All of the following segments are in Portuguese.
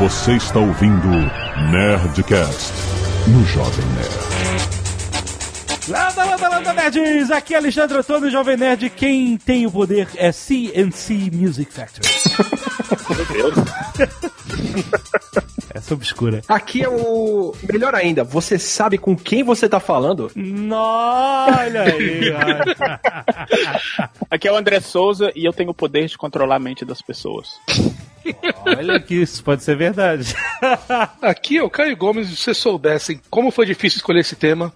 Você está ouvindo Nerdcast no Jovem Nerd. Landa, landa, landa, nerds! Aqui é Alexandre Antônio, Jovem Nerd. Quem tem o poder é CNC Music Factory. Meu Deus. Essa obscura. Aqui é o. Melhor ainda, você sabe com quem você tá falando? Olha aí, olha. Aqui é o André Souza e eu tenho o poder de controlar a mente das pessoas. olha que isso pode ser verdade. Aqui é o Caio Gomes, se vocês soubessem como foi difícil escolher esse tema.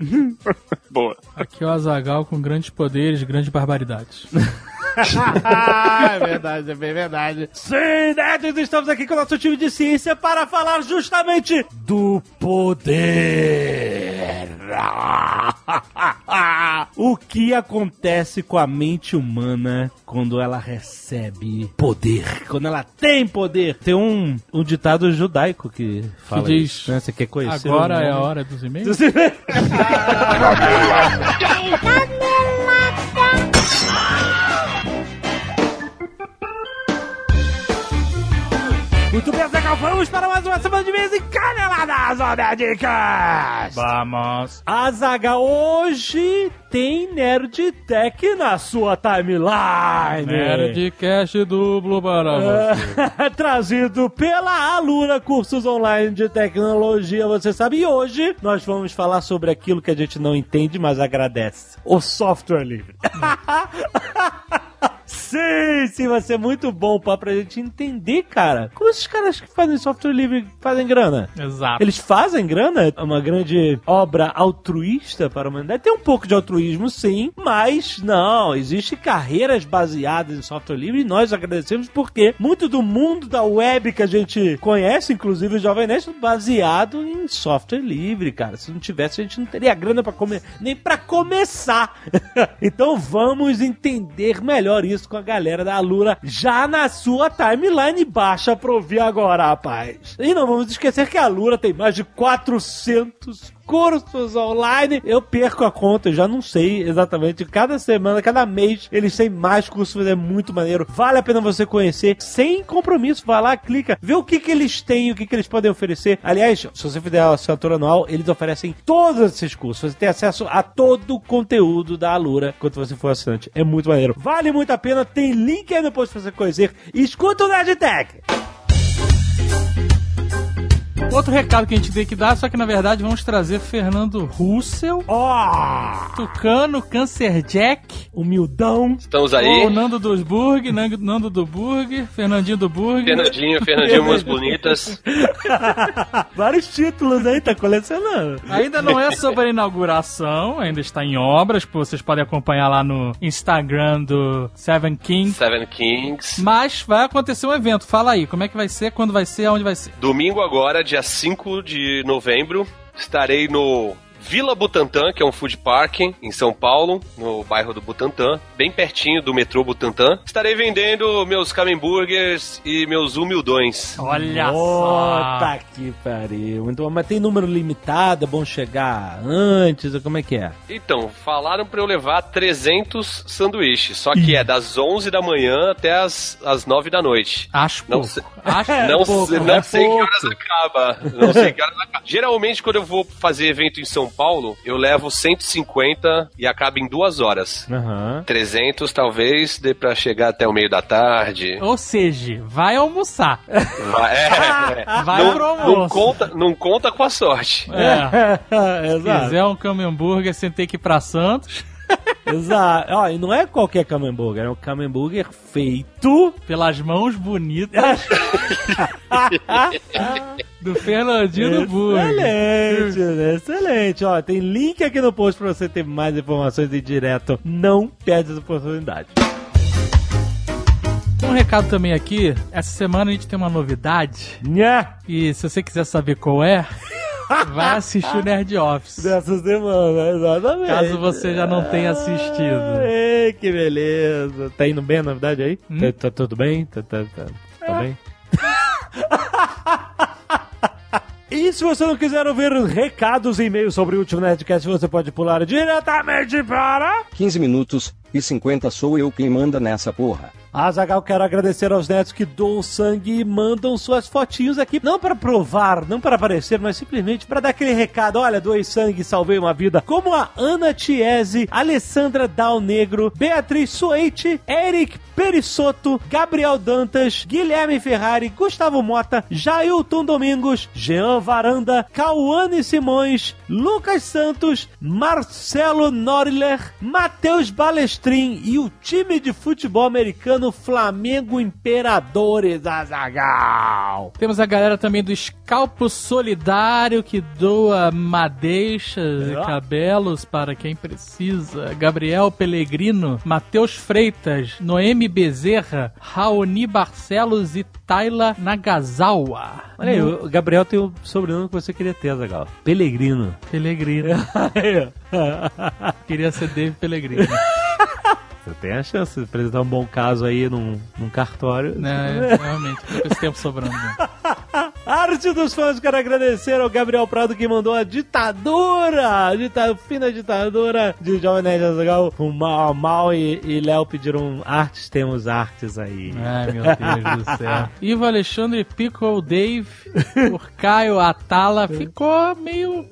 Boa. Aqui é o Azagal com grandes poderes, grandes barbaridades. é verdade, é bem verdade. Sim, nerds, estamos aqui com o nosso time de ciência para falar justamente do poder. o que acontece com a mente humana quando ela recebe poder, quando ela tem poder? Tem um, um ditado judaico que fala diz, isso, né? Você quer conhecer? Agora é a hora dos e-mails? Dos e-mails? Muito bem, Zeca, vamos para mais uma semana de mês e caneladas, Nerdcast! Vamos. Azaga, hoje tem Nerd Tech na sua timeline. Nerdcast duplo para você. Trazido pela Alura Cursos Online de Tecnologia, você sabe. E hoje nós vamos falar sobre aquilo que a gente não entende, mas agradece: o software livre. Sim, sim, vai ser muito bom pá, pra gente entender, cara. Como esses caras que fazem software livre fazem grana? Exato. Eles fazem grana? É uma grande obra altruísta para a humanidade? Tem um pouco de altruísmo, sim, mas não, existe carreiras baseadas em software livre e nós agradecemos porque muito do mundo da web que a gente conhece, inclusive o Jovem Nerd, é baseado em software livre, cara. Se não tivesse, a gente não teria grana para comer, nem para começar. então vamos entender melhor isso com a galera da Alura já na sua timeline. Baixa pra ouvir agora, rapaz. E não vamos esquecer que a Alura tem mais de 400 cursos online. Eu perco a conta, eu já não sei exatamente. Cada semana, cada mês, eles têm mais cursos, é muito maneiro. Vale a pena você conhecer, sem compromisso. Vai lá, clica, vê o que, que eles têm, o que, que eles podem oferecer. Aliás, se você fizer a assinatura anual, eles oferecem todos esses cursos. Você tem acesso a todo o conteúdo da Alura quando você for assinante. É muito maneiro. Vale muito a pena. Tem link aí no post pra você conhecer. Escuta o Nerdtech! Outro recado que a gente tem que dar, só que na verdade vamos trazer Fernando Russell, Ó! Tucano, Cancer Jack, Humildão. Estamos o aí. Nando dos Burg, Nando, do Burg, Fernandinho do Burg. Fernandinho, Fernandinho, umas bonitas. Vários títulos aí, tá colecionando. Ainda não é sobre a inauguração, ainda está em obras, vocês podem acompanhar lá no Instagram do Seven Kings. Seven Kings. Mas vai acontecer um evento. Fala aí, como é que vai ser, quando vai ser, aonde vai ser? Domingo agora, dia 5 de novembro, estarei no Vila Butantã, que é um food park em São Paulo, no bairro do Butantã, bem pertinho do metrô Butantã. Estarei vendendo meus camemburgers e meus humildões. Olha Puta que pariu. Bom. Mas tem número limitado, é bom chegar antes, ou como é que é? Então, falaram pra eu levar 300 sanduíches, só que é das 11 da manhã até as, as 9 da noite. Acho Não pouco. sei. Acho Não, pouco, sei, é não sei que pouco. horas acaba. Não sei que horas acaba. Geralmente, quando eu vou fazer evento em São Paulo, eu levo 150 e acaba em duas horas. Aham. 300 talvez dê pra chegar até o meio da tarde. Ou seja, vai almoçar. Vai, é, Vai não, pro não almoço. conta, não conta com a sorte. É. Se Exato. quiser um camembert sem ter que ir pra Santos, Exato. Ó, e não é qualquer camembert, é um camembert feito. pelas mãos bonitas do Fernandinho Burger. Excelente, né? excelente. Ó, tem link aqui no post pra você ter mais informações em direto. Não perde essa oportunidade. Um recado também aqui, essa semana a gente tem uma novidade Nha! e se você quiser saber qual é, vai assistir o Nerd Office. Dessa semana, exatamente. Caso você já não tenha assistido. Ei, que beleza. Tá indo bem a novidade aí? Hum? Tá, tá tudo bem? Tá, tá, tá, tá bem? E se você não quiser ouvir recados e e-mails sobre o último Nerdcast, você pode pular diretamente para... 15 minutos e 50 sou eu quem manda nessa porra. Azagal, quero agradecer aos netos que doam sangue e mandam suas fotinhos aqui, não para provar, não para aparecer, mas simplesmente para dar aquele recado, olha, doei sangue salvei uma vida, como a Ana Tiese, Alessandra Dal Negro, Beatriz Suete, Eric Perissoto, Gabriel Dantas, Guilherme Ferrari, Gustavo Mota, Jailton Domingos, Jean Varanda, Cauane Simões, Lucas Santos, Marcelo Norler, Matheus Balestrin e o time de futebol americano Flamengo Imperadores Azagal. Temos a galera também do Escalpo Solidário que doa madeixas e É. cabelos para quem precisa. Gabriel Pellegrino, Matheus Freitas, Noemi Bezerra, Raoni Barcelos e Tayla Nagasawa. Olha aí, o Gabriel tem o sobrenome que você queria ter, Azagal. Pelegrino. Pellegrino. Queria ser Dave Pellegrino. Você tem a chance de apresentar um bom caso aí num, num cartório. né, realmente, tô com esse tempo sobrando. né? Arte dos fãs, quero agradecer ao Gabriel Prado que mandou a ditadura, a dita, fina ditadura de Jovem Nerd Azaghal. O Mal, Mal e, e Léo pediram artes, temos artes aí. Ai, meu Deus do céu. Ivo Alexandre Pico Dave, por Caio Atala, ficou meio.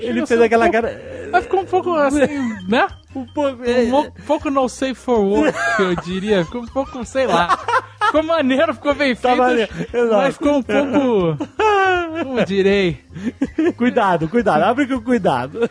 Ele fez aquela cara... Mas ficou um pouco assim, né? Um pouco... Um pouco no safe for work, eu diria. Ficou um pouco, sei lá. Ficou maneiro, ficou bem feito. maneiro, mas ficou um pouco. Como direi? Cuidado, cuidado, abre com cuidado.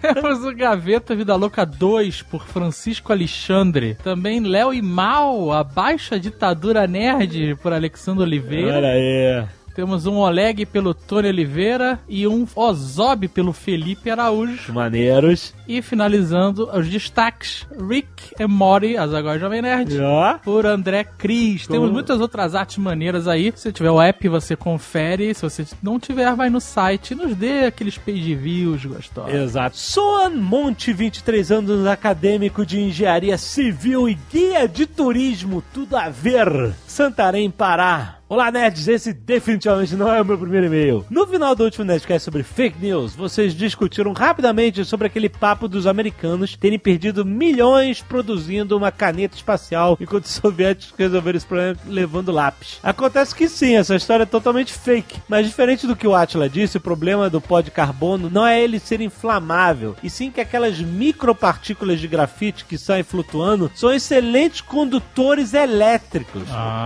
Temos o Gaveta Vida Louca 2 por Francisco Alexandre. Também Léo e Mal, a Baixa Ditadura Nerd por Alexandre Oliveira. Olha aí. Temos um Oleg pelo Tony Oliveira e um Ozob pelo Felipe Araújo. Maneiros. E finalizando os destaques: Rick e Mori, as agora Jovem Nerd. Ó. Por André Cris. Temos muitas outras artes maneiras aí. Se tiver o app, você confere. Se você não tiver, vai no site e nos dê aqueles page views gostosos. Exato. Soan Monte, 23 anos, acadêmico de engenharia civil e guia de turismo, tudo a ver. Santarém, Pará. Olá, nerds, esse definitivamente não é o meu primeiro e-mail. No final do último Nerdcast sobre fake news, vocês discutiram rapidamente sobre aquele papo dos americanos terem perdido milhões produzindo uma caneta espacial enquanto os soviéticos resolveram esse problema levando lápis. Acontece que sim, essa história é totalmente fake, mas diferente do que o Atila disse, o problema do pó de carbono não é ele ser inflamável, e sim que aquelas micropartículas de grafite que saem flutuando são excelentes condutores elétricos.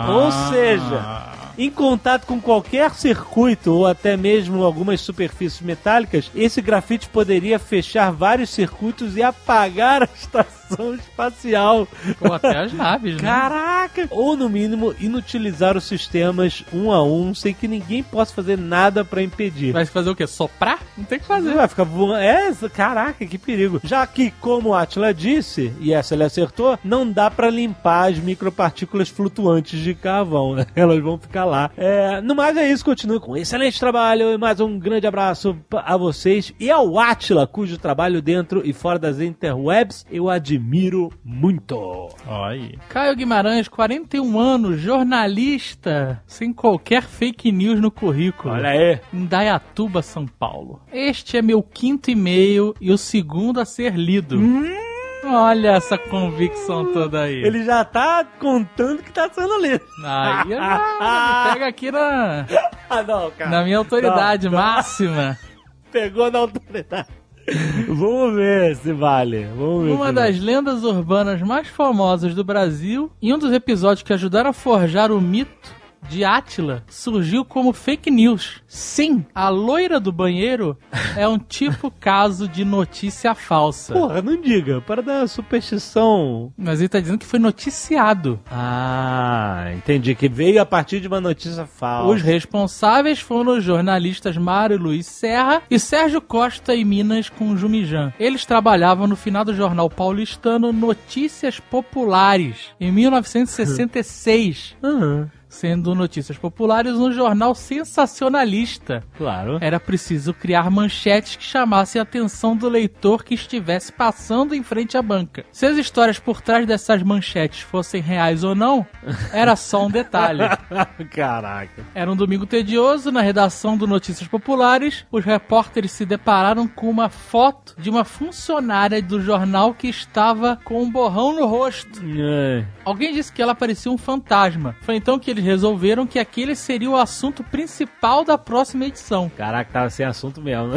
Ou seja, Uh, em contato com qualquer circuito ou até mesmo algumas superfícies metálicas, esse grafite poderia fechar vários circuitos e apagar a estação espacial. Ou até as naves, né? Caraca! Ou no mínimo inutilizar os sistemas um a um sem que ninguém possa fazer nada pra impedir. Vai fazer o quê? Soprar? Não tem o que fazer. Vai ficar voando. É, caraca, que perigo. Já que, como o Atila disse, e essa ele acertou, não dá pra limpar as micropartículas flutuantes de carvão, né? Elas vão ficar lá. É, no mais é isso, continue com um excelente trabalho e mais um grande abraço a vocês e ao Atila, cujo trabalho dentro e fora das interwebs eu admiro muito. Olha. Caio Guimarães, 41 anos, jornalista, sem qualquer fake news no currículo. Olha aí. Em Dayatuba, São Paulo. Este é meu quinto e-mail e o segundo a ser lido. Olha essa convicção toda aí. Ele já tá contando que tá sendo lido. Aí já me pega aqui na, Ah, não, cara. na minha autoridade Não, não. máxima. Pegou na autoridade. Vamos ver se vale. Vamos ver Uma das lendas urbanas mais famosas do Brasil e um dos episódios que ajudaram a forjar o mito de Átila surgiu como fake news. Sim, a loira do banheiro é um tipo caso de notícia falsa. Porra, não diga. Para da superstição. Mas ele tá dizendo que foi noticiado. Ah, entendi. Que veio a partir de uma notícia falsa. Os responsáveis foram os jornalistas Mário Luiz Serra e Sérgio Costa em Minas com Jumijan. Eles trabalhavam no final do jornal paulistano Notícias Populares, em 1966. Ah, sendo notícias populares um jornal sensacionalista. Claro. Era preciso criar manchetes que chamassem a atenção do leitor que estivesse passando em frente à banca. Se as histórias por trás dessas manchetes fossem reais ou não, era só um detalhe. Caraca. Era um domingo tedioso, na redação do Notícias Populares, os repórteres se depararam com uma foto de uma funcionária do jornal que estava com um borrão no rosto. É. Alguém disse que ela parecia um fantasma. Foi então que eles resolveram que aquele seria o assunto principal da próxima edição. Caraca, tava sem assunto mesmo?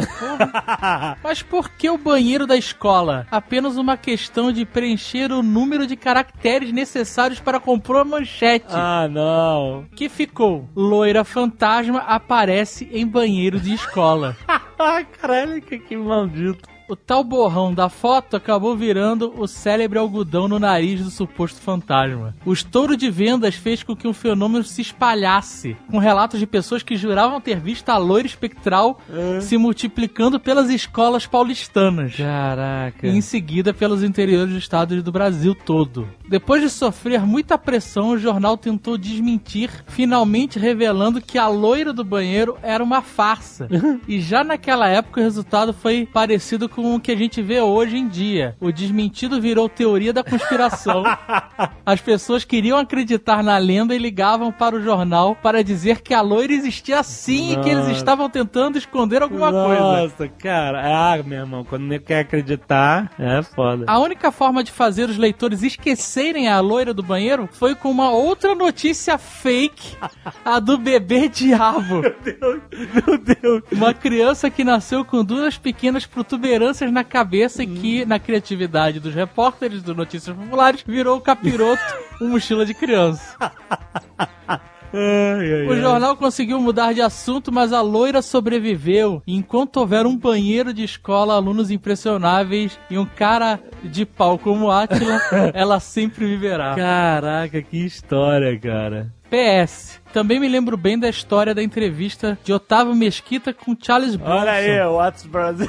Mas por que o banheiro da escola? Apenas uma questão de preencher o número de caracteres necessários para compor a manchete. ah, não. Que ficou: Loira fantasma aparece em banheiro de escola. Ah, caralho, que, que maldito. O tal borrão da foto acabou virando o célebre algodão no nariz do suposto fantasma. O estouro de vendas fez com que o fenômeno se espalhasse, com relatos de pessoas que juravam ter visto a loira espectral se multiplicando pelas escolas paulistanas. Caraca. E em seguida pelos interiores dos estados do Brasil todo. Depois de sofrer muita pressão, o jornal tentou desmentir, finalmente revelando que a loira do banheiro era uma farsa. e já naquela época o resultado foi parecido com o que a gente vê hoje em dia. O desmentido virou teoria da conspiração. As pessoas queriam acreditar na lenda e ligavam para o jornal para dizer que a loira existia sim e que eles Nossa. estavam tentando esconder alguma coisa. Nossa, cara. Ah, meu irmão, quando nem quer acreditar, é foda. A única forma de fazer os leitores esquecerem a loira do banheiro foi com uma outra notícia fake, a do bebê diabo. Meu Deus. Uma criança que nasceu com duas pequenas protuberâncias na cabeça e que, na criatividade dos repórteres do Notícias Populares, virou o capiroto, um mochila de criança. Ai, ai, O ai. jornal conseguiu mudar de assunto, mas a loira sobreviveu. Enquanto houver um banheiro de escola, alunos impressionáveis e um cara de pau como Atila, ela sempre viverá. Caraca, que história, cara. PS. Também me lembro bem da história da entrevista de Otávio Mesquita com Charles Bronson. Olha aí, What's Brasil.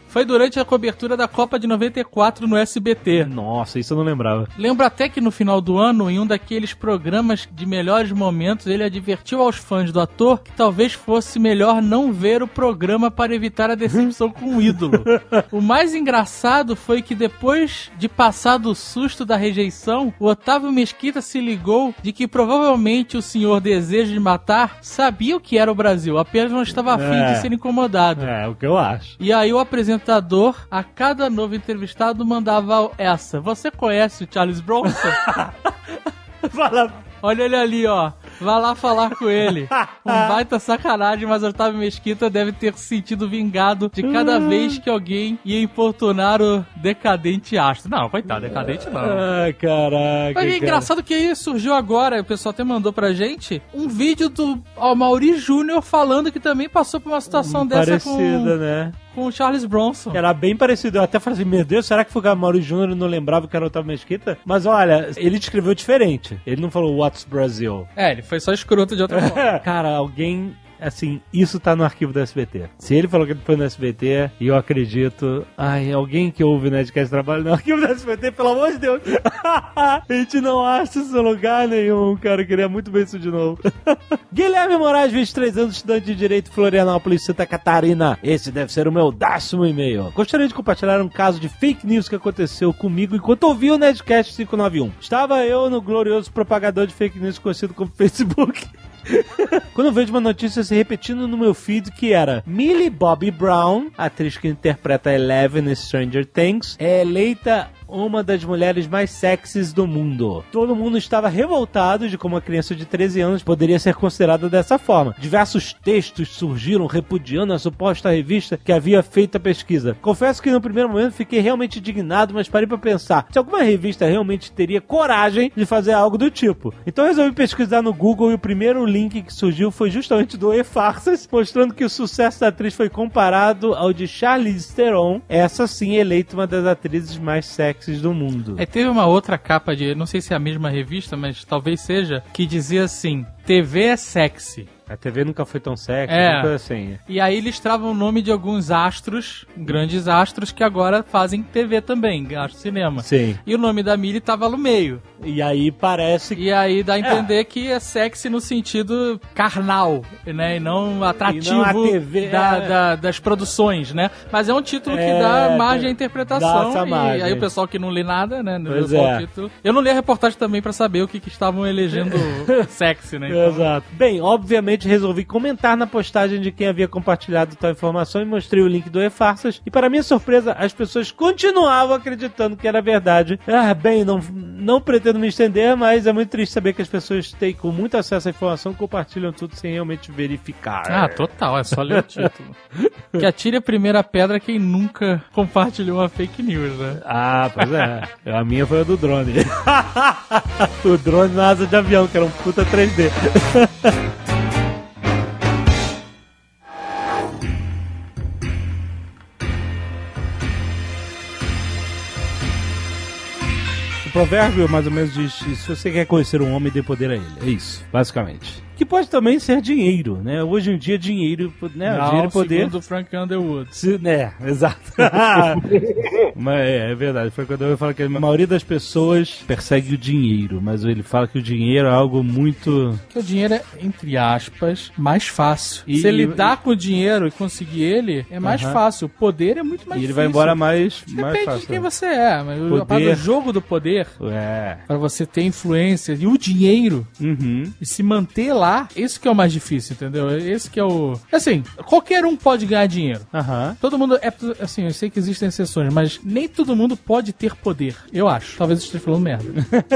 Foi durante a cobertura da Copa de 94 no SBT. Nossa, isso eu não lembrava. Lembro até que no final do ano, em um daqueles programas de melhores momentos, ele advertiu aos fãs do ator que talvez fosse melhor não ver o programa para evitar a decepção com o ídolo. O mais engraçado foi que depois de passar do susto da rejeição, o Otávio Mesquita se ligou de que provavelmente o senhor Desejo de Matar sabia o que era o Brasil, apenas não estava afim É. de ser incomodado. É, o que eu acho. E aí o apresentador, a cada novo entrevistado, mandava essa. Você conhece o Charles Bronson? Fala. Olha ele ali, ó. Vá lá falar com ele. Um baita sacanagem, mas Otávio Mesquita deve ter se sentido vingado de cada vez que alguém ia importunar o decadente astro. Não, coitado, decadente não. Ai, caraca. Mas é cara. engraçado que aí surgiu agora, o pessoal até mandou pra gente, um vídeo do Mauri Júnior falando que também passou por uma situação dessa Parecida, com, né? com o Charles Bronson. Era bem parecido. Eu até falei assim, meu Deus, será que foi o Mauro Júnior e não lembrava que era o Otávio Mesquita? Mas olha, ele descreveu diferente. Ele não falou What's Brasil. É, ele foi só escroto de outra forma. Cara, alguém... Assim, isso tá no arquivo do SBT. Se ele falou que ele foi no SBT, e eu acredito. Ai, alguém que ouve o Nerdcast trabalha no arquivo do SBT, pelo amor de Deus. a gente não acha isso em lugar nenhum, cara. Eu queria muito ver isso de novo. Guilherme Moraes, 23 anos, estudante de Direito, Florianópolis, Santa Catarina. Esse deve ser o meu décimo e-mail. Gostaria de compartilhar um caso de fake news que aconteceu comigo enquanto ouvia o Nerdcast 591. Estava eu no glorioso propagador de fake news conhecido como Facebook. Quando eu vejo uma notícia se repetindo no meu feed que era Millie Bobby Brown, atriz que interpreta Eleven em Stranger Things, é eleita uma das mulheres mais sexys do mundo. Todo mundo estava revoltado de como uma criança de 13 anos poderia ser considerada dessa forma. Diversos textos surgiram repudiando a suposta revista que havia feito a pesquisa. Confesso que no primeiro momento fiquei realmente indignado, mas parei para pensar se alguma revista realmente teria coragem de fazer algo do tipo. Então resolvi pesquisar no Google e o primeiro link que surgiu foi justamente do E-Farsas, mostrando que o sucesso da atriz foi comparado ao de Charlize Theron, essa sim eleita uma das atrizes mais do mundo. É, teve uma outra capa de, não sei se é a mesma revista, mas talvez seja, que dizia assim: TV é sexy. A TV nunca foi tão sexy, É. coisa assim. E aí eles travam o nome de alguns astros, grandes astros, que agora fazem TV também, astro cinema. Sim. E o nome da Millie tava no meio. E aí parece que. E aí dá a entender que é sexy no sentido carnal, né? E não atrativo E não a TV, da- é. da- das produções, né? Mas é um título que É, dá margem à dá interpretação. E margem. aí o pessoal que não lê nada, né? Não Pois é. o título. Eu não li a reportagem também pra saber o que, que estavam elegendo sexy, né? Então, Exato. Bem, obviamente resolvi comentar na postagem de quem havia compartilhado tal informação e mostrei o link do E-Farsas. E para minha surpresa, as pessoas continuavam acreditando que era verdade. Ah, bem, não, não pretendo me estender, mas é muito triste saber que as pessoas têm com muito acesso à informação compartilham tudo sem realmente verificar. Ah, total, é só ler o título. que atire a primeira pedra quem nunca compartilhou uma fake news, né? Ah, pois é. A minha foi a do drone. o drone na asa de avião, que era um puta 3D. O provérbio mais ou menos diz: se você quer conhecer um homem, dê poder a ele. É isso, basicamente. Que pode também ser dinheiro, né? Hoje em dia, dinheiro, né? Não, dinheiro e poder. segundo Frank Underwood. Se- né, exato. mas é, é verdade. Foi quando eu falo que a maioria das pessoas persegue o dinheiro, mas ele fala que o dinheiro é algo muito. Que o dinheiro é, entre aspas, mais fácil. E- Se ele e- lidar com o dinheiro e conseguir ele, é mais fácil. O poder é muito mais e ele vai embora mais, mais Depende fácil. de quem você é, mas o Poder. do jogo do poder, É. para você ter influência e o dinheiro Uhum. e se manter lá, isso que é o mais difícil, entendeu? Esse que é o. Assim, qualquer um pode ganhar dinheiro. Aham. Todo mundo é assim, eu sei que existem exceções, mas nem todo mundo pode ter poder. Eu acho. Talvez eu esteja falando merda.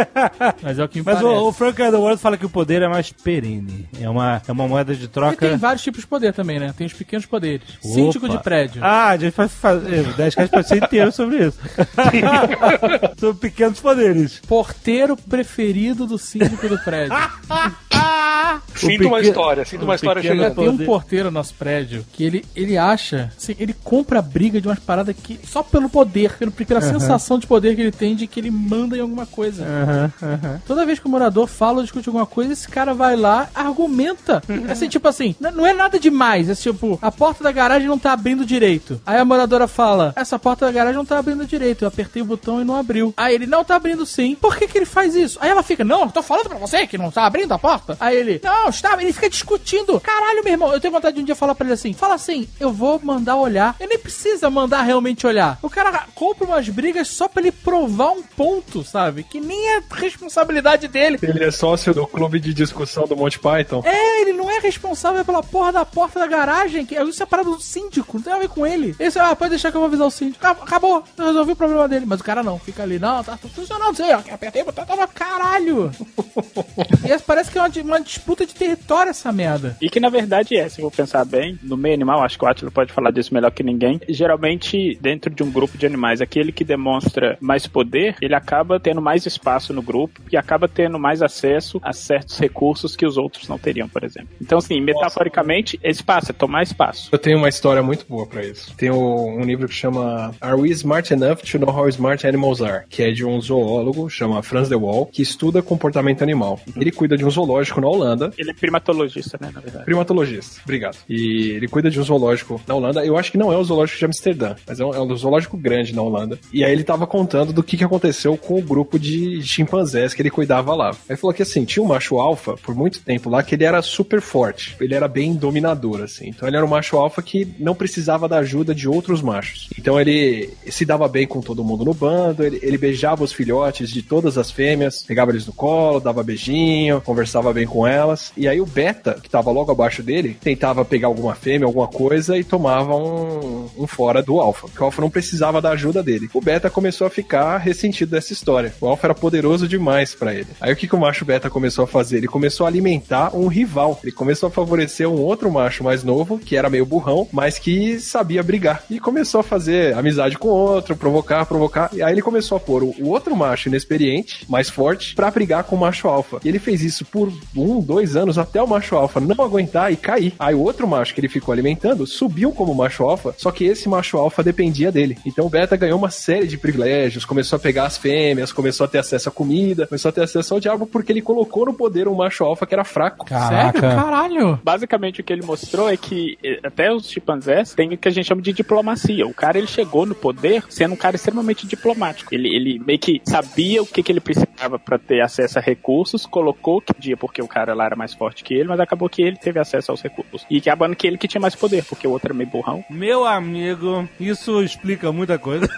mas é o que me Mas parece. o, o Frank Underwood fala que o poder é mais perene. É uma, é uma moeda de E troca. tem vários tipos de poder também, né? Tem os pequenos poderes. Síndico Opa. de prédio. Ah, a gente vai fazer 10 caras pode ser inteiro sobre isso. sobre pequenos poderes. Porteiro preferido do síndico do prédio. Sinto uma pequeno- história, sinto uma história chegando. Tem um porteiro no nosso prédio que ele, ele acha, assim, ele compra a briga de umas paradas que só pelo poder, pelo, pela sensação de poder que ele tem de que ele manda em alguma coisa. Aham, aham. Toda vez que o morador fala ou discute alguma coisa, esse cara vai lá, argumenta. Assim, tipo assim, não é nada demais. É tipo, a porta da garagem não tá abrindo direito. Aí a moradora fala: Essa porta da garagem não tá abrindo direito. Eu apertei o botão e não abriu. Aí ele, não tá abrindo sim. Por que que ele faz isso? Aí ela fica, não, eu tô falando pra você que não tá abrindo a porta. Aí ele, não, está. Ele fica discutindo. Caralho, meu irmão, eu tenho vontade de um dia falar pra ele assim: fala assim, eu vou mandar olhar. Ele nem precisa mandar realmente olhar. O cara compra umas brigas só pra ele provar um ponto, sabe? Que nem é responsabilidade dele. Ele é sócio do clube de discussão do Monty Python. É, ele não é responsável pela porra da porta da garagem. Que é parada do síndico, não tem a ver com ele. Esse, ah, pode deixar que eu vou avisar o síndico. Acabou, eu resolvi o problema dele. Mas o cara não, fica ali, não, tá funcionando, sei, ó, apertei botão, tava caralho. e parece que é uma, uma disputa de território essa merda. E que na verdade é, se eu pensar bem, no meio animal, acho que o Atila pode falar disso melhor que ninguém. Geralmente, dentro de um grupo de animais, aquele que demonstra mais poder, ele acaba tendo mais espaço no grupo e acaba tendo mais acesso a certos recursos que os outros não teriam, por exemplo. Então, assim, metaforicamente, é espaço, é tomar espaço. Eu tenho uma história muito boa pra isso. Tem um, um livro que chama Are We Smart Enough to Know How Smart Animals Are? Que é de um zoólogo, chama Franz de Waal, que estuda comportamento animal. Ele cuida de um zoológico na Holanda, Ele é primatologista, né, na verdade. primatologista, obrigado. E ele cuida de um zoológico na Holanda. Eu acho que não é o zoológico de Amsterdã, mas é um, é um zoológico grande na Holanda. E aí ele tava contando do que, que aconteceu com o grupo de chimpanzés que ele cuidava lá. Aí ele falou que assim, tinha um macho alfa por muito tempo lá que ele era super forte. Ele era bem dominador, assim. Então ele era um macho alfa que não precisava da ajuda de outros machos. Então ele se dava bem com todo mundo no bando, ele, ele beijava os filhotes de todas as fêmeas, pegava eles no colo, dava beijinho, conversava bem com elas. E aí o beta, que tava logo abaixo dele, tentava pegar alguma fêmea, alguma coisa e tomava um, um fora do alfa. Porque o alfa não precisava da ajuda dele. O beta começou a ficar ressentido dessa história. O alfa era poderoso demais pra ele. Aí o que, que o macho beta começou a fazer? Ele começou a alimentar um rival. Ele começou a favorecer um outro macho mais novo, que era meio burrão, mas que sabia brigar. E começou a fazer amizade com outro, provocar, provocar. E aí ele começou a pôr o, outro macho inexperiente, mais forte, pra brigar com o macho alfa. E ele fez isso por um, dois dois anos até o macho alfa não aguentar e cair. Aí o outro macho que ele ficou alimentando subiu como macho alfa, só que esse macho alfa dependia dele. Então o beta ganhou uma série de privilégios, começou a pegar as fêmeas, começou a ter acesso à comida, começou a ter acesso ao diabo porque ele colocou no poder um macho alfa que era fraco. Sério? Caralho. Basicamente o que ele mostrou é que eh, até os chimpanzés têm o que a gente chama de diplomacia. O cara ele chegou no poder sendo um cara extremamente diplomático. Ele, ele meio que sabia o que, que ele precisava para ter acesso a recursos, colocou que dia porque o cara lá era mais forte que ele, mas acabou que ele teve acesso aos recursos. E acabando que ele que tinha mais poder, porque o outro era meio burrão. Meu amigo, isso explica muita coisa.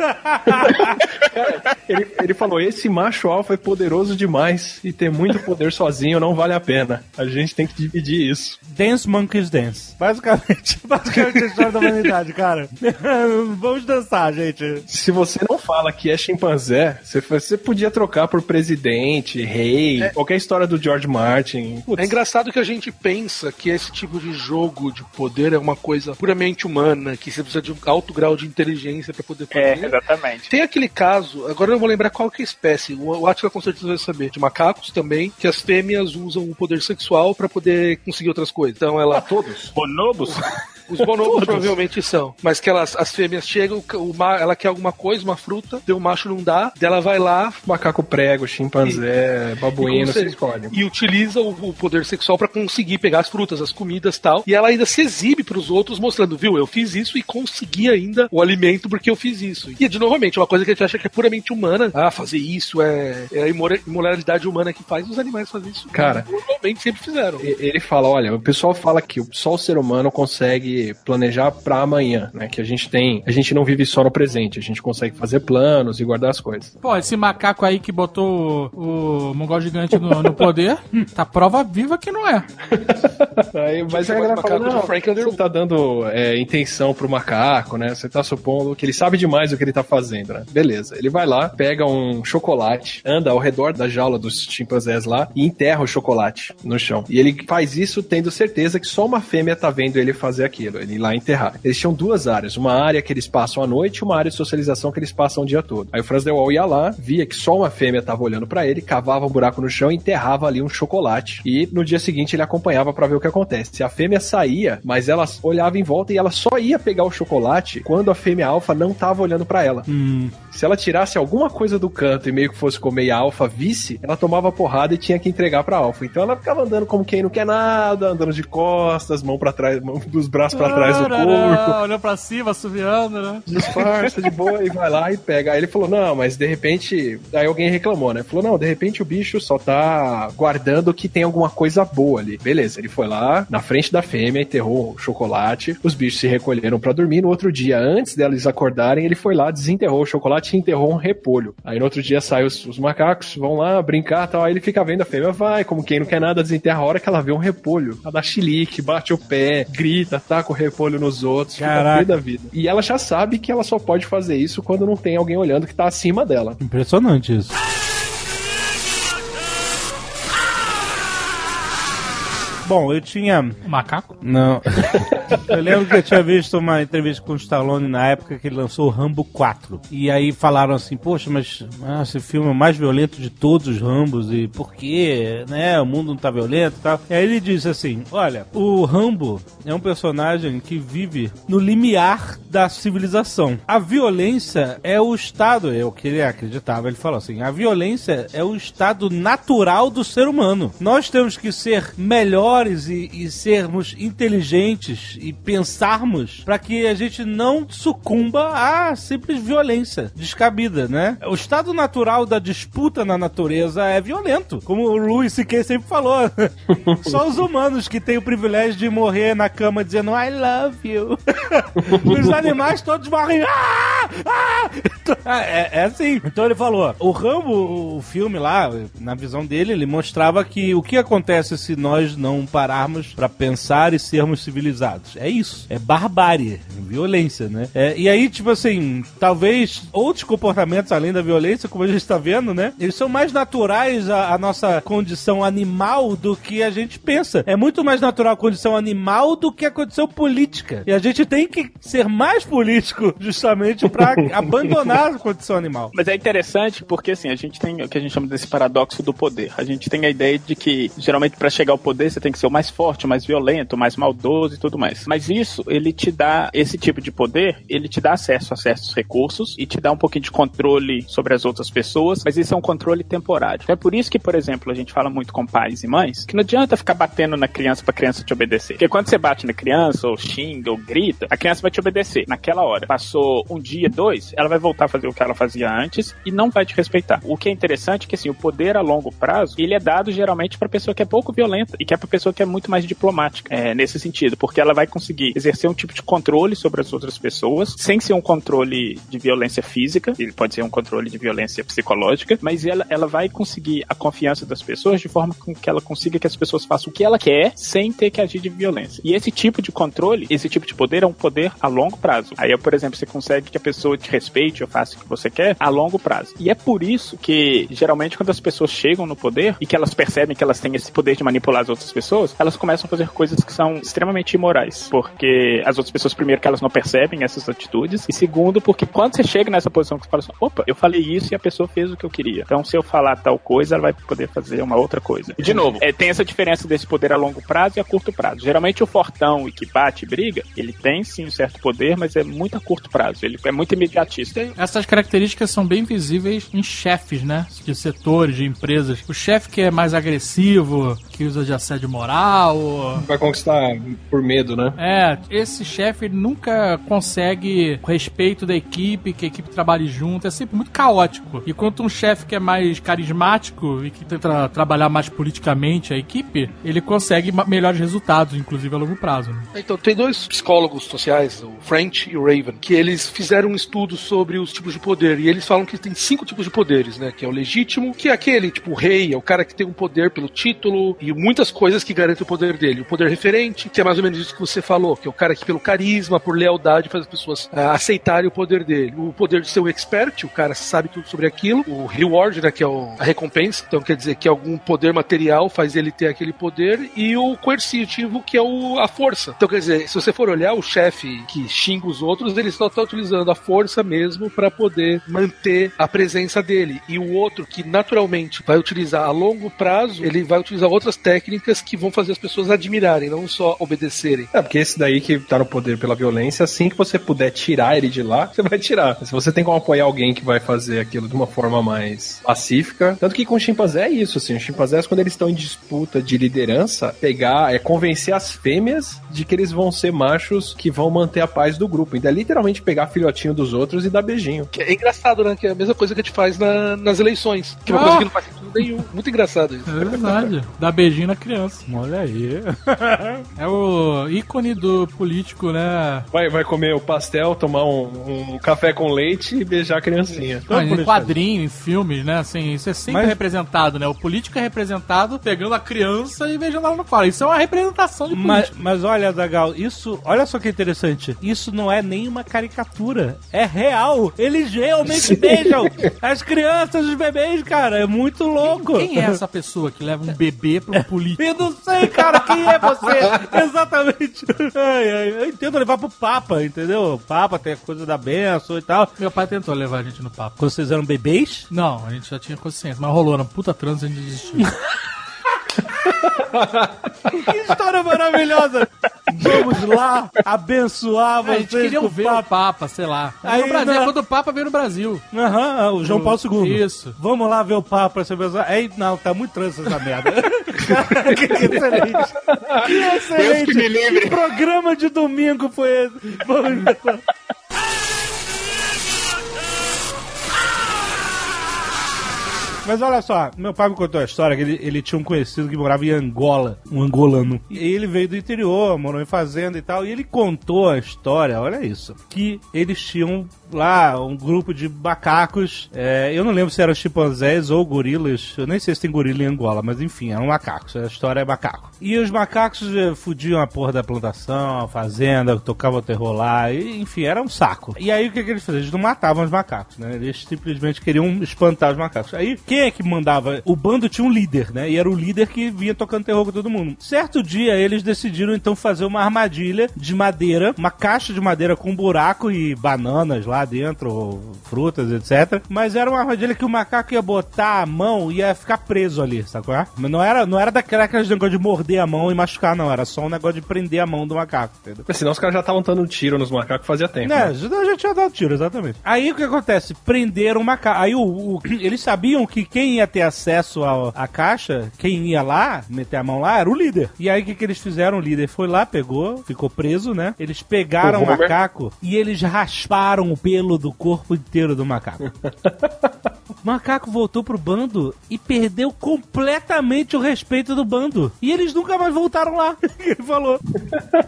Ele, ele falou: esse macho alfa é poderoso demais e ter muito poder sozinho não vale a pena. A gente tem que dividir isso. Dance Monkeys Dance. Basicamente, basicamente a história da humanidade, cara. Vamos dançar, gente. Se você não fala que é chimpanzé, você, você podia trocar por presidente, rei, qualquer história do George Martin. Putz, É engraçado que a gente pensa que esse tipo de jogo de poder é uma coisa puramente humana, que você precisa de um alto grau de inteligência pra poder fazer. É, exatamente. Tem aquele caso, agora eu não vou lembrar qual que é a espécie, o o Atila com certeza vai saber, de macacos também, que as fêmeas usam o poder sexual pra poder conseguir outras coisas. Então ela. todos. Bonobos? Os bonobos provavelmente são. Mas que elas, as fêmeas chegam, o ma- ela quer alguma coisa, uma fruta, daí o macho não dá, daí ela vai lá Macaco prego, chimpanzé, babuíno, e, você você- escolhe. e utiliza o, o poder sexual pra conseguir pegar as frutas, as comidas e tal. E ela ainda se exibe pros outros, mostrando, viu, eu fiz isso e consegui ainda o alimento porque eu fiz isso. E, de novamente, uma coisa que a gente acha que é puramente humana. Ah, fazer isso é, é a imora- imoralidade humana que faz. Os animais fazem isso. Cara. normalmente sempre fizeram. Ele fala, olha, o pessoal fala que só o ser humano consegue planejar pra amanhã, né? Que a gente tem, a gente não vive só no presente, a gente consegue fazer planos e guardar as coisas. Pô, esse macaco aí que botou o, o mongol gigante no, no poder, tá prova viva que não é. Aí, mas aí a galera fala, não, Frank Underwood." você tá dando é, intenção pro macaco, né? Você tá supondo que ele sabe demais o que ele tá fazendo, né? Beleza. Ele vai lá, pega um chocolate, anda ao redor da jaula dos chimpanzés lá e enterra o chocolate no chão. E ele faz isso tendo certeza que só uma fêmea tá vendo ele fazer aquilo, ele ir lá enterrar. Eles tinham duas áreas, uma área que eles passam à noite e uma área de socialização que eles passam o dia todo. Aí o Franz Dewall ia lá, via que só uma fêmea tava olhando pra ele, cavava um buraco no chão e enterrava ali um chocolate. E no dia seguinte ele acompanhava pra ver o que acontece. A fêmea saía, mas ela olhava em volta e ela só ia pegar o chocolate quando a fêmea alfa não tava olhando pra ela. Se ela tirasse alguma coisa do canto e meio que fosse comer e a alfa visse, ela tomava porrada e tinha que entregar pra alfa. Então ela ficava andando como quem não quer nada, andando de costas, mão para trás, mão dos braços pra trás do corpo. Olhando pra cima, assoviando, né? Disfarça de boa e vai lá e pega. Aí ele falou: Não, mas de repente. Aí alguém reclamou, né? Falou: Não, de repente o bicho só tá guardando que tem alguma coisa boa ali. Beleza, ele foi lá na frente da fêmea, enterrou o chocolate. Os bichos se recolheram pra dormir. No outro dia, antes deles acordarem, ele foi lá, desenterrou o chocolate e enterrou um repolho. Aí no outro dia saem os, os macacos, vão lá brincar e tal. Aí ele fica vendo a fêmea, vai, como quem não quer nada, desenterra a hora que ela vê um repolho. Ela dá chilique, bate o pé, grita, taca o repolho nos outros, Caraca. fica da vida. E ela já sabe que ela só pode fazer isso quando não tem alguém olhando que tá acima dela. Impressionante isso. Bom, eu tinha. Macaco? Não. eu lembro que eu tinha visto uma entrevista com o Stallone na época que ele lançou o Rambo 4. E aí falaram assim, poxa, mas ah, esse filme é o mais violento de todos os Rambos e por quê? Né? O mundo não tá violento e tal. E aí ele disse assim, olha, o Rambo é um personagem que vive no limiar da civilização. A violência é o estado, é o que ele acreditava. Ele falou assim, a violência é o estado natural do ser humano. Nós temos que ser melhores e, e sermos inteligentes e pensarmos para que a gente não sucumba à simples violência descabida, né? O estado natural da disputa na natureza é violento, como o Louis C.K. sempre falou. Só os humanos que têm o privilégio de morrer na cama dizendo I love you. os animais todos morrem. Ah! Ah! É, é assim. Então ele falou: o Rambo, o filme lá, na visão dele, ele mostrava que o que acontece se nós não pararmos pra pensar e sermos civilizados. É isso. É barbárie, violência, né? É, e aí, tipo assim, talvez outros comportamentos além da violência, como a gente tá vendo, né? Eles são mais naturais à, à nossa condição animal do que a gente pensa. É muito mais natural a condição animal do que a condição política. E a gente tem que ser mais político justamente pra abandonar a condição animal. Mas é interessante porque assim, a gente tem o que a gente chama desse paradoxo do poder. A gente tem a ideia de que geralmente para chegar ao poder você tem que ser o mais forte, o mais violento, o mais maldoso e tudo mais. Mas isso, ele te dá esse tipo de poder, ele te dá acesso a certos recursos e te dá um pouquinho de controle sobre as outras pessoas, mas isso é um controle temporário. Então é por isso que, por exemplo, a gente fala muito com pais e mães que não adianta ficar batendo na criança pra criança te obedecer. Porque quando você bate na criança, ou xinga, ou grita, a criança vai te obedecer naquela hora. Passou um dia, dois, ela vai voltar a fazer o que ela fazia antes e não vai te respeitar. O que é interessante é que assim, o poder a longo prazo, ele é dado geralmente pra pessoa que é pouco violenta e que é pra pessoa que é muito mais diplomática, é, nesse sentido, porque ela vai conseguir exercer um tipo de controle sobre as outras pessoas, sem ser um controle de violência física, ele pode ser um controle de violência psicológica, mas ela, ela vai conseguir a confiança das pessoas de forma com que ela consiga que as pessoas façam o que ela quer sem ter que agir de violência. E esse tipo de controle, esse tipo de poder é um poder a longo prazo. Aí, por exemplo, você consegue que a pessoa te respeite ou faça o que você quer a longo prazo. E é por isso que, geralmente, quando as pessoas chegam no poder e que elas percebem que elas têm esse poder de manipular as outras pessoas, elas começam a fazer coisas que são extremamente imorais. Porque as outras pessoas, primeiro, que elas não percebem essas atitudes, e segundo, porque quando você chega nessa posição que você fala assim, opa, eu falei isso e a pessoa fez o que eu queria. Então, se eu falar tal coisa, ela vai poder fazer uma outra coisa. E, de novo, é, tem essa diferença desse poder a longo prazo e a curto prazo. Geralmente, o fortão e que bate e briga, ele tem sim um certo poder, mas é muito a curto prazo. Ele é muito imediatista. Essas características são bem visíveis em chefes, né? De setores, de empresas. O chefe que é mais agressivo, que usa de assédio moral. ou- Vai conquistar por medo, né? É, esse chefe nunca consegue o respeito da equipe, que a equipe trabalhe junto, é sempre muito caótico. E quanto um chefe que é mais carismático e que tenta trabalhar mais politicamente a equipe, ele consegue melhores resultados, inclusive a longo prazo. né? Então, tem dois psicólogos sociais, o French e o Raven, que eles fizeram um estudo sobre os tipos de poder. E eles falam que tem cinco tipos de poderes, né? Que é o legítimo, que é aquele, tipo, o rei, é o cara que tem um poder pelo título e muitas coisas que garantem o poder dele. O poder referente, que é mais ou menos isso que você falou, que é o cara que pelo carisma, por lealdade, faz as pessoas ah, aceitarem o poder dele. O poder de ser um expert, o cara sabe tudo sobre aquilo. O reward, né? Que é o- a recompensa, então quer dizer que algum poder material faz ele ter aquele poder. E o coercitivo, que é o, a força. Então quer dizer, se você for olhar o chefe que xinga os outros, ele só está utilizando a força mesmo para poder manter a presença dele. E o outro que naturalmente vai utilizar a longo prazo, ele vai utilizar outras técnicas que vão fazer as pessoas admirarem, não só obedecerem. É, porque esse daí que tá no poder pela violência, assim que você puder tirar ele de lá, você vai tirar. Se você tem como apoiar alguém que vai fazer aquilo de uma forma mais pacífica. Tanto que com o chimpanzé é isso, assim. Os chimpanzés, quando eles estão em disputa de liderança, pegar, é convencer as fêmeas de que eles vão ser machos que vão manter a paz do grupo. Então é literalmente pegar filhotinho dos outros e dar beijinho. Que é engraçado, né? Que é a mesma coisa que a gente faz na- nas eleições. Que é uma Ah. coisa que não faz sentido nenhum. Muito engraçado isso. É verdade. Dá beijinho na criança. Olha aí. É o ícone do político, né? Vai, vai comer o pastel, tomar um, um café com leite e beijar a criancinha. Ah, em quadrinho, em filmes, né? Assim, isso é sempre Mas- representado, né? O político é representado pegando a criança e beijando ela no colo. Isso é uma representação de Mas, político. mas olha, Zagal, isso, olha só que interessante. Isso não é nenhuma caricatura. É real. Eles realmente beijam as crianças, os bebês, cara. É muito louco. Quem é essa pessoa que leva um bebê pra político? Eu não sei, cara, quem é você? Exatamente. Ai, ai, eu entendo levar pro Papa, entendeu? O Papa tem a coisa da benção e tal. Meu pai tentou levar a gente no papo. Quando vocês eram bebês, Não, a gente já tinha consciência, mas rolou na puta trans e a gente desistiu. que história maravilhosa. Vamos lá abençoar a gente vocês queria ver o o Papa. Papa, sei lá. Aí, no Brasil, não. quando o Papa veio no Brasil. Aham, o João Paulo II. Isso. Vamos lá ver o Papa, essa pessoa. Aí, não, tá muito trans essa merda. Que excelente. Que excelente. me livre. Que programa de domingo foi esse? Vamos Mas olha só, meu pai me contou a história que ele, ele tinha um conhecido que morava em Angola, um angolano. E ele veio do interior, morou em fazenda e tal, e ele contou a história, olha isso, que eles tinham lá um grupo de macacos, é, eu não lembro se eram chimpanzés ou gorilas, eu nem sei se tem gorila em Angola, mas enfim, eram macacos, a história é macaco. E os macacos eh, fudiam a porra da plantação, a fazenda, tocavam terror lá, e, enfim, era um saco. E aí o que, que eles faziam? Eles não matavam os macacos, né? Eles simplesmente queriam espantar os macacos. Aí quem é que mandava? O bando tinha um líder, né? E era o líder que vinha tocando terror com todo mundo. Certo dia eles decidiram então fazer uma armadilha de madeira, uma caixa de madeira com um buraco e bananas lá, lá dentro, frutas, etc. Mas era uma armadilha que o macaco ia botar a mão e ia ficar preso ali, sacou? Mas não era, não era daquela negócio de morder a mão e machucar, não. Era só um negócio de prender a mão do macaco, entendeu? Mas senão os caras já estavam dando tiro nos macacos fazia tempo. É, né? já, tinha dado tiro, exatamente. Aí o que acontece? Prenderam o macaco. Aí o, o- eles sabiam que quem ia ter acesso à caixa, quem ia lá, meter a mão lá, era o líder. E aí o que, que eles fizeram? O líder foi lá, pegou, ficou preso, né? Eles pegaram o, O Homer. macaco e eles rasparam o pelo do corpo inteiro do macaco. O macaco voltou pro bando e perdeu completamente o respeito do bando. E eles nunca mais voltaram lá. Ele falou.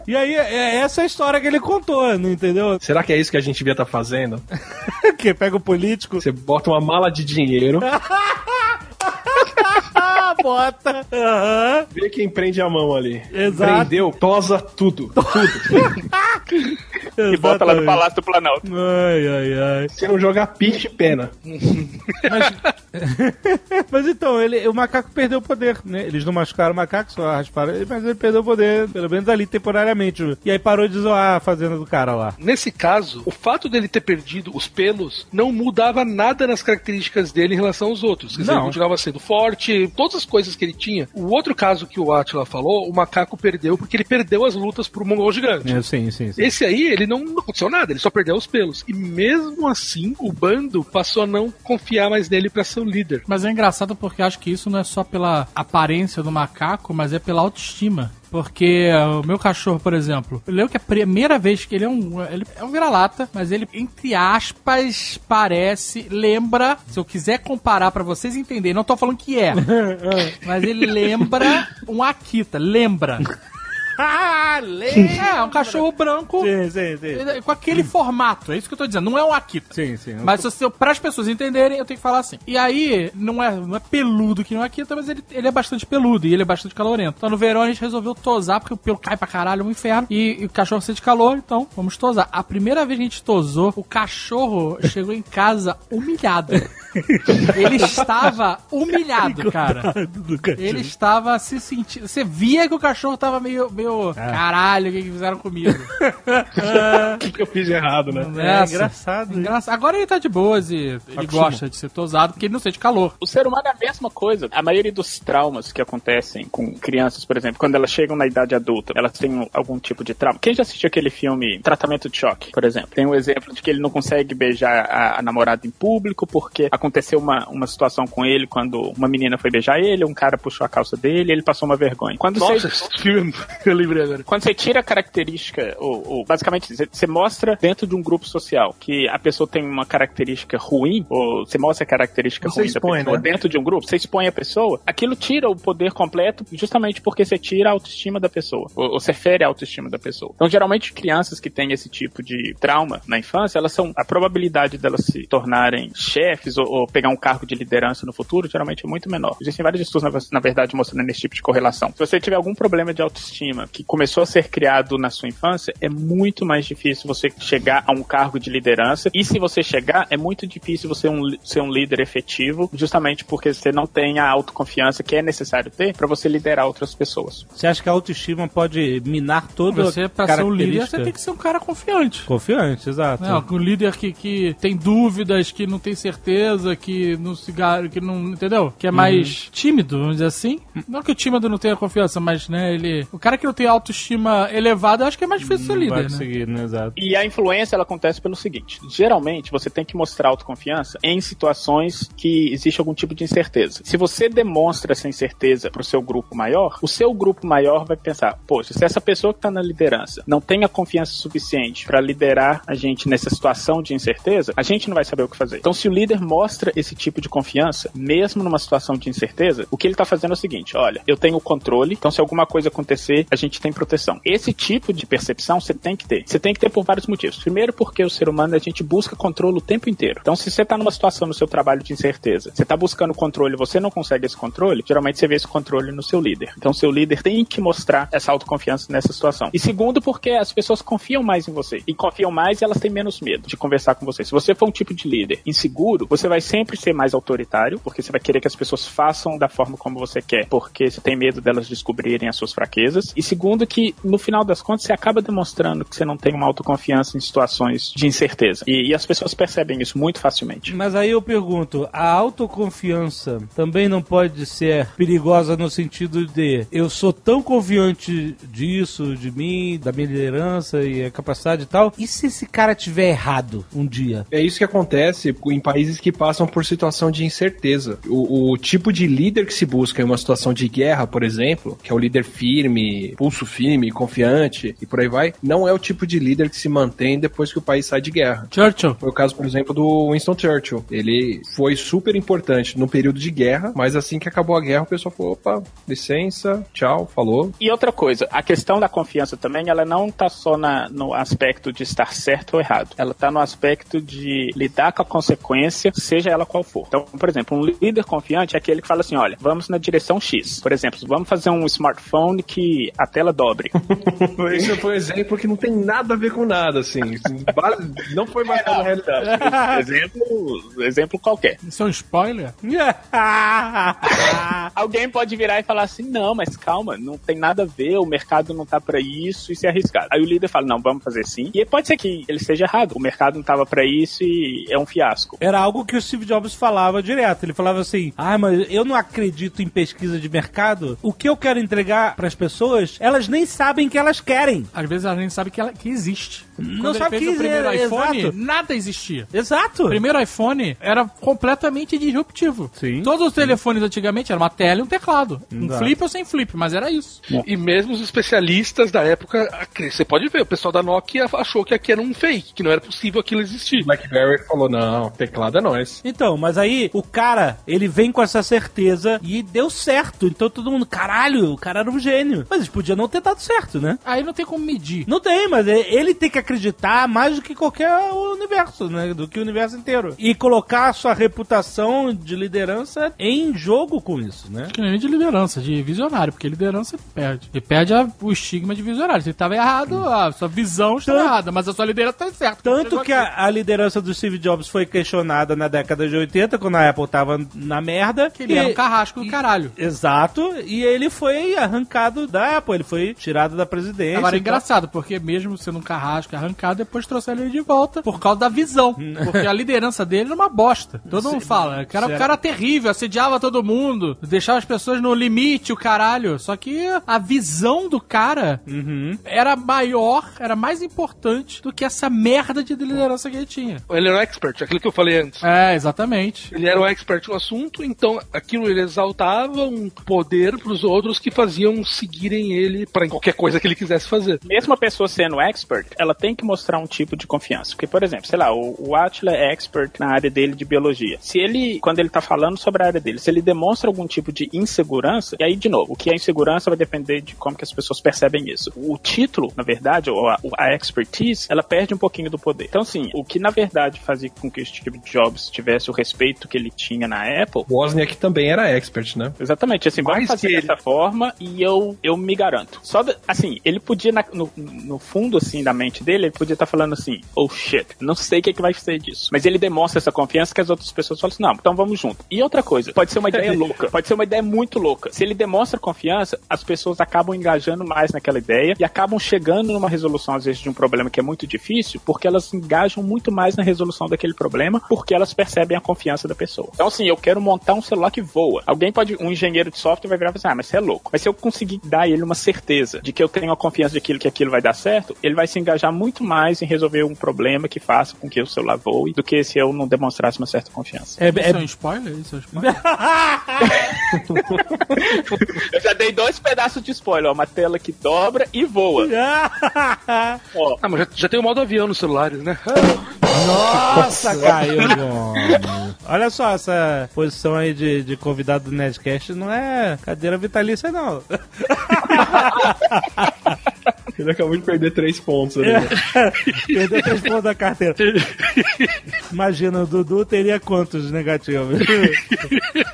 E aí, é essa é a história que ele contou, não entendeu? Será que é isso que a gente devia estar fazendo? que pega o político. Você bota uma mala de dinheiro, bota. Aham. vê quem prende a mão ali. Exato. Prendeu, tosa tudo. Tudo. E bota lá no. Palácio do Planalto. Ai, ai, ai. Se não jogar piche, pena. Mas então, ele, o macaco perdeu o poder, né? Eles não machucaram o macaco, só rasparam ele, mas ele perdeu o poder, pelo menos ali temporariamente. E aí parou de zoar a fazenda do cara lá. Nesse caso, o fato dele ter perdido os pelos não mudava nada nas características dele em relação aos outros. Quer dizer, Não. ele continuava sendo forte, todas as coisas que ele tinha. O outro caso que o Atila falou, o macaco perdeu porque ele perdeu as lutas pro mongol gigante. É, sim, sim, sim. Esse aí, ele não, não aconteceu nada, ele só perdeu os pelos. E mesmo assim, o bando passou a não confiar mais nele pra ser o líder. Mas é engraçado porque acho que isso não é só pela aparência do macaco, mas é pela autoestima. Porque o meu cachorro, por exemplo, eu lembro que a primeira vez que ele é um. Ele é um vira-lata, mas ele, entre aspas, parece. Lembra. Se eu quiser comparar pra vocês entenderem, não tô falando que é. mas ele lembra um Akita. Lembra. Ah, É, um cachorro branco Sim, sim, sim. eh, com aquele formato. É isso que eu tô dizendo. Não é um Akita. Sim, sim. Mas se eu, para as pessoas entenderem, eu tenho que falar assim. E aí, não é, não é peludo que não é Akita, mas ele, ele é bastante peludo e ele é bastante calorento. Então no verão a gente resolveu tosar, porque o pelo cai pra caralho, é um inferno. E, e o cachorro sente calor, então vamos tosar. A primeira vez que a gente tosou, o cachorro chegou em casa humilhado. ele estava humilhado, cara. Ele estava se sentindo. Você via que o cachorro tava meio. meio Caralho, o que, que fizeram comigo? O que, que eu fiz errado, né? É engraçado. Engraçado. Agora ele tá de boas e ele gosta de ser tosado porque ele não sente calor. O ser humano é a mesma coisa. A maioria dos traumas que acontecem com crianças, por exemplo, quando elas chegam na idade adulta, elas têm um- algum tipo de trauma. Quem já assistiu aquele filme Tratamento de Choque, por exemplo? Tem um exemplo de que ele não consegue beijar a, a namorada em público porque aconteceu uma, uma situação com ele quando uma menina foi beijar ele, um cara puxou a calça dele e ele passou uma vergonha. Quando Nossa, você, esse filme, eu lembrei agora. quando você tira a característica, ou, ou basicamente você, mostra dentro de um grupo social que a pessoa tem uma característica ruim, ou você mostra a característica Você ruim expõe, da pessoa né? dentro de um grupo, você expõe a pessoa, aquilo tira o poder completo justamente porque você tira a autoestima da pessoa, ou, ou você fere a autoestima da pessoa. Então, geralmente, crianças que têm esse tipo de trauma na infância, elas são, a probabilidade delas se tornarem chefes ou, ou pegar um cargo de liderança no futuro, geralmente é muito menor. Existem vários estudos, na, na verdade, mostrando esse tipo de correlação. Se você tiver algum problema de autoestima que começou a ser criado na sua infância, é muito mais difícil você chegar a um cargo de liderança. E se você chegar, é muito difícil você um, ser um líder efetivo, justamente porque você não tem a autoconfiança que é necessário ter para você liderar outras pessoas. Você acha que a autoestima pode minar toda Você, a pra ser um líder, você tem que ser um cara confiante. Confiante, exato. Não, um líder que, que tem dúvidas, que não tem certeza, que não se gar- que não, entendeu? Que é mais tímido, vamos dizer assim. Não que o tímido não tenha confiança, mas, né, ele... O cara que tem autoestima elevada, eu acho que é mais difícil ser Não vai líder, né? conseguir, né? Exato. E a influência ela acontece pelo seguinte: geralmente você tem que mostrar autoconfiança em situações que existe algum tipo de incerteza. Se você demonstra essa incerteza pro seu grupo maior, o seu grupo maior vai pensar: poxa, se essa pessoa que tá na liderança não tem a confiança suficiente para liderar a gente nessa situação de incerteza, a gente não vai saber o que fazer. Então, se o líder mostra esse tipo de confiança, mesmo numa situação de incerteza, o que ele tá fazendo é o seguinte: olha, eu tenho o controle, então se alguma coisa acontecer, a gente tem proteção. Esse tipo de percepção você tem que ter. Você tem que ter por vários motivos. Primeiro, porque o ser humano a gente busca controle o tempo inteiro. Então, se você tá numa situação no seu trabalho de incerteza, você tá buscando controle, você não consegue esse controle, geralmente você vê esse controle no seu líder. Então, seu líder tem que mostrar essa autoconfiança nessa situação. E segundo, porque as pessoas confiam mais em você. E confiam mais e elas têm menos medo de conversar com você. Se você for um tipo de líder inseguro, você vai sempre ser mais autoritário, porque você vai querer que as pessoas façam da forma como você quer, porque você tem medo delas descobrirem as suas fraquezas. E segundo, que no final das contas você acaba demonstrando que você não tem uma autoconfiança em situações de incerteza. E, e as pessoas percebem isso muito facilmente. Mas aí eu pergunto, a autoconfiança também não pode ser perigosa no sentido de eu sou tão confiante disso, de mim, da minha liderança e a capacidade e tal, e se esse cara tiver errado um dia? É isso que acontece em países que passam por situação de incerteza. O, o tipo de líder que se busca em uma situação de guerra, por exemplo, que é o líder firme, pulso firme, confiante e por aí vai, não é o tipo de líder que se mantém depois que o país sai de guerra. Churchill. Foi o caso, por exemplo, do Winston Churchill. Ele foi super importante no período de guerra, mas assim que acabou a guerra, o pessoal falou: opa, licença, tchau, falou. E outra coisa, a questão da confiança também, ela não tá só na, no aspecto de estar certo ou errado. Ela tá no aspecto de lidar com a consequência, seja ela qual for. Então, por exemplo, um líder confiante é aquele que fala assim: olha, vamos na direção X. Por exemplo, vamos fazer um smartphone que a tela dobre. Esse foi um exemplo que não tem nada a ver com nada, assim. Não foi baseado na realidade. exemplo, exemplo qualquer. Isso é um spoiler? Alguém pode virar e falar assim: não, mas calma, não tem nada a ver, o mercado não tá pra isso, isso é arriscado. Aí o líder fala: não, vamos fazer sim. E pode ser que ele esteja errado, o mercado não tava pra isso e é um fiasco. Era algo que o Steve Jobs falava direto. Ele falava assim: ah, mas eu não acredito em pesquisa de mercado. O que eu quero entregar pras pessoas, elas nem sabem que elas querem. Às vezes a gente sabe que, ela, que existe. Não sabe fez que o primeiro iPhone, exato. nada existia. Exato. O primeiro iPhone era completamente disruptivo. Sim. Todos os telefones antigamente eram uma tela e um teclado. Um Exato. flip ou sem flip, mas era isso. E mesmo os especialistas da época, você pode ver, o pessoal da Nokia achou que aqui era um fake, que não era possível aquilo existir. BlackBerry falou: não, teclado é nós. Então, mas aí o cara, ele vem com essa certeza e deu certo. Então todo mundo, caralho, o cara era um gênio. Mas ele podia não ter dado certo, né? Aí não tem como medir. Não tem, mas é- ele tem que acreditar mais do que qualquer universo, né? Do que o universo inteiro. E colocar a sua reputação de liderança em jogo com isso, né? Que nem de liderança, de visionário, porque liderança perde. E perde a- o estigma de visionário. Se ele estava errado, a sua visão estava Tanto- errada, mas a sua liderança está certa. Tanto que a, a liderança do Steve Jobs foi questionada na década de 80, quando a Apple tava na merda. Que ele E- era um carrasco do e- caralho. Exato, e ele foi arrancado da Apple, ele foi tirado da presidência. Agora é engraçado, porque mesmo sendo um carrasco arrancado, depois trouxeram ele de volta por causa da visão. Porque a liderança dele era uma bosta. Todo mundo fala. O cara, o será- cara terrível, assediava todo mundo, deixava as pessoas no limite, o caralho. Só que a visão do cara Uhum. era maior, era mais importante do que essa merda de liderança que ele tinha. Ele era um expert, aquilo que eu falei antes. É, exatamente. Ele era um expert no assunto, então aquilo ele exaltava um poder pros outros que faziam seguirem ele para qualquer coisa que ele quisesse fazer. Mesmo a pessoa sendo expert, ela tem que mostrar um tipo de confiança. Porque, por exemplo, sei lá, o, o Atila é expert na área dele de biologia. Se ele, quando ele tá falando sobre a área dele, se ele demonstra algum tipo de insegurança, e aí, de novo, o que é insegurança vai depender de como que as pessoas percebem isso. O título, na verdade, ou a, a expertise, ela perde um pouquinho do poder. Então, assim, o que na verdade fazia com que Steve Jobs tivesse o respeito que ele tinha na Apple O Wozniak também era expert, né? Exatamente, assim, vamos Mais fazer ele. dessa forma e eu, eu me garanto. Só, assim, ele podia, na- no, no fundo, assim, da mente dele, ele podia estar falando assim, oh shit, não sei o que, é que vai ser disso. Mas ele demonstra essa confiança que as outras pessoas falam assim, não, então vamos junto. E outra coisa, pode ser uma ideia louca, pode ser uma ideia muito louca. Se ele demonstra confiança, as pessoas acabam engajando mais naquela ideia e acabam chegando numa resolução, às vezes, de um problema que é muito difícil, porque elas engajam muito mais na resolução daquele problema, porque elas percebem a confiança da pessoa. Então, assim, eu quero montar um celular que voa. Alguém pode, um engenheiro de software vai virar e falar assim, ah, mas você é louco. Mas se eu conseguir dar ele uma certeza de que eu tenho a confiança de aquilo que aquilo vai dar certo, ele vai se engajar muito mais em resolver um problema que faça com que o celular voe do que se eu não demonstrasse uma certa confiança. É, Isso é- é um spoiler? Isso é um spoiler? Eu já dei dois pedaços de spoiler, ó, uma tela que dobra e voa. Ó, Ah, mas já, já tem o modo avião nos celulares, né? Nossa, Gomes. Olha só, essa posição aí de, de convidado do Nerdcast não é cadeira vitalícia, não. Ele acabou de perder três pontos ali. né? Perdeu três pontos da carteira. Imagina, o Dudu teria quantos negativos?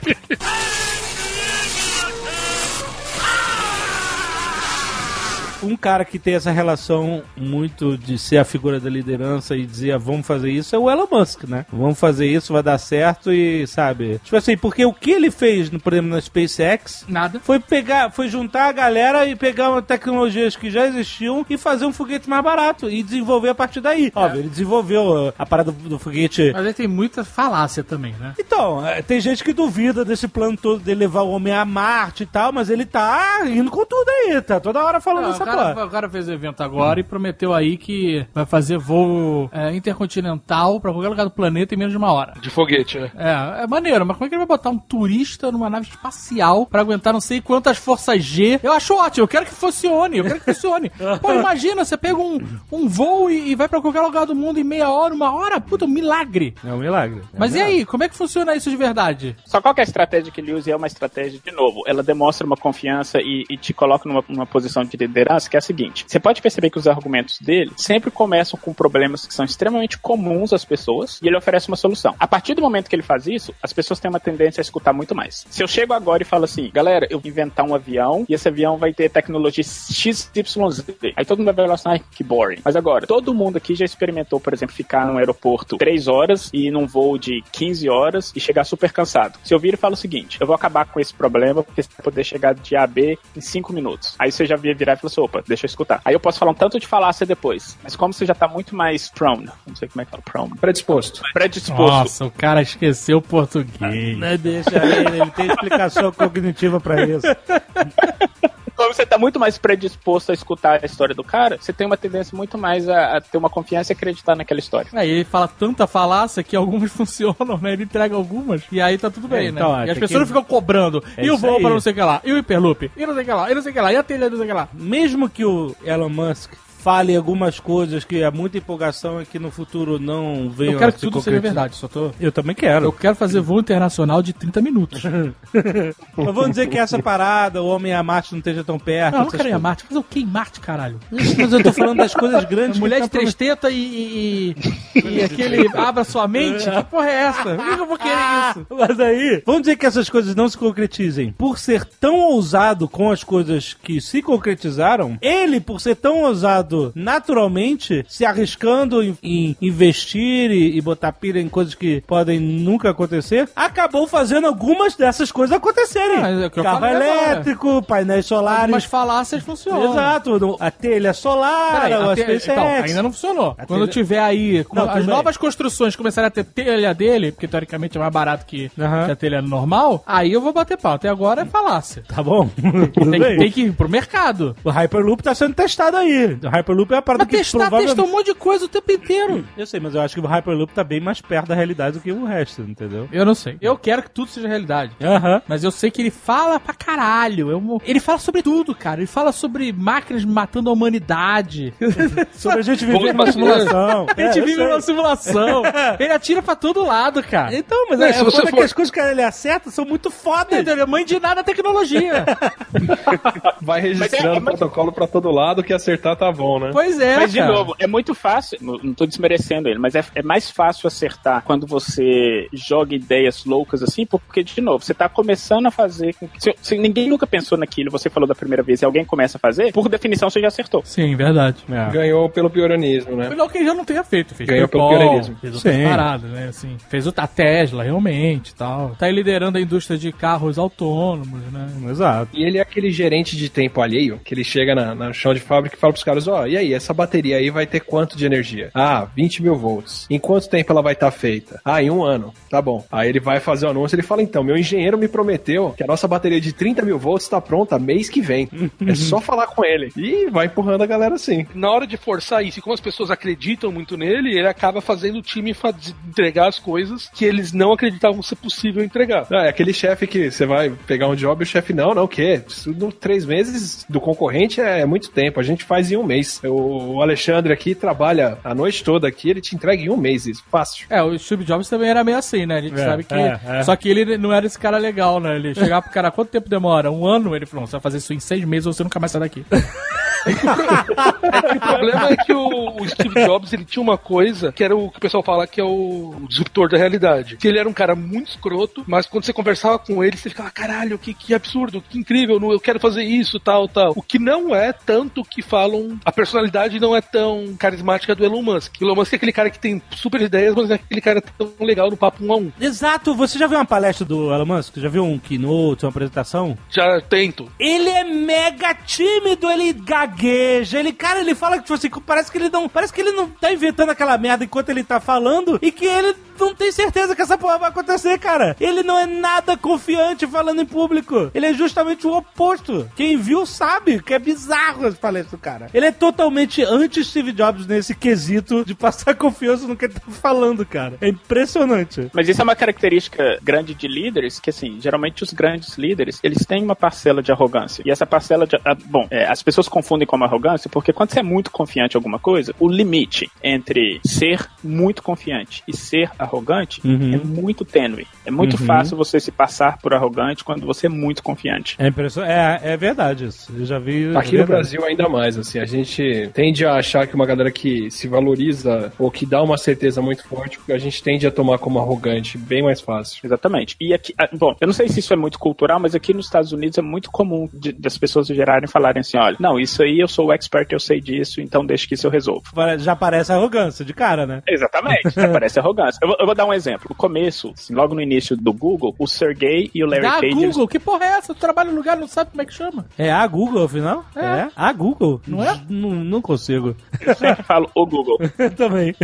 Um cara que tem essa relação muito de ser a figura da liderança e dizer vamos fazer isso é o Elon Musk, né? Vamos fazer isso, vai dar certo e, sabe? Tipo assim, porque o que ele fez, por exemplo, na SpaceX Nada. foi pegar, foi juntar a galera e pegar uma tecnologias que já existiam e fazer um foguete mais barato e desenvolver a partir daí. Óbvio, ele desenvolveu uh, a parada do, do foguete. Mas aí tem muita falácia também, né? Então, é, tem gente que duvida desse plano todo de levar o homem a Marte e tal, mas ele tá indo com tudo aí, tá toda hora falando Não, essa cara, o cara fez o evento agora e prometeu aí que vai fazer voo é, intercontinental pra qualquer lugar do planeta em menos de uma hora. De foguete, né? É, é maneiro, mas como é que ele vai botar um turista numa nave espacial pra aguentar não sei quantas forças G? Eu acho ótimo, eu quero que funcione, eu quero que funcione. Pô, imagina, você pega um, um voo e, e vai pra qualquer lugar do mundo em meia hora, uma hora, puta, um milagre. É um milagre. É Mas um e aí, como é que funciona isso de verdade? Só qual que é a estratégia que ele usa e é uma estratégia, de novo, ela demonstra uma confiança e, e te coloca numa, numa posição de liderança que é a seguinte: você pode perceber que os argumentos dele sempre começam com problemas que são extremamente comuns às pessoas e ele oferece uma solução. A partir do momento que ele faz isso, as pessoas têm uma tendência a escutar muito mais. Se eu chego agora e falo assim, galera, eu vou inventar um avião e esse avião vai ter tecnologia XYZ, aí todo mundo vai falar assim, ai, que boring. Mas agora, todo mundo aqui já experimentou, por exemplo, ficar num aeroporto 3 horas e num voo de 15 horas e chegar super cansado. Se eu vir e falo o seguinte, eu vou acabar com esse problema porque você vai poder chegar de A a B em 5 minutos. Aí você já via virar e falar assim, opa, deixa eu escutar. Aí eu posso falar um tanto de falácia depois. Mas como você já tá muito mais prone, não sei como é que fala, prone, Predisposto. predisposto. Nossa, o cara esqueceu o português. Não deixa ele, ele tem explicação cognitiva pra isso. Como você tá muito mais predisposto a escutar a história do cara, você tem uma tendência muito mais a, a ter uma confiança e acreditar naquela história. Aí ele fala tanta falácia que algumas funcionam, né? Ele entrega algumas e aí tá tudo bem, É, então, né? é, E as pessoas que- ficam cobrando. É e o voo aí. para não sei o que lá, e o Hyperloop, e não sei o que lá, e não sei o que lá, e a telha não sei o que lá. Mesmo que o Elon Musk fale algumas coisas que há muita empolgação e que no futuro não venham Eu quero que tudo seja concretizar. verdade, só tô... Eu também quero. Eu quero fazer voo internacional de 30 minutos. Não, Mas vamos dizer que essa parada, o homem e a Marte não esteja tão perto. eu não quero ir a. Marte. Fazer o que em Marte, caralho? Mas eu tô falando das coisas grandes. Mulher de três tetas e, e, e- e aquele abra sua mente? Que porra é essa? Por que eu vou querer isso? Mas aí, vamos dizer que essas coisas não se concretizem. Por ser tão ousado com as coisas que se concretizaram, ele, por ser tão ousado naturalmente, se arriscando em, em investir e, e botar pilha em coisas que podem nunca acontecer, acabou fazendo algumas dessas coisas acontecerem. Mas é Carro falei agora. elétrico, painéis solares. Algumas falácias funcionam. Exato, a telha solar, Peraí, a te- SpaceX. então, ainda não funcionou. A Quando telha- tiver aí, Não, as novas construções começarem a ter telha dele, porque teoricamente é mais barato que, Aham. que a telha normal, aí eu vou bater pau. Até agora é falácia. Tá bom? Tem, tem que ir pro mercado. O Hyperloop tá sendo testado aí. O Hyperloop é uma parada Mas que testar, provavelmente... testa um monte de coisa o tempo inteiro. Eu sei, mas eu acho que o Hyperloop tá bem mais perto da realidade do que o resto, entendeu? Eu não sei. Eu quero que tudo seja realidade. Aham. Mas eu sei que ele fala pra caralho. Eu- ele fala sobre tudo, cara. Ele fala sobre máquinas matando a humanidade. Sobre a gente viver numa mas- simulação. A gente É, vive numa simulação. ele atira pra todo lado, cara. Então, mas Não, é, se é você for- que as coisas que ele acerta são muito fodas. Ele é mãe de nada a tecnologia. Vai registrando Mas é- o protocolo pra todo lado que acertar tá bom, né? pois é, Mas, de cara. novo, é muito fácil, não tô desmerecendo ele, mas é, é mais fácil acertar quando você joga ideias loucas assim, porque, de novo, você tá começando a fazer. que- Se, se ninguém nunca pensou naquilo, você falou da primeira vez e alguém começa a fazer, por definição você já acertou. Sim, verdade. Ganhou pelo pioranismo, né? Não que ele já não tenha feito. Fez Ganhou pelo pioneirismo. Fez outras Sim. paradas, né? Assim, fez o a Tesla, realmente e tal. Tá aí liderando a indústria de carros autônomos, né? Exato. E ele é aquele gerente de tempo alheio, que ele chega na, na chão de fábrica e fala pros caras, ó, e aí, essa bateria aí vai ter quanto de energia? Ah, 20 mil volts. Em quanto tempo ela vai estar feita? Ah, em um ano. Tá bom. Aí ele vai fazer o anúncio, ele fala, então, meu engenheiro me prometeu que a nossa bateria de 30 mil volts tá pronta mês que vem. é só falar com ele. E vai empurrando a galera assim. Na hora de forçar isso, e como as pessoas acreditam muito nele, ele acaba fazendo o time faz- entregar as coisas que eles não acreditavam ser possível entregar. Ah, é aquele chefe que você vai pegar um job e o chefe, não, não, o quê? Isso no três meses do concorrente é muito tempo, a gente faz em um mês. O Alexandre aqui trabalha a noite toda aqui, ele te entrega em um mês isso, fácil. É, o Steve Jobs também era meio assim, né? A gente É, sabe que. é, é. Só que ele não era esse cara legal, né? Ele chegava pro cara, quanto tempo demora? Um ano? Ele falou, você vai fazer isso em seis meses ou você nunca mais sai daqui. o problema é que o, o Steve Jobs ele tinha uma coisa que era o que o pessoal fala que é o, o disruptor da realidade. Que ele era um cara muito escroto, mas quando você conversava com ele, você ficava, caralho, que, que absurdo, que incrível, eu quero fazer isso, tal, tal. O que não é tanto que falam, a personalidade não é tão carismática do Elon Musk. O Elon Musk é aquele cara que tem super ideias, mas não é aquele cara tão legal no papo um a um. Exato, você já viu uma palestra do Elon Musk? Já viu um keynote, uma apresentação? Já tento. Ele é mega tímido, ele gagueja, ele, cara, ele fala que, tipo assim, parece que ele não, parece que ele não tá inventando aquela merda enquanto ele tá falando e que ele não tem certeza que essa porra vai acontecer, cara. Ele não é nada confiante falando em público. Ele é justamente o oposto. Quem viu sabe que é bizarro as palestras do cara. Ele é totalmente anti-Steve Jobs nesse quesito de passar confiança no que ele tá falando, cara. É impressionante. Mas isso é uma característica grande de líderes, que assim, geralmente os grandes líderes, eles têm uma parcela de arrogância. E essa parcela de... ah, Bom, é, as pessoas confundem como arrogância, porque quando você é muito confiante em alguma coisa, o limite entre ser muito confiante e ser arrogante Uhum. é muito tênue. É muito Uhum. fácil você se passar por arrogante quando você é muito confiante. É impressionante. É, é verdade isso. Eu já vi. é Aqui no. Brasil ainda mais, assim, a gente tende a achar que uma galera que se valoriza ou que dá uma certeza muito forte, a gente tende a tomar como arrogante, bem mais fácil. Exatamente. E aqui, ah, bom, eu não sei se isso é muito cultural, mas aqui nos Estados Unidos é muito comum de- das pessoas gerarem e falarem assim: olha, não, isso aí eu sou o expert, eu sei disso, então deixa que isso eu resolvo. Já parece arrogância de cara, né? Exatamente, parece arrogância. Eu vou, eu vou dar um exemplo. No começo, assim, logo no início do Google, o Sergey e o Larry Da Page. eles- Google, que porra é essa? Tu trabalha no lugar, não sabe como é que chama? É a Google, afinal? É. A Google. Não é? Não, não consigo. Eu sempre falo o Google. Eu também.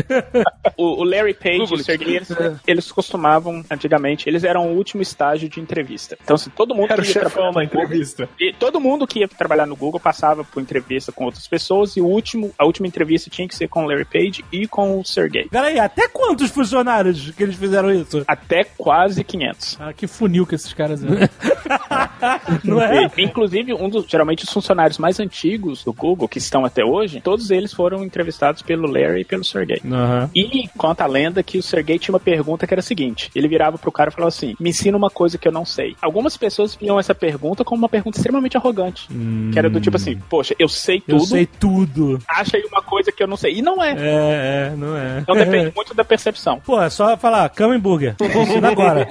O, o Larry Page Google, e o Sergey, eles, é. eles costumavam, antigamente, eles eram o último estágio de entrevista. Então, assim, todo mundo Era o que ia chefão trabalhar na no Google- entrevista. E todo mundo que ia trabalhar no Google passava por entrevista com outras pessoas e o último, a última entrevista tinha que ser com o Larry Page e com o Sergey. Peraí, até quantos funcionários que eles fizeram isso? Até quase 500. Ah, que funil que esses caras eram. Não é? Inclusive, um dos, geralmente, os funcionários mais antigos do Google, que estão até hoje, todos eles foram entrevistados pelo Larry e pelo Sergey. Aham. E conta a lenda que o Sergey tinha uma pergunta que era a seguinte: ele virava pro cara e falava assim: me ensina uma coisa que eu não sei. Algumas pessoas viam essa pergunta como uma pergunta extremamente arrogante. Que era do tipo assim: poxa, eu sei Eu tudo, sei tudo. acha aí uma coisa que eu não sei. E não é. É, é, não é. Então depende muito da percepção. Pô, é só falar, cama hambúrguer. Ensina agora.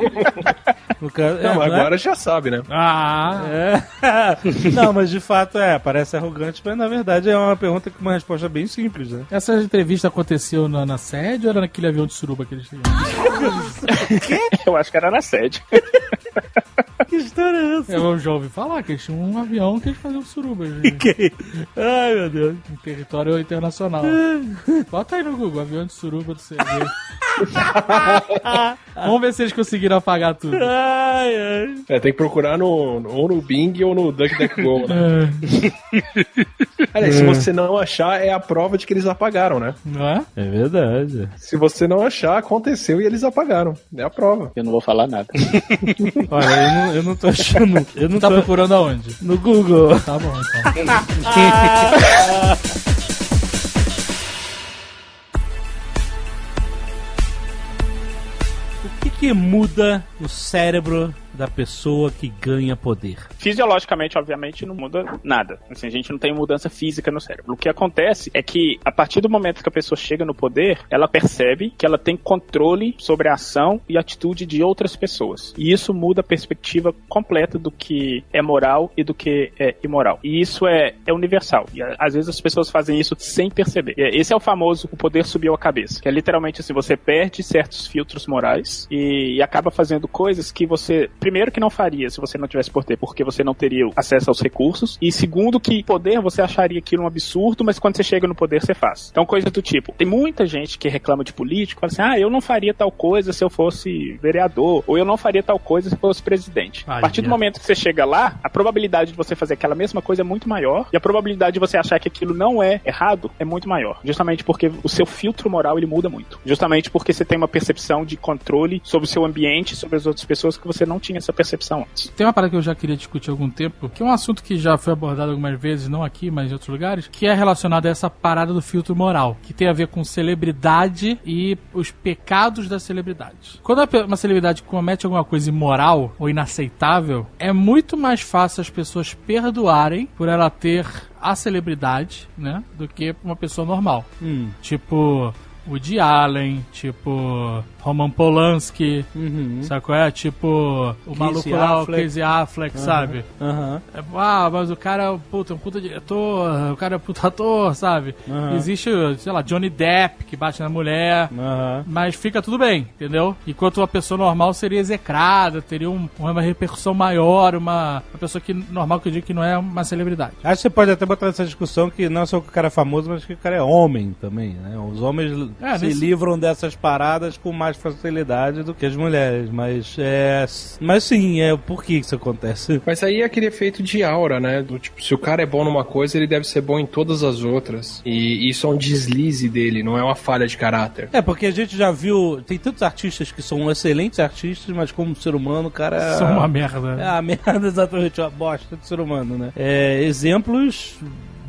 Caso, é, Não, não é? agora já sabe, né? Ah, É. Não, mas de fato é, parece arrogante, mas na verdade é uma pergunta com uma resposta bem simples, né? essa entrevista aconteceu na, na sede ou era naquele avião de suruba que eles tinham? Eu acho que era na sede. Que história é essa? Eu já ouvi falar que eles tinham um avião que eles faziam suruba em Que- Ai, meu Deus. em território internacional. Bota aí no Google, avião de suruba do Sergei. Vamos ver se eles conseguiram apagar tudo. Ai, ai. É, tem que procurar no, ou no Bing ou no DuckDuckGo, né? Aliás, se você não achar, é a prova de que eles apagaram, né? Não é? É verdade. Se você não achar, aconteceu e eles apagaram. É a prova. Eu não vou falar nada. Olha, eu não, eu não tô achando. Eu não Tá tô procurando aonde? no Google. Tá bom, então. O que, que muda no cérebro da pessoa que ganha poder? Fisiologicamente, obviamente, não muda nada. Assim, a gente não tem mudança física no cérebro. O que acontece é que, a partir do momento que a pessoa chega no poder, ela percebe que ela tem controle sobre a ação e atitude de outras pessoas. E isso muda a perspectiva completa do que é moral e do que é imoral. E isso é, é universal. E às vezes as pessoas fazem isso sem perceber. Esse é o famoso o poder subiu a cabeça. Que é literalmente assim, você perde certos filtros morais e, e acaba fazendo coisas que você, primeiro que não faria se você não tivesse poder, porque você não teria acesso aos recursos. E segundo que poder você acharia aquilo um absurdo, mas quando você chega no poder você faz. Então coisa do tipo, tem muita gente que reclama de político, fala assim, ah, eu não faria tal coisa se eu fosse vereador, ou eu não faria tal coisa se eu fosse presidente. Ai, a partir do momento que você chega lá, a probabilidade de você fazer aquela mesma coisa é muito maior, e a probabilidade de você achar que aquilo não é errado é muito maior. Justamente porque o seu filtro moral ele muda muito. Justamente porque você tem uma percepção de controle sobre o seu ambiente, sobre as outras pessoas que você não tinha essa percepção antes. Tem uma parada que eu já queria discutir há algum tempo, que é um assunto que já foi abordado algumas vezes, não aqui, mas em outros lugares, que é relacionado a essa parada do filtro moral, que tem a ver com celebridade e os pecados da celebridade. Quando uma celebridade comete alguma coisa imoral ou inaceitável, é muito mais fácil as pessoas perdoarem por ela ter a celebridade, né? Do que uma pessoa normal. Hum. Tipo, Woody Allen, tipo, Roman Polanski, Uhum. sabe qual é? Tipo, o Casey maluco lá, o. Casey Affleck, sabe? Aham. É, Ah, mas o cara é um puta, um puta diretor, o cara é um puta ator, sabe? Aham. Existe, sei lá, Johnny Depp, que bate na mulher, mas fica tudo bem, entendeu? Enquanto uma pessoa normal seria execrada, teria um- uma repercussão maior, uma, uma pessoa que normal que eu digo que não é uma celebridade. Acho que você pode até botar nessa discussão que não só que o cara é famoso, mas que o cara é homem também, né? Os homens É, se nesse- livram dessas paradas com mais facilidade do que as mulheres, mas é... Mas sim, é por que isso acontece? Mas aí é aquele efeito de aura, né? Do tipo, se o cara é bom numa coisa, ele deve ser bom em todas as outras. E isso é um deslize dele, não é uma falha de caráter. É, porque a gente já viu, tem tantos artistas que são excelentes artistas, mas como ser humano, o cara... É uma merda. É a merda, exatamente, uma bosta de ser humano, né? É, exemplos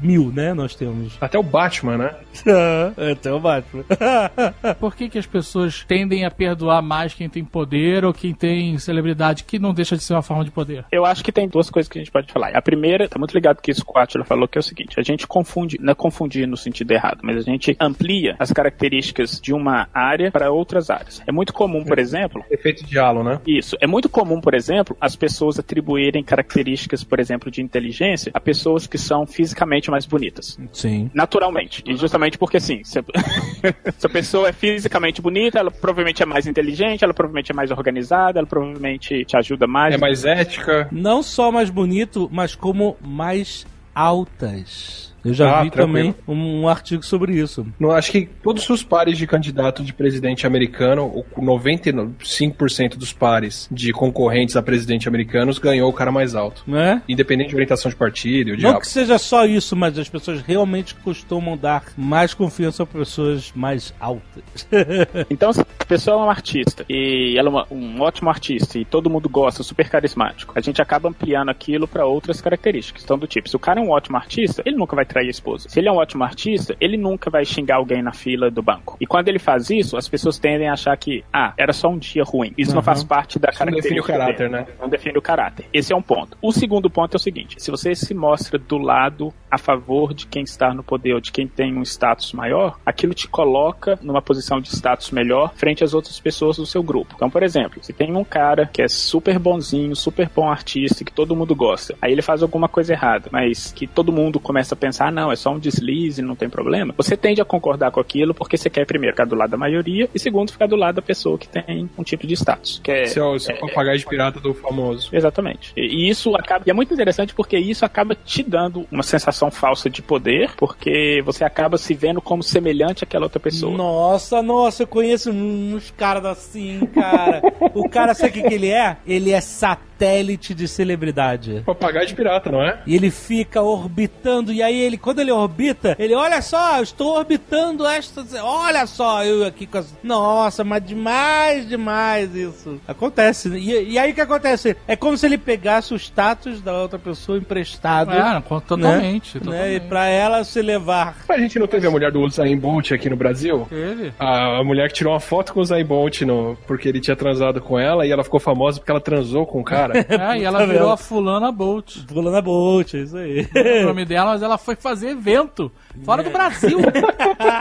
mil, né, nós temos. Até o Batman, né? Até o Batman. Por que, que as pessoas tendem a perdoar mais quem tem poder ou quem tem celebridade, que não deixa de ser uma forma de poder? Eu acho que tem duas coisas que a gente pode falar. A primeira, tá muito ligado com isso que o Atila falou, que é o seguinte: a gente confunde, não é confundir no sentido errado, mas a gente amplia as características de uma área para outras áreas. É muito comum, por exemplo, Efeito de halo, né? isso. É muito comum, por exemplo, as pessoas atribuírem características, por exemplo, de inteligência a pessoas que são fisicamente mais bonitas. Sim. Naturalmente. E justamente porque, assim, se a, se a pessoa é fisicamente bonita, ela provavelmente é mais inteligente, ela provavelmente é mais organizada, ela provavelmente te ajuda mais. É mais ética. Não só mais bonito, mas como mais altas. Eu já Ah, vi tranquilo. também um, um artigo sobre isso. Não, acho que todos os pares de candidato de presidente americano, o 95% dos pares de concorrentes a presidente americanos ganhou o cara mais alto. Né? Independente de orientação de partido Não diabo. que seja só isso, mas as pessoas realmente costumam dar mais confiança a pessoas mais altas. Então, se a pessoa é uma artista e ela é uma- um ótimo artista e todo mundo gosta, super carismático, a gente acaba ampliando aquilo para outras características. Então, do tipo, se o cara é um ótimo artista, ele nunca vai trair a esposa. Se ele é um ótimo artista, ele nunca vai xingar alguém na fila do banco. E quando ele faz isso, as pessoas tendem a achar que, ah, era só um dia ruim. Isso não faz parte da Isso não define o característica. caráter, dele. né? Não define o caráter. Esse é um ponto. O segundo ponto é o seguinte: se você se mostra do lado a favor de quem está no poder ou de quem tem um status maior, aquilo te coloca numa posição de status melhor frente às outras pessoas do seu grupo. Então, por exemplo, se tem um cara que é super bonzinho, super bom artista, que todo mundo gosta, aí ele faz alguma coisa errada, mas que todo mundo começa a pensar, ah, não, é só um deslize, não tem problema. Você tende a concordar com aquilo porque você quer primeiro ficar do lado da maioria e segundo ficar do lado da pessoa que tem um tipo de status. Que é, Esse é é o papagaio de pirata do famoso. Exatamente. E e isso acaba. E é muito interessante porque isso acaba te dando uma sensação falsa de poder, porque você acaba se vendo como semelhante àquela outra pessoa. Nossa, nossa, eu conheço uns caras assim, cara. o cara, sabe o que, que ele é? Ele é satélite de celebridade. Papagaio de pirata, não é? E ele fica orbitando, e aí ele, quando ele orbita, ele, olha só, eu estou orbitando esta. Olha só, eu aqui com as. Nossa, mas demais, demais isso. Acontece. né? E, e aí o que acontece? É como se ele pegasse o status da outra pessoa emprestado. É, não, totalmente. Né? totalmente. E pra ela se levar. A gente não teve a mulher do Usain Bolt aqui no Brasil? Teve. A, a mulher que tirou uma foto com o Usain Bolt no, porque ele tinha transado com ela e ela ficou famosa porque ela transou com o cara. É, e ela virou a fulana Bolt. Pulando a bolt, é isso aí. o nome dela, mas ela foi fazer evento fora do Brasil.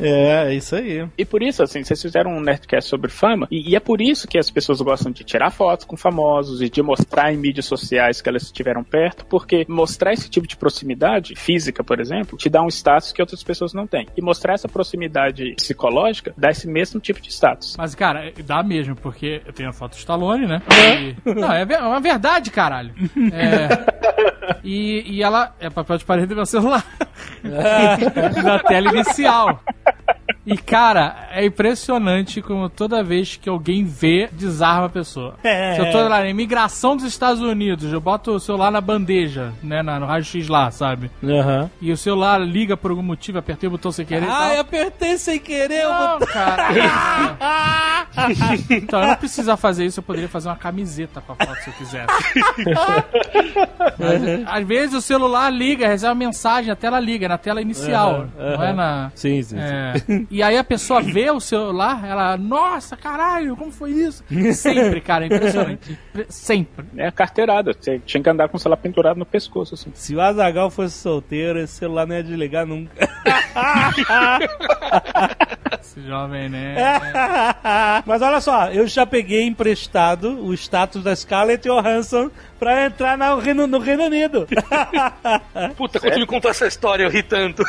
é, é isso aí. E por isso, assim, vocês fizeram um Nerdcast sobre fama, e, e é por isso que as pessoas gostam de tirar fotos com famosos e de mostrar em mídias sociais que elas estiveram perto, porque mostrar esse tipo de proximidade física, por exemplo, te dá um status que outras pessoas não têm. E mostrar essa proximidade psicológica dá esse mesmo tipo de status. Mas, cara, dá mesmo, porque eu tenho a foto do Stallone, né? E- Não, é ver- é uma verdade, caralho. É... E, e ela é papel de parede do meu celular. Na tela inicial. E, cara, é impressionante como toda vez que alguém vê, desarma a pessoa. É. Se eu tô lá na imigração dos Estados Unidos, eu boto o celular na bandeja, né, na- no raio-x lá, sabe? Aham. E o celular liga por algum motivo, apertei o botão sem querer. Ai, apertei sem querer o Não, botão. cara. então, eu não precisava fazer isso, eu poderia fazer uma camiseta com a foto se eu quisesse. Mas, às vezes o celular liga, recebe uma mensagem, a tela liga, na tela inicial, Aham, não é na... Sim, sim, sim. E aí a pessoa vê o celular, ela, nossa, caralho, como foi isso? Sempre, cara, é impressionante. Sempre. É carteirada. Você tinha que andar com o celular pendurado no pescoço, assim. Se o Azagal fosse solteiro, esse celular não ia desligar nunca. Esse jovem, né? Mas olha só, eu já peguei emprestado o status da Scarlett Johansson pra entrar no Reino, no Reino Unido. Puta, quando tu me contou essa história, eu ri tanto.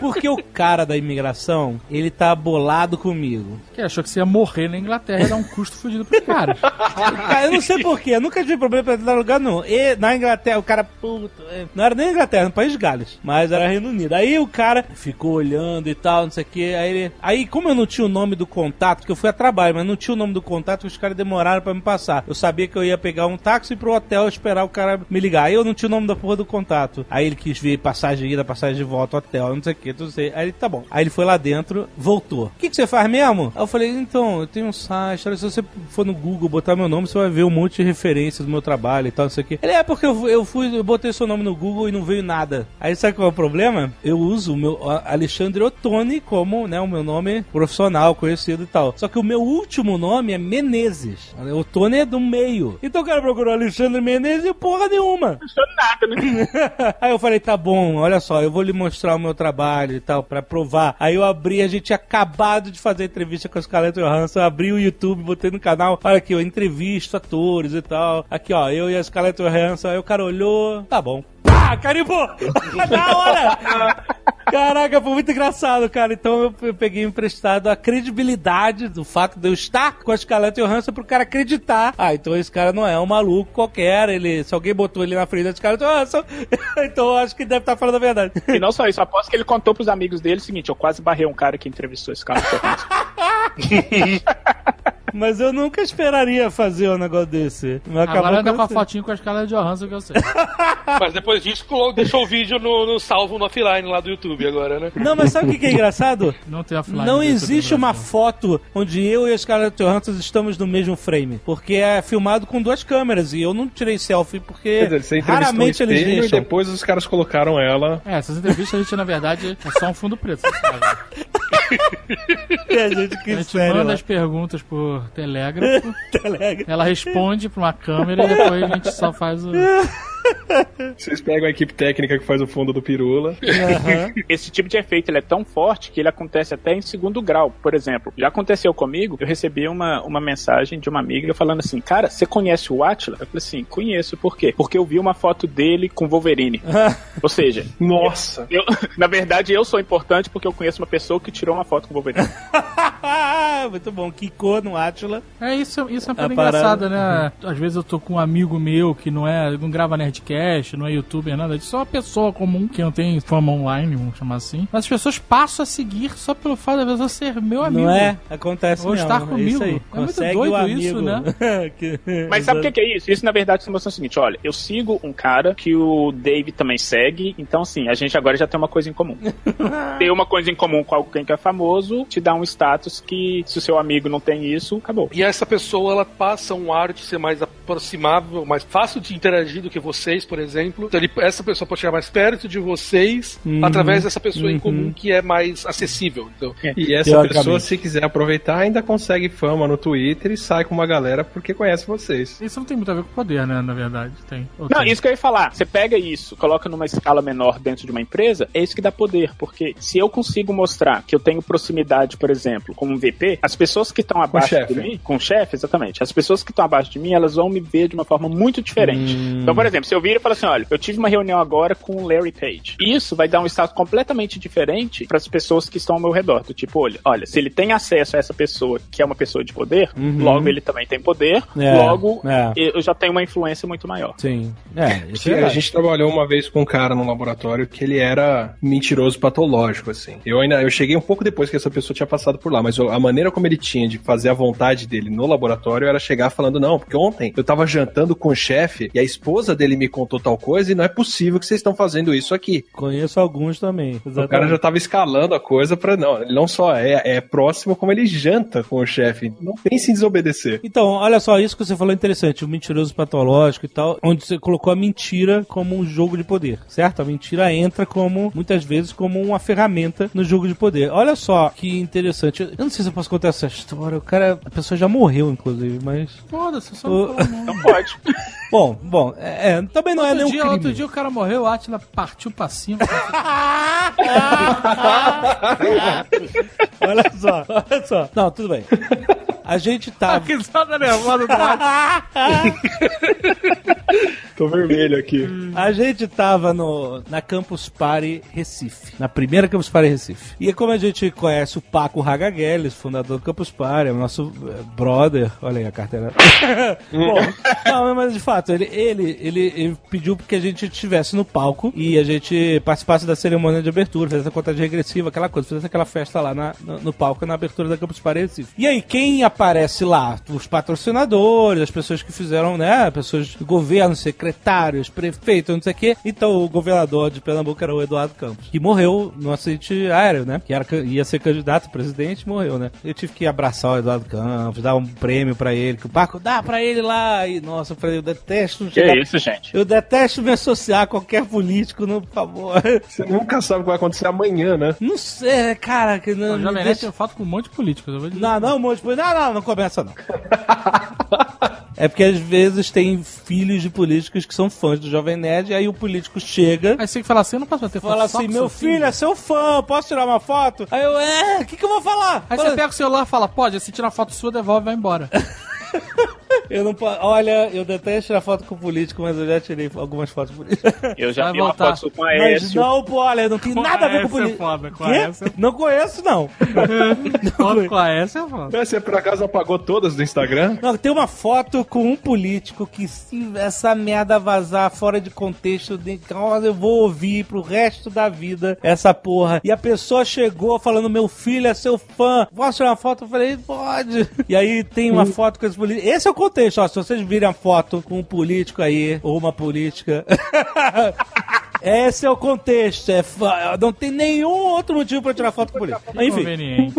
Porque o cara da imigração, ele tá bolado comigo. Que achou que você ia morrer na Inglaterra e dar um custo fudido pro cara. Cara, eu não sei porquê, eu nunca tive problema pra entrar lugar não. E na Inglaterra, o cara, puta, é, não era nem Inglaterra, no país de Gales, mas era Reino Unido. Aí o cara ficou olhando e tal, não sei o que. Aí, ele- aí, como eu não tinha o nome do contato, que eu fui a trabalho, mas não tinha o nome do contato, os caras demoraram pra me passar. Eu sabia que eu ia pegar um táxi pro hotel esperar o cara me ligar. Aí eu não tinha o nome da porra do contato. Aí ele quis ver passagem de ida, passagem de volta, hotel, não sei o que, tudo sei. Aí ele, tá bom. Aí ele foi lá dentro, voltou. O que, que você faz mesmo? Aí eu falei, então, eu tenho um site, se você for no Google botar meu nome, você vai ver um monte de referências do meu trabalho e tal, não sei o que. Ele, é porque eu, eu fui, eu botei seu nome no Google e não veio nada. Aí sabe qual é o problema? Eu uso o meu Alexandre Ottoni como, né, o meu nome profissional, conhecido e tal. Só que o meu último nome é Menezes. Ottoni é do meio. Então o cara procurou Alexandre Menezes e porra nenhuma. Não nada, né? Aí eu falei, tá bom, olha só, eu vou lhe mostrar o meu trabalho e tal, pra provar. Aí eu abri, a gente tinha acabado de fazer entrevista com a Scarlett Johansson, eu abri o YouTube, botei no canal, olha aqui, eu entrevisto atores e tal. Aqui, ó, eu e a Scarlett Johansson, aí o cara olhou, tá bom. Pá, carimbou! Na hora! Caraca, foi muito engraçado, cara. Então eu, peguei emprestado a credibilidade do fato de eu estar com a Scarlett Johansson pro cara acreditar. Ah, então esse cara não é um maluco qualquer. Ele, se alguém botou ele na frente da Scarlett Johansson, então eu acho que deve estar falando a verdade. E não só isso, aposto que ele contou pros amigos dele o seguinte: eu quase barrei um cara que entrevistou esse cara. Mas eu nunca esperaria fazer um negócio desse. Mas Agora anda com a fotinho com a escala de Johansson que eu sei. Mas depois disso, deixou o vídeo no, no salvo no offline lá do YouTube agora, né? Não, mas sabe o que que é engraçado? Não tem offline. Não existe uma foto onde eu e a Scarlett Johansson estamos no mesmo frame. Porque é filmado com duas câmeras. E eu não tirei selfie porque dizer, um raramente eles espelho e deixam. depois os caras colocaram ela. É, essas entrevistas a gente, na verdade, é só um fundo preto, sabe. E a gente que A gente sério, manda lá. as perguntas por telégrafo, Telegram. ela responde pra uma câmera e depois a gente só faz o. Vocês pegam a equipe técnica que faz o fundo do pirula. Aham. Esse tipo de efeito ele é tão forte que ele acontece até em segundo grau. Por exemplo, já aconteceu comigo, eu recebi uma, uma mensagem de uma amiga falando assim: Cara, você conhece o Atila? Eu falei assim: Conheço, por quê? Porque eu vi uma foto dele com Wolverine. Ou seja, Nossa! eu, na verdade eu sou importante porque eu conheço uma pessoa que tirou uma foto com o Wolverine. Muito bom. Kiko no Atila. É, isso, isso é uma parada- engraçada, né? Às vezes eu tô com um amigo meu que não é, não grava Nerdcast, não é youtuber, nada disso, só uma pessoa comum que não tem fama online, vamos chamar assim. Mas as pessoas passam a seguir só pelo fato da pessoa ser meu amigo. Não é? Acontece Ou mesmo. estar é comigo. isso aí. É muito Consegue doido isso, né? Que- Mas sabe o que é isso? Isso, na verdade, está mostrando o seguinte: olha, eu sigo um cara que o Dave também segue, então, assim, a gente agora já tem uma coisa em comum. Ter uma coisa em comum com alguém que é famoso te dá um status que, se o seu amigo não tem isso, acabou. E essa pessoa, ela passa um ar de ser mais aproximável, mais fácil de interagir do que vocês, por exemplo. Então, ele- essa pessoa pode chegar mais perto de vocês Uhum. através dessa pessoa em Uhum. comum que é mais acessível. Então, E essa pessoa, se quiser aproveitar, ainda consegue fama no Twitter e sai com uma galera porque conhece vocês. Isso não tem muito a ver com poder, né? Na verdade, tem. Ou Não, tem? isso que eu ia falar. Você pega isso, coloca numa escala menor dentro de uma empresa, é isso que dá poder. Porque se eu consigo mostrar que eu tenho proximidade, por exemplo, com um VP, as pessoas que estão abaixo de mim, com o chefe, exatamente, as pessoas que estão abaixo de mim, elas vão me ver de uma forma muito diferente. Então, por exemplo, se eu vir e falar assim, olha, eu tive uma reunião agora com o Larry Page. Isso vai dar um status completamente diferente para as pessoas que estão ao meu redor. Do tipo, olha, olha, se ele tem acesso a essa pessoa que é uma pessoa de poder, logo ele também tem poder, É, logo é. eu já tenho uma influência muito maior. Sim. É, isso é a verdade. gente trabalhou uma vez com um cara no laboratório que ele era mentiroso patológico, assim. Eu ainda eu cheguei um pouco depois que essa pessoa tinha passado por lá, mas mas a maneira como ele tinha de fazer a vontade dele no laboratório era chegar falando, não, porque ontem eu tava jantando com o chefe e a esposa dele me contou tal coisa e não é possível que vocês estão fazendo isso aqui. Conheço alguns também. O cara já tava escalando a coisa pra. Não, ele não só é, é próximo, como ele janta com o chefe. Não pense em desobedecer. Então, olha só, isso que você falou é interessante, o mentiroso patológico e tal, onde você colocou a mentira como um jogo de poder, certo? A mentira entra como, muitas vezes, como uma ferramenta no jogo de poder. Olha só que interessante. Eu não sei se eu posso contar essa história. O cara, a pessoa já morreu, inclusive, mas. Foda-se, só O- não fala não. Não pode. Bom, bom, é, é, também não é Outro nenhum dia, crime. outro dia o cara morreu, o Atila partiu pra cima. olha só, olha só. Não, tudo bem. A gente a tá. risada nervosa do. Tô vermelho aqui. A gente tava no, na Campus Party Recife, na primeira Campus Party Recife. E como a gente conhece o Paco Ragagueles, fundador do Campus Party, é o nosso eh, brother, olha aí a carteira. Bom, não, mas de fato, ele, ele, ele, ele pediu que a gente estivesse no palco e a gente participasse da cerimônia de abertura, fizesse a contagem regressiva, aquela coisa, fizesse aquela festa lá na- no, no palco, na abertura da Campus Party Recife. E aí, quem aparece lá? Os patrocinadores, as pessoas que fizeram, né, pessoas do governo, secretários, prefeitos, não sei o quê. Então, o governador de Pernambuco era o Eduardo Campos, que morreu no acidente aéreo, né, que era, ia ser candidato a presidente, morreu, né. Eu tive que abraçar o Eduardo Campos, dar um prêmio pra ele, que o Paco dá pra ele lá, e nossa, eu falei, eu detesto Que chegar- isso, gente? eu detesto me associar a qualquer político, não, por favor. Você nunca sabe o que vai acontecer amanhã, né? Não sei, cara, que não. O me Jovem Nerd deixa- foto com um monte de políticos. Eu vou dizer. Não, não, um monte de Não, não, não começa não. É porque às vezes tem filhos de políticos que são fãs do Jovem Nerd, e aí o político chega. Aí você tem que falar assim, eu não posso bater foto Fala assim, meu seu filho é seu fã, posso tirar uma foto? Aí eu, é, o que, que eu vou falar? Aí Fala- você pega o celular e fala, pode, se tirar foto sua, devolve e vai embora. Eu não posso. Olha, eu detesto tirar foto com político, mas eu já tirei algumas fotos com político. Eu já Vai vi uma foto com a Mas não, pô, olha, não tem Com nada a ver com é político. foda, com Quê? essa. Não conheço, não. Foto com a essa é foda. Você por acaso apagou todas do Instagram? Não, tem uma foto com um político que se essa merda vazar fora de contexto, de- eu vou ouvir pro resto da vida essa porra. E a pessoa chegou falando, meu filho é seu fã, posso tirar uma foto? Eu falei, pode. E aí tem uma foto com esse político. Esse é o contexto, ó, se vocês virem a foto com um político aí, ou uma política... Esse é o contexto. É fa- não tem nenhum outro motivo pra tirar foto com político. Enfim, Conveniente.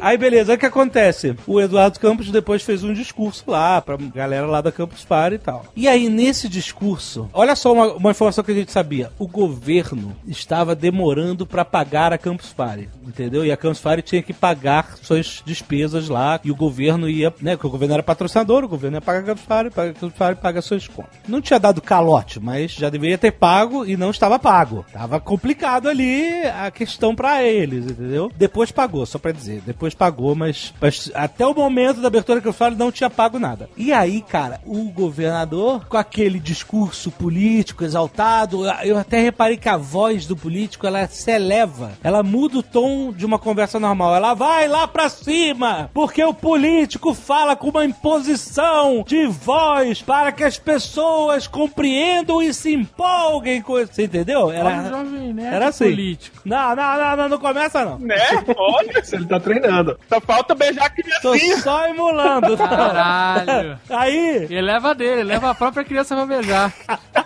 Aí beleza, o que acontece? O Eduardo Campos depois fez um discurso lá pra galera lá da Campus Party e tal. E aí nesse discurso, olha só uma, uma informação que a gente sabia. O governo estava demorando pra pagar a Campus Party, entendeu? E a Campus Party tinha que pagar suas despesas lá e o governo ia, né, porque o governo era patrocinador, o governo ia pagar a Campus Party, paga a Campus Party, paga suas contas. Não tinha dado calote, mas já deveria ter pago e não estava pago. Tava complicado ali a questão pra eles, entendeu? Depois pagou, só pra dizer. Depois pagou, mas, mas até o momento da abertura que eu falo, não tinha pago nada. E aí, cara, o governador, com aquele discurso político exaltado, eu até reparei que a voz do político, ela se eleva. Ela muda o tom de uma conversa normal. Ela vai lá pra cima, porque o político fala com uma imposição de voz para que as pessoas compreendam e se empolguem com isso. Você entendeu? Olha Era, Jovem Nerd era assim. político. Não, não, não, não, não começa não. Né? Olha, Ele tá treinando. só falta beijar a Tô criancinha. só emulando. Caralho. Aí, Ele leva dele, leva a própria criança pra beijar.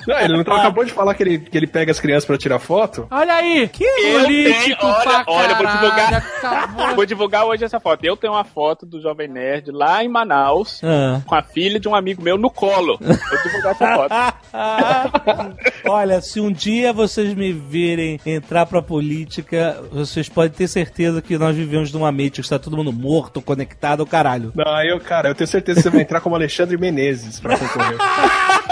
Não, ele não tá- acabou de falar que ele, que ele pega as crianças pra tirar foto? Olha aí! Que Eu político tenho- olha, pra olha, eu vou divulgar. acabou. Vou divulgar hoje essa foto. Eu tenho uma foto do Jovem Nerd lá em Manaus, Ah. com a filha de um amigo meu no colo. Vou divulgar essa foto. Olha, se um dia vocês me virem entrar pra política, vocês podem ter certeza que nós vivemos numa mente que está todo mundo morto, conectado ao caralho. Não, eu, cara, eu tenho certeza que você vai entrar como Alexandre Menezes pra concorrer.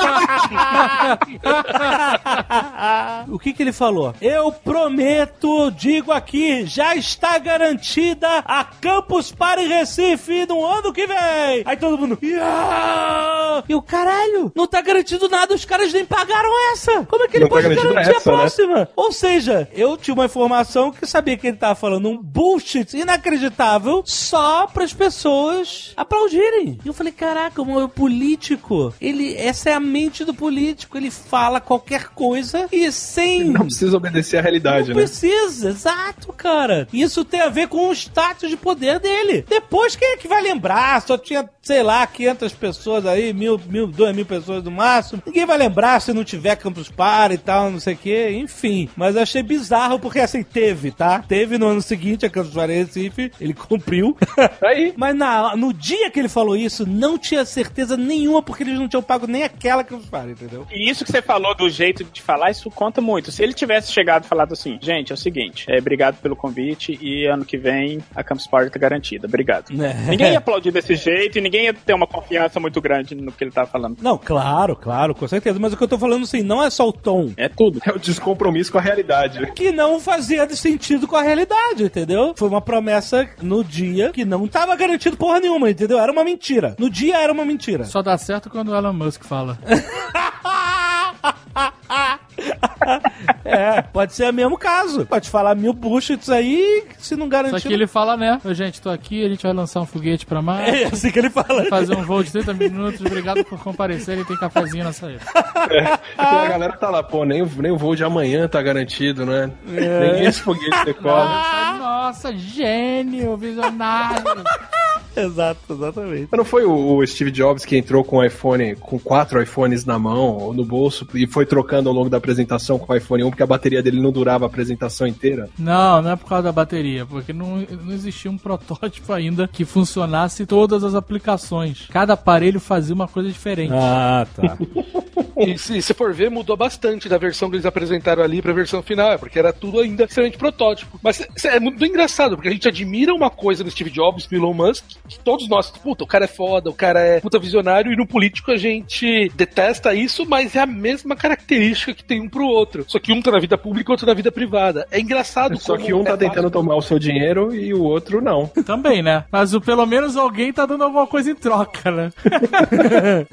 o que que ele falou? Eu prometo, digo aqui, já está garantida a Campus Party Recife no ano que vem. Aí todo mundo, "Yeah!" e o caralho, não tá garantido nada, os caras nem pagaram essa. Como é que ele Não tá garantido garantir essa, a né? próxima? Ou seja, eu tinha uma informação que sabia que ele tava falando um bullshit inacreditável só para as pessoas aplaudirem. E eu falei, caraca, o político, ele, essa é a mente partido político, ele fala qualquer coisa e sem. Não precisa obedecer à realidade, Não né? precisa, exato, cara. Isso tem a ver com o status de poder dele. Depois, quem é que vai lembrar? Só tinha, sei lá, 500 pessoas aí, mil, mil, duas mil pessoas no máximo. Ninguém vai lembrar se não tiver Campus Party e tal, não sei o quê. Enfim. Mas eu achei bizarro porque, assim, teve, tá? Teve no ano seguinte a Campus Party Recife, ele cumpriu. Aí, Mas na, no dia que ele falou isso, não tinha certeza nenhuma porque eles não tinham pago nem aquela Campus Party, entendeu? E isso que você falou do jeito de falar, isso conta muito. Se ele tivesse chegado e falado assim, gente, é o seguinte, é, obrigado pelo convite e ano que vem a Campus Party tá garantida, obrigado. É. Ninguém ia aplaudir desse jeito e ninguém ia ter uma confiança muito grande no que ele tava falando. Não, claro, claro, com certeza. Mas o que eu tô falando, assim, não é só o tom. É tudo. é o descompromisso com a realidade. que não fazia sentido com a realidade, entendeu? Foi uma promessa no dia que não tava garantido porra nenhuma, entendeu? Era uma mentira. No dia era uma mentira. Só dá certo quando o Elon Musk fala. é, pode ser o mesmo caso. Pode falar mil bullshits aí, se não garantir. Só que ele fala, né? Ô, gente, tô aqui, a gente vai lançar um foguete pra Marte. É assim que ele fala. Fazer um voo de 30 minutos, obrigado por comparecerem, tem cafezinho na saída. E a galera tá lá, pô, nem, o- nem o voo de amanhã tá garantido, né? Nem esse foguete decola. Nossa, gênio, visionário. Exato, exatamente. Mas não foi o, Steve Jobs que entrou com o iPhone, com quatro iPhones na mão ou no bolso e foi trocando ao longo da apresentação com o iPhone 1 porque a bateria dele não durava a apresentação inteira? Não, não é por causa da bateria, porque não, não existia um protótipo ainda que funcionasse todas as aplicações. Cada aparelho fazia uma coisa diferente. Ah, tá. E se se for ver, mudou bastante da versão que eles apresentaram ali pra versão final, é porque era tudo ainda extremamente protótipo. Mas é muito engraçado, porque a gente admira uma coisa no Steve Jobs, no Elon Musk, que todos nós, puta, o cara é foda, o cara é puta visionário, e no político a gente detesta isso, mas é a mesma característica que tem um pro outro. Só que um tá na vida pública e outro na vida privada. É engraçado Só como que um é tá tentando tomar o seu dinheiro e o outro não. Também, né? Mas o, pelo menos alguém tá dando alguma coisa em troca, né?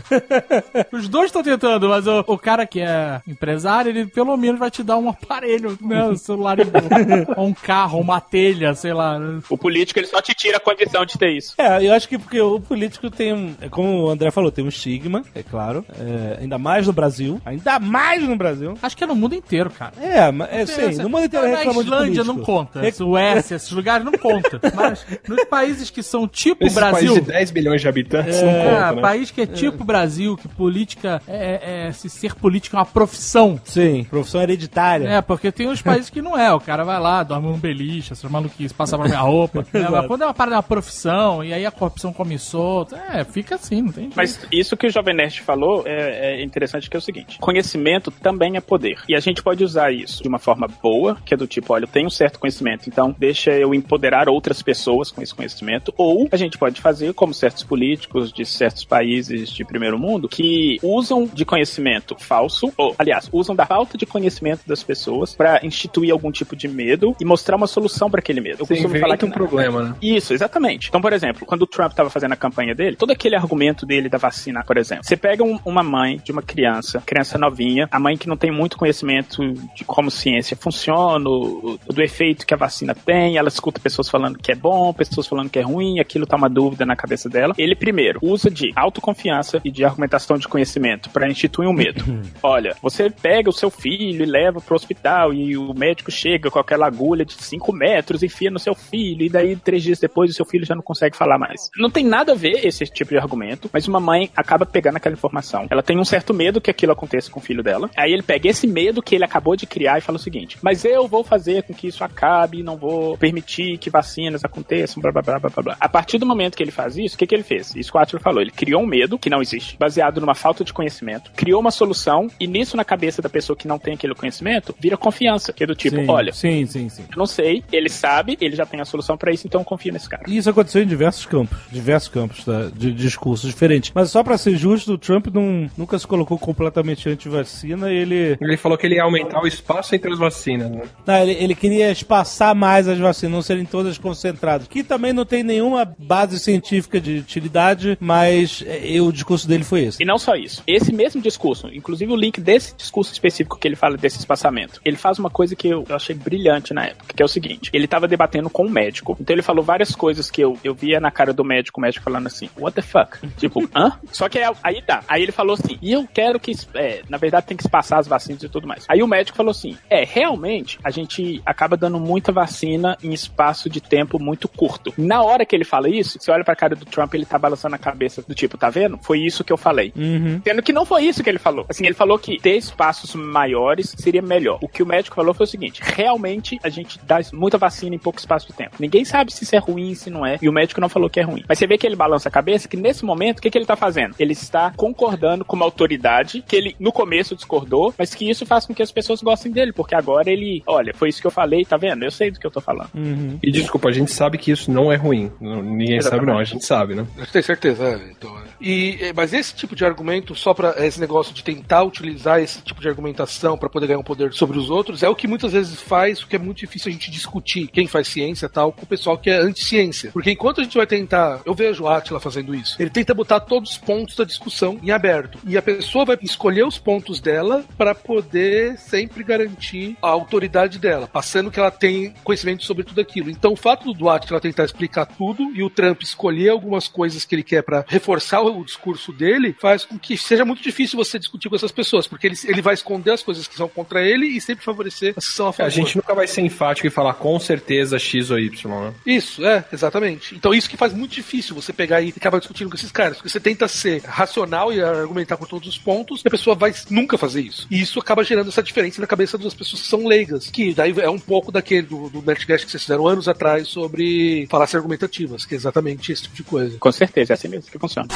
Os dois estão tentando, mas o, o cara que é empresário, ele pelo menos vai te dar um aparelho, né? Um celular ou um carro, uma telha, sei lá. O político, ele só te tira a condição de ter isso. É, eu acho que porque o político tem um. é Como o André falou, tem um estigma, é claro. é, ainda mais no Brasil. Ainda mais no Brasil. Acho que é no mundo inteiro, cara. É, mas é, sim, no mundo inteiro Na reclamam de Islândia político. não conta. Rec- Suécia, esses lugares não conta. Mas nos países que são tipo Esse Brasil. país de 10 bilhões de habitantes não É, conta, né? país que é tipo Brasil, que política é, é- se ser político é uma profissão. Sim, profissão hereditária. É, porque tem uns países que não é. O cara vai lá, dorme num beliche, essas maluquices, passa pra minha roupa. né? Mas quando é uma parada, uma profissão, e aí a corrupção come solto, é, fica assim, não tem jeito. Mas isso que o Jovem Nerd falou é, é interessante que é o seguinte: conhecimento também é poder. E a gente pode usar isso de uma forma boa, que é do tipo, olha, eu tenho um certo conhecimento, então deixa eu empoderar outras pessoas com esse conhecimento. Ou a gente pode fazer como certos políticos de certos países de primeiro mundo que usam de conhecimento falso, ou, aliás, usam da falta de conhecimento das pessoas para instituir algum tipo de medo e mostrar uma solução para aquele medo. Eu Você costumo falar que um problema, né? isso, exatamente. Então, por exemplo, quando o Trump estava fazendo a campanha dele, todo aquele argumento dele da vacina, por exemplo, você pega um- uma mãe de uma criança, criança novinha, a mãe que não tem muito conhecimento de como ciência funciona, o- do efeito que a vacina tem, ela escuta pessoas falando que é bom, pessoas falando que é ruim, aquilo tá uma dúvida na cabeça dela. Ele primeiro usa de autoconfiança e de argumentação de conhecimento para instituir um medo. Olha, você pega o seu filho e leva pro hospital e o médico chega com aquela agulha de 5 metros, enfia no seu filho, e daí três dias depois o seu filho já não consegue falar mais. Não tem nada a ver esse tipo de argumento, mas uma mãe acaba pegando aquela informação. Ela tem um certo medo que aquilo aconteça com o filho dela. Aí ele pega esse medo que ele acabou de criar e fala o seguinte: Mas eu vou fazer com que isso acabe, não vou permitir que vacinas aconteçam, blá blá blá blá blá. A partir do momento que ele faz isso, o que, que ele fez? Isso que o Atila falou. Ele criou um medo que não existe, baseado numa falta de conhecimento, criou uma solução, e nisso na cabeça da pessoa que não tem aquele conhecimento, vira confiança. Que é do tipo, Sim, olha, Sim, sim, sim. eu não sei, ele sabe, ele já tem a solução pra isso, então eu confio nesse cara. E isso aconteceu em diversos campos, diversos campos tá, de discursos diferentes. Mas só pra ser justo, o Trump não, nunca se colocou completamente anti-vacina. Ele, Ele falou que ele ia aumentar o espaço entre as vacinas, né? não, ele, ele queria espaçar mais as vacinas, não serem todas concentradas. Que também não tem nenhuma base científica de utilidade, mas é, o discurso dele foi esse. E não só isso. Esse mesmo discurso, inclusive o link desse discurso específico que ele fala desse espaçamento, ele faz uma coisa que eu, eu achei brilhante na época, que é o seguinte: ele estava debatendo com um médico, então ele falou várias coisas que eu, eu via na cara do médico, o médico falando assim, what the fuck? tipo, hã? Só que aí, aí tá. Aí ele falou assim, e eu quero que, é, na verdade, tem que se passar as vacinas e tudo mais. Aí o médico falou assim, é, realmente, a gente acaba dando muita vacina em espaço de tempo muito curto. Na hora que ele fala isso, você olha pra cara do Trump, ele tá balançando a cabeça do tipo, tá vendo? Foi isso que eu falei. Uhum. Sendo que não foi isso que ele falou. Assim, ele falou que ter espaços maiores seria melhor. O que o médico falou foi o seguinte: realmente a gente dá muita vacina em pouco espaço de tempo. Ninguém sabe se isso é ruim, se não é. E o médico não falou que é ruim. Mas você vê que ele balança a cabeça que nesse momento, o que, que ele tá fazendo? Ele está concordando com uma autoridade que ele no começo discordou, mas que isso faz com que as pessoas gostem dele, porque agora ele, olha, foi isso que eu falei, tá vendo? Eu sei do que eu tô falando. Uhum. E desculpa, a gente sabe que isso não é ruim. Não- Ninguém Exatamente. sabe, não. A gente sabe, né? Eu tenho certeza, é, então, é. E, é, mas esse tipo de argumento, só para esse negócio de tentar utilizar esse tipo de argumentação para poder ganhar um poder sobre os outros, é o que muitas vezes faz o que é muito difícil a gente discutir quem faz ciência e tal com o pessoal que é anti-ciência. Porque enquanto a gente vai tentar, eu vejo o Atila fazendo isso, ele tenta botar todos os pontos da discussão em aberto. E a pessoa vai escolher os pontos dela para poder sempre garantir a autoridade dela, passando que ela tem conhecimento sobre tudo aquilo. Então o fato do Atila tentar explicar tudo e o Trump escolher algumas coisas que ele quer para reforçar o discurso dele faz com que seja muito difícil você discutir com essas pessoas, porque ele, ele vai esconder as coisas que são contra ele e sempre favorecer as que são a É, favor. A gente nunca vai ser enfático e falar com certeza X ou Y, né? Isso, é, exatamente. Então isso que faz muito difícil você pegar e acabar discutindo com esses caras, porque você tenta ser racional e argumentar por todos os pontos, e a pessoa vai nunca fazer isso. E isso acaba gerando essa diferença na cabeça das pessoas que são leigas, que daí é um pouco daquele do, do Nerdcast que vocês fizeram anos atrás sobre falácias argumentativas, que é exatamente esse tipo de coisa. Com certeza, é assim mesmo que funciona.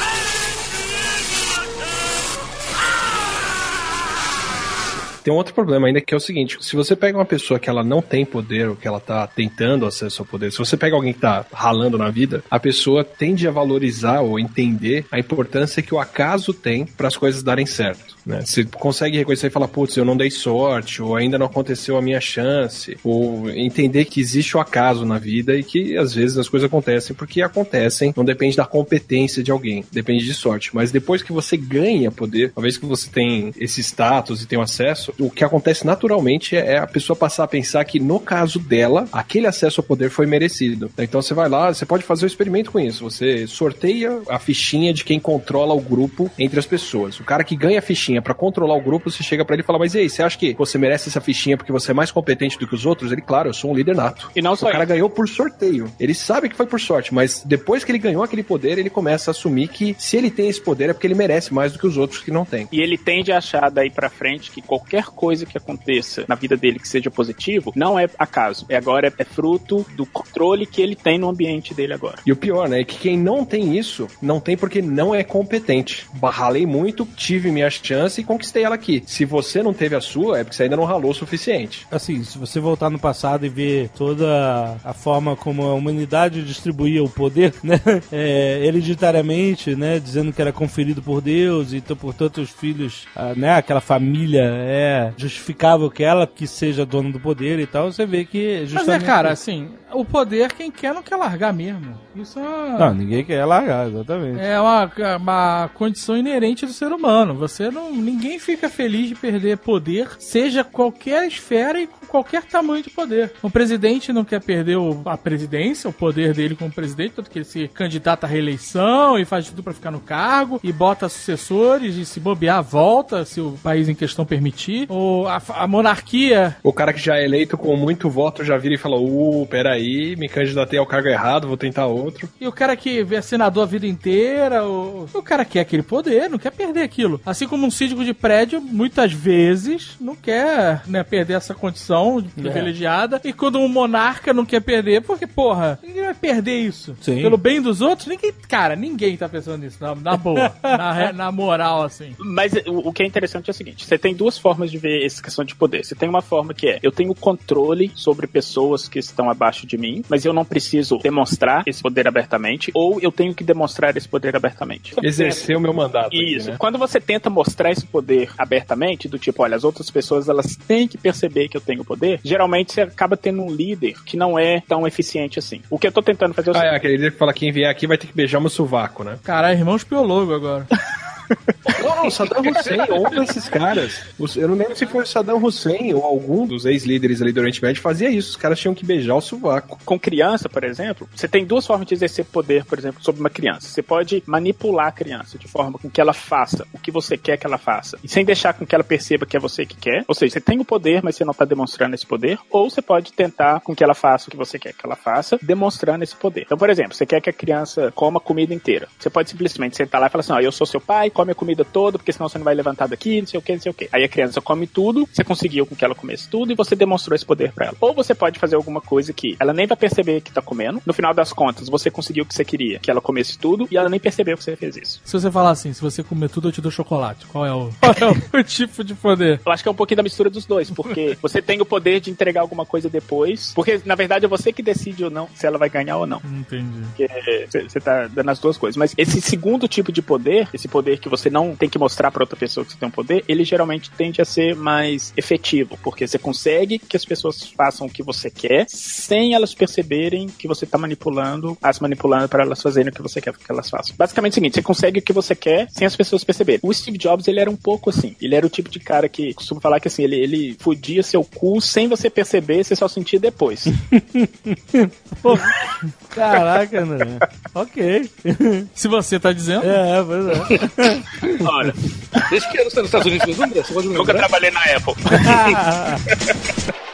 Tem um outro problema ainda que é o seguinte: se você pega uma pessoa que ela não tem poder ou que ela tá tentando acesso ao poder, se você pega alguém que tá ralando na vida, a pessoa tende a valorizar ou entender a importância que o acaso tem para as coisas darem certo. Né? Você consegue reconhecer e falar, putz, eu não dei sorte, ou ainda não aconteceu a minha chance, ou entender que existe o acaso na vida e que às vezes as coisas acontecem porque acontecem, não depende da competência de alguém, depende de sorte. Mas depois que você ganha poder, uma vez que você tem esse status e tem o acesso, o que acontece naturalmente é a pessoa passar a pensar que no caso dela, aquele acesso ao poder foi merecido. Então você vai lá, você pode fazer o experimento com isso. Você sorteia a fichinha de quem controla o grupo entre as pessoas. O cara que ganha a fichinha pra controlar o grupo, você chega pra ele e fala: Mas e aí, você acha que você merece essa fichinha porque você é mais competente do que os outros? Ele, claro, eu sou um líder nato. E não O só cara isso. ganhou por sorteio. Ele sabe que foi por sorte, mas depois que ele ganhou aquele poder, ele começa a assumir que se ele tem esse poder é porque ele merece mais do que os outros que não têm. E ele tende a achar daí pra frente que qualquer coisa que aconteça na vida dele que seja positivo não é acaso. É agora é fruto do controle que ele tem no ambiente dele agora. E o pior, né, é que quem não tem isso, não tem porque não é competente. Ralei muito, tive minha chance e conquistei ela aqui. Se você não teve a sua, é porque você ainda não ralou o suficiente. Assim, se você voltar no passado e ver toda a forma como a humanidade distribuía o poder, né? É, hereditariamente, né? Dizendo que era conferido por Deus, e então, portanto, os filhos, ah, né? Aquela família é justificável que ela que seja dona do poder e tal. Você vê que Mas justamente. é, cara, assim, o poder quem quer não quer largar mesmo. Isso é uma, Não, ninguém quer largar, exatamente. é uma, uma condição inerente do ser humano. Você não. Ninguém fica feliz de perder poder, seja qualquer esfera e qualquer tamanho de poder. O presidente não quer perder a presidência, o poder dele como presidente, tanto que ele se candidata à reeleição e faz tudo pra ficar no cargo e bota sucessores e se bobear volta se o país em questão permitir. Ou a, a monarquia O cara que já é eleito com muito voto já vira e fala: Uh, peraí, me candidatei ao cargo errado, vou tentar outro. E o cara que é senador a vida inteira, o, o cara quer aquele poder, não quer perder aquilo. Assim como um síndico de prédio, muitas vezes, não quer né, perder essa condição de privilegiada. E quando um monarca não quer perder, porque, porra, ninguém vai perder isso. Sim. Pelo bem dos outros, ninguém. Cara, ninguém tá pensando nisso, na, na boa. na, na moral, assim. Mas o, o que é interessante é o seguinte: você tem duas formas de ver essa questão de poder. Você tem uma forma que é: eu tenho controle sobre pessoas que estão abaixo de mim, mas eu não preciso demonstrar esse poder abertamente, ou eu tenho que demonstrar esse poder abertamente. Exercer o meu mandato. aqui, Isso. né? Quando você tenta mostrar esse poder abertamente, do tipo, olha, as outras pessoas elas têm que perceber que eu tenho poder, geralmente você acaba tendo um líder que não é tão eficiente assim. O que eu tô tentando fazer é o Ah, seguinte. é, aquele líder que fala: quem vier aqui vai ter que beijar meu sovaco, né? Caralho, irmãos piologo agora. Não, não, Saddam Hussein, ou um desses caras. Eu não lembro se foi o Saddam Hussein ou algum dos ex-líderes ali do Oriente Médio fazia isso. Os caras tinham que beijar o sovaco. com criança, por exemplo, você tem duas formas de exercer poder, por exemplo, sobre uma criança. Você pode manipular a criança de forma com que ela faça o que você quer que ela faça, e sem deixar com que ela perceba que é você que quer. Ou seja, você tem o poder, mas você não está demonstrando esse poder. Ou você pode tentar com que ela faça o que você quer que ela faça, demonstrando esse poder. Então, por exemplo, você quer que a criança coma comida inteira. Você pode simplesmente sentar lá e falar assim: ó, eu sou seu pai, come a comida toda, porque senão você não vai levantar daqui, não sei o que, não sei o que. Aí a criança come tudo, você conseguiu com que ela comesse tudo e você demonstrou esse poder pra ela. Ou você pode fazer alguma coisa que ela nem vai perceber que tá comendo. No final das contas, você conseguiu o que você queria, que ela comesse tudo e ela nem percebeu que você fez isso. Se você falar assim, se você comer tudo, eu te dou chocolate. Qual é o, qual é o tipo de poder? Eu acho que é um pouquinho da mistura dos dois, porque você tem o poder de entregar alguma coisa depois, porque na verdade é você que decide ou não se ela vai ganhar ou não. Entendi. Porque você tá dando as duas coisas. Mas esse segundo tipo de poder, esse poder que você não tem que mostrar pra outra pessoa que você tem um poder, ele geralmente tende a ser mais efetivo, porque você consegue que as pessoas façam o que você quer, sem elas perceberem que você tá manipulando, as manipulando para elas fazerem o que você quer que elas façam. Basicamente é o seguinte, você consegue o que você quer sem as pessoas perceberem. O Steve Jobs, ele era um pouco assim. Ele era o tipo de cara que costuma falar que assim, ele, ele fudia seu cu sem você perceber, você só sentia depois. Pô, caraca, André. ok. Se você tá dizendo. É, pois é. Olha, Desde que tá nos Estados Unidos me nunca trabalhei na Apple.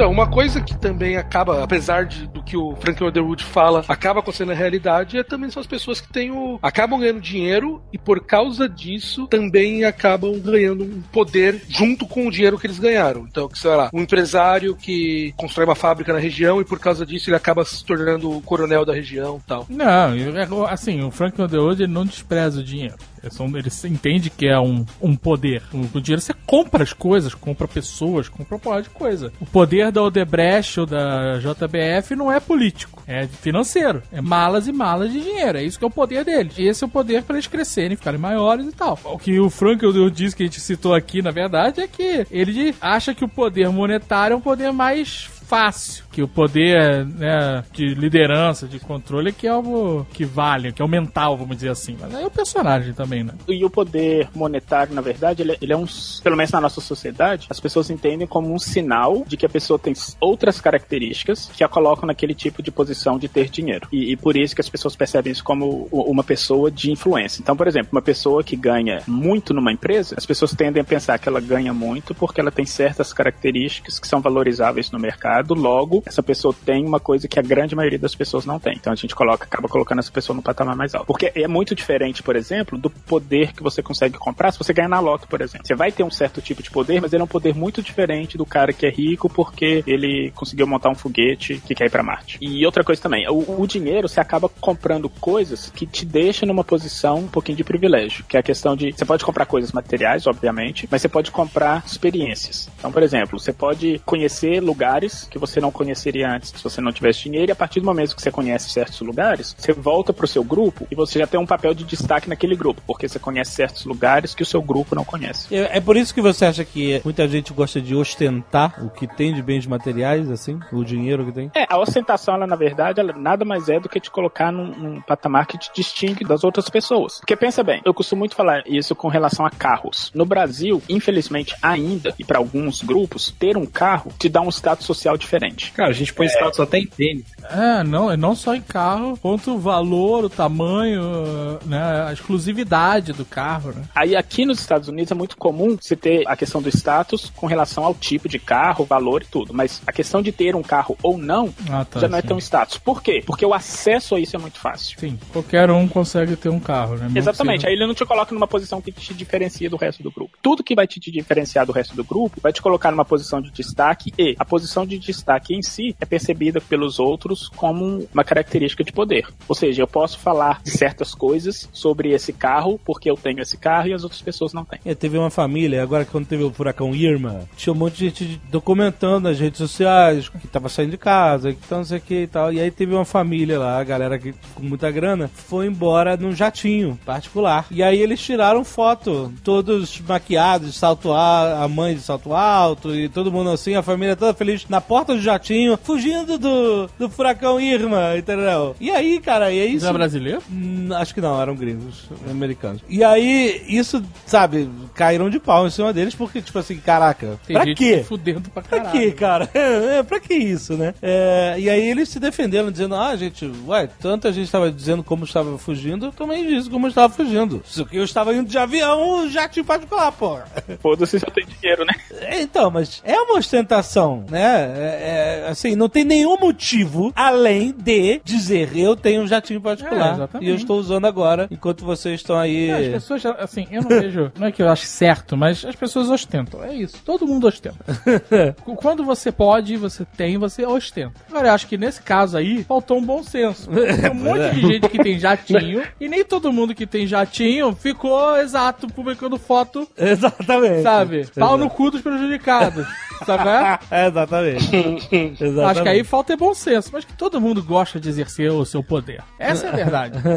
Então, uma coisa que também acaba, apesar de, do que o Frank Underwood fala, acaba acontecendo na realidade, é também são as pessoas que têm o. acabam ganhando dinheiro e por causa disso também acabam ganhando um poder junto com o dinheiro que eles ganharam. Então, que sei lá, um empresário que constrói uma fábrica na região e por causa disso ele acaba se tornando o coronel da região tal. Não, eu- assim, o Frank Underwood ele não despreza o dinheiro. É só Ele entende que é um, um poder. O, dinheiro você compra as coisas, compra pessoas, compra um porra de coisa. O poder da Odebrecht ou da JBF não é político, é financeiro. É malas e malas de dinheiro. É isso que é o poder deles. Esse é o poder para eles crescerem, ficarem maiores e tal. O que o Frank Underwood disse que a gente citou aqui, na verdade, é que ele acha que o poder monetário é um poder mais fácil, que o poder né, de liderança, de controle, é que é algo que vale, que é o mental, vamos dizer assim. Mas é o personagem também, né? E o poder monetário, na verdade, ele, ele é um, pelo menos na nossa sociedade, as pessoas entendem como um sinal de que a pessoa tem outras características que a colocam naquele tipo de posição de ter dinheiro. E, e por isso que as pessoas percebem isso como uma pessoa de influência. Então, por exemplo, uma pessoa que ganha muito numa empresa, as pessoas tendem a pensar que ela ganha muito porque ela tem certas características que são valorizáveis no mercado. Logo, essa pessoa tem uma coisa que a grande maioria das pessoas não tem. Então a gente coloca, acaba colocando essa pessoa no patamar mais alto. Porque é muito diferente, por exemplo, do poder que você consegue comprar se você ganhar na loto, por exemplo. Você vai ter um certo tipo de poder, mas ele é um poder muito diferente do cara que é rico porque ele conseguiu montar um foguete que quer ir pra Marte. E outra coisa também, o, o dinheiro você acaba comprando coisas que te deixam numa posição um pouquinho de privilégio, que é a questão de você pode comprar coisas materiais, obviamente, mas você pode comprar experiências. Então, por exemplo, você pode conhecer lugares que você não conheceria antes se você não tivesse dinheiro, e a partir do momento que você conhece certos lugares, você volta pro seu grupo e você já tem um papel de destaque naquele grupo, porque você conhece certos lugares que o seu grupo não conhece. É é por isso que você acha que muita gente gosta de ostentar o que tem de bens materiais, assim? O dinheiro que tem? É, a ostentação, ela, na verdade, ela nada mais é do que te colocar num, num patamar que te distingue das outras pessoas. Porque pensa bem, eu costumo muito falar isso com relação a carros. No Brasil, infelizmente, ainda, e para alguns grupos, ter um carro te dá um status social diferente. Cara, a gente põe status até em tênis. É, não, não só em carro, quanto o valor, o tamanho, né, a exclusividade do carro, né? Aí aqui nos Estados Unidos é muito comum você ter a questão do status com relação ao tipo de carro, valor e tudo. Mas a questão de ter um carro ou não Ah, tá. já não é sim. tão status. Por quê? Porque o acesso a isso é muito fácil. Sim, qualquer um consegue ter um carro, né? Mesmo Exatamente, que aí ele não te coloca numa posição que te diferencia do resto do grupo. Tudo que vai te diferenciar do resto do grupo vai te colocar numa posição de destaque e a posição de destaque em si é percebida pelos outros como uma característica de poder. Ou seja, eu posso falar certas coisas sobre esse carro porque eu tenho esse carro e as outras pessoas não têm. É, teve uma família, agora quando teve o furacão Irma, tinha um monte de gente documentando nas redes sociais que tava saindo de casa, que não sei o que e tal. E aí teve uma família lá, a galera que com muita grana, foi embora num jatinho particular. E aí eles tiraram foto, todos maquiados, de salto alto, a mãe de salto alto e todo mundo assim, a família toda feliz na porta do jatinho, fugindo do, do furacão Irma, entendeu? E aí, cara, e aí Isso é brasileiro? Hum, acho que não, eram gringos, americanos. E aí, isso, sabe, caíram de pau em cima deles, porque, tipo assim, caraca, Tem pra gente quê? fudendo pra Pra caralho. quê, cara? É, pra que isso, né? É, e aí eles se defenderam, dizendo, ah, gente, ué, tanta gente estava dizendo como estava fugindo, eu também disse como eu estava fugindo. Só que eu estava indo de avião, jatinho particular, porra. Foda-se se eu tenho dinheiro, né? É, Então, mas é uma ostentação, né? É, é, assim, não tem nenhum motivo além de dizer eu tenho um jatinho É, particular exatamente. e eu estou usando agora, enquanto vocês estão aí. As pessoas, assim, eu não vejo. Não é que eu acho certo, mas as pessoas ostentam. É isso. Todo mundo ostenta. Quando você pode, você tem, você ostenta. Agora, eu acho que nesse caso aí, faltou um bom senso. Tem um monte de gente que tem jatinho, e nem todo mundo que tem jatinho ficou exato publicando foto, Exatamente. sabe? Pau no cu dos prejudicados. Sabe? qual é? É, exatamente. Exatamente. Acho que aí falta é bom senso, mas que todo mundo gosta de exercer o seu poder. Essa é a verdade.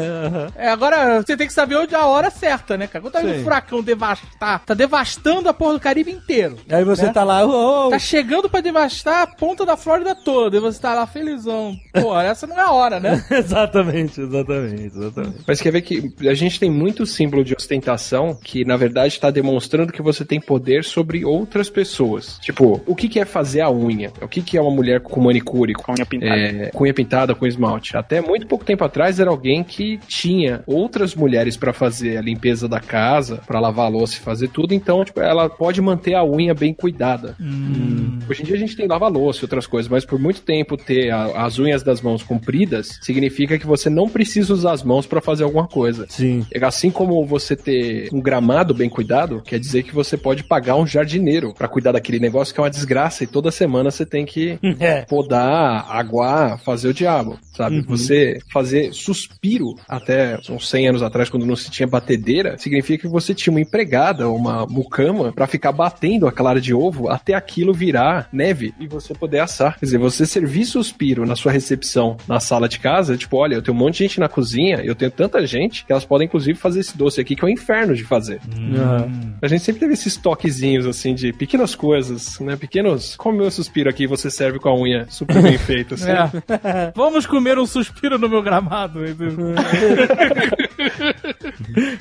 É, agora, você tem que saber onde é a hora certa, né, cara? Quando tá o furacão devastar, tá devastando a porra do Caribe inteiro. Aí você né? tá lá, oh, oh, Tá chegando pra devastar a ponta da Flórida toda, e você tá lá felizão. Pô, essa não é a hora, né? exatamente, exatamente, exatamente. Mas quer ver que a gente tem muito símbolo de ostentação que, na verdade, está demonstrando que você tem poder sobre outras pessoas. Tipo, o que, que é fazer a unha? O que, que é uma mulher com manicure, com unha pintada. é, com unha pintada, com esmalte? Até muito pouco tempo atrás era alguém que tinha outras mulheres pra fazer a limpeza da casa, pra lavar a louça e fazer tudo, então, tipo, ela pode manter a unha bem cuidada. Hoje em dia a gente tem lava-louça e outras coisas, mas por muito tempo ter a- as unhas das mãos compridas significa que você não precisa usar as mãos pra fazer alguma coisa. Sim. Assim como você ter um gramado bem cuidado, quer dizer que você pode pagar um jardineiro pra cuidar daquele negócio que é uma desgraça e toda semana você tem que É. podar, aguar, fazer o diabo, sabe? Você fazer suspiro até uns 100 anos atrás, quando não se tinha batedeira, significa que você tinha uma empregada, uma mucama, pra ficar batendo a clara de ovo até aquilo virar neve e você poder assar. Quer dizer, você servir suspiro na sua recepção na sala de casa, tipo, olha, eu tenho um monte de gente na cozinha, eu tenho tanta gente que elas podem inclusive fazer esse doce aqui que é um inferno de fazer. Uhum. A gente sempre teve esses toquezinhos, assim, de pequenas coisas, né? Pequenos. Como meu suspiro aqui, você serve com a unha super bem feita, assim. É. Vamos comer um suspiro no meu gramado.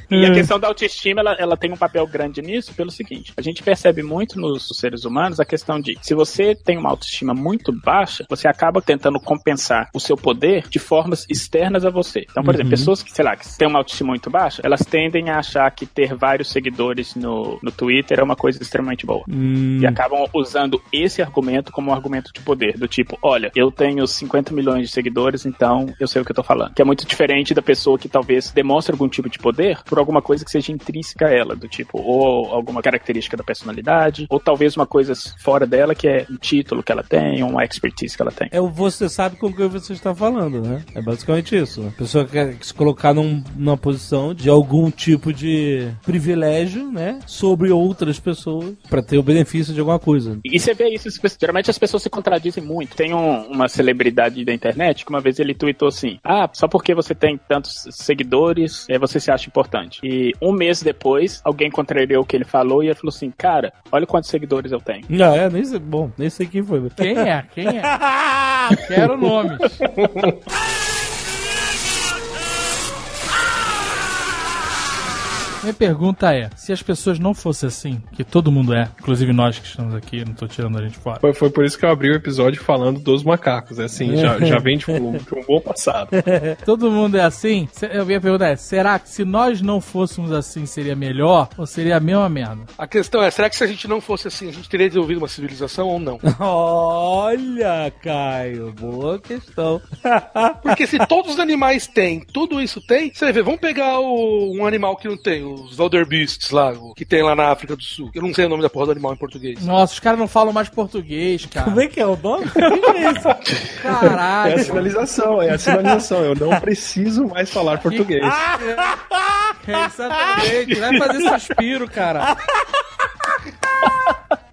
E a questão da autoestima, ela, ela tem um papel grande nisso pelo seguinte: a gente percebe muito nos seres humanos a questão de se você tem uma autoestima muito baixa, você acaba tentando compensar o seu poder de formas externas a você. Então, por exemplo, pessoas que, sei lá, que têm uma autoestima muito baixa, elas tendem a achar que ter vários seguidores no, no Twitter é uma coisa extremamente boa. E acabam usando esse argumento como um argumento de poder, do tipo, olha, eu tenho 50 milhões de seguidores, então eu sei o que eu tô falando. Que é muito diferente da pessoa que talvez demonstre algum tipo de poder por alguma coisa que seja intrínseca a ela, do tipo, ou alguma característica da personalidade, ou talvez uma coisa fora dela que é um título que ela tem, uma expertise que ela tem. É o você sabe com o que você está falando, né? É basicamente isso. A pessoa quer se colocar num- numa posição de algum tipo de privilégio, né? Sobre outras pessoas, pra ter o benefício de alguma coisa. E você vê isso, geralmente as pessoas se contradizem muito. Tem um- uma celebridade da internet que uma vez ele tweetou assim: Ah, só porque você tem tantos seguidores, é, você se acha importante. E um mês depois, alguém contrariou o que ele falou e ele falou assim: Cara, olha quantos seguidores eu tenho. Não, é, nem sei, bom, nem sei quem foi. Quem é? Quem é? Quero nomes. Minha pergunta é: se as pessoas não fossem assim, que todo mundo é, inclusive nós que estamos aqui, não tô tirando a gente fora. Foi, foi por isso que eu abri o episódio falando dos macacos. É assim, já, já vem de um, de um bom passado. Todo mundo é assim? A minha pergunta é: será que se nós não fôssemos assim seria melhor ou seria a mesma merda? A questão é, será que se a gente não fosse assim, a gente teria desenvolvido uma civilização ou não? Olha, Caio, boa questão. Porque se todos os animais têm, tudo isso tem, você vai ver, vamos pegar o- um animal que não tem, o os Wilderbeasts lá, que tem lá na África do Sul. Eu não sei o nome da porra do animal em português. Nossa, os caras não falam mais português, cara. Como é que é o nome? O que é isso? É a Caralho. sinalização, é a sinalização. Eu não preciso mais falar português. É, exatamente. Vai fazer suspiro, cara.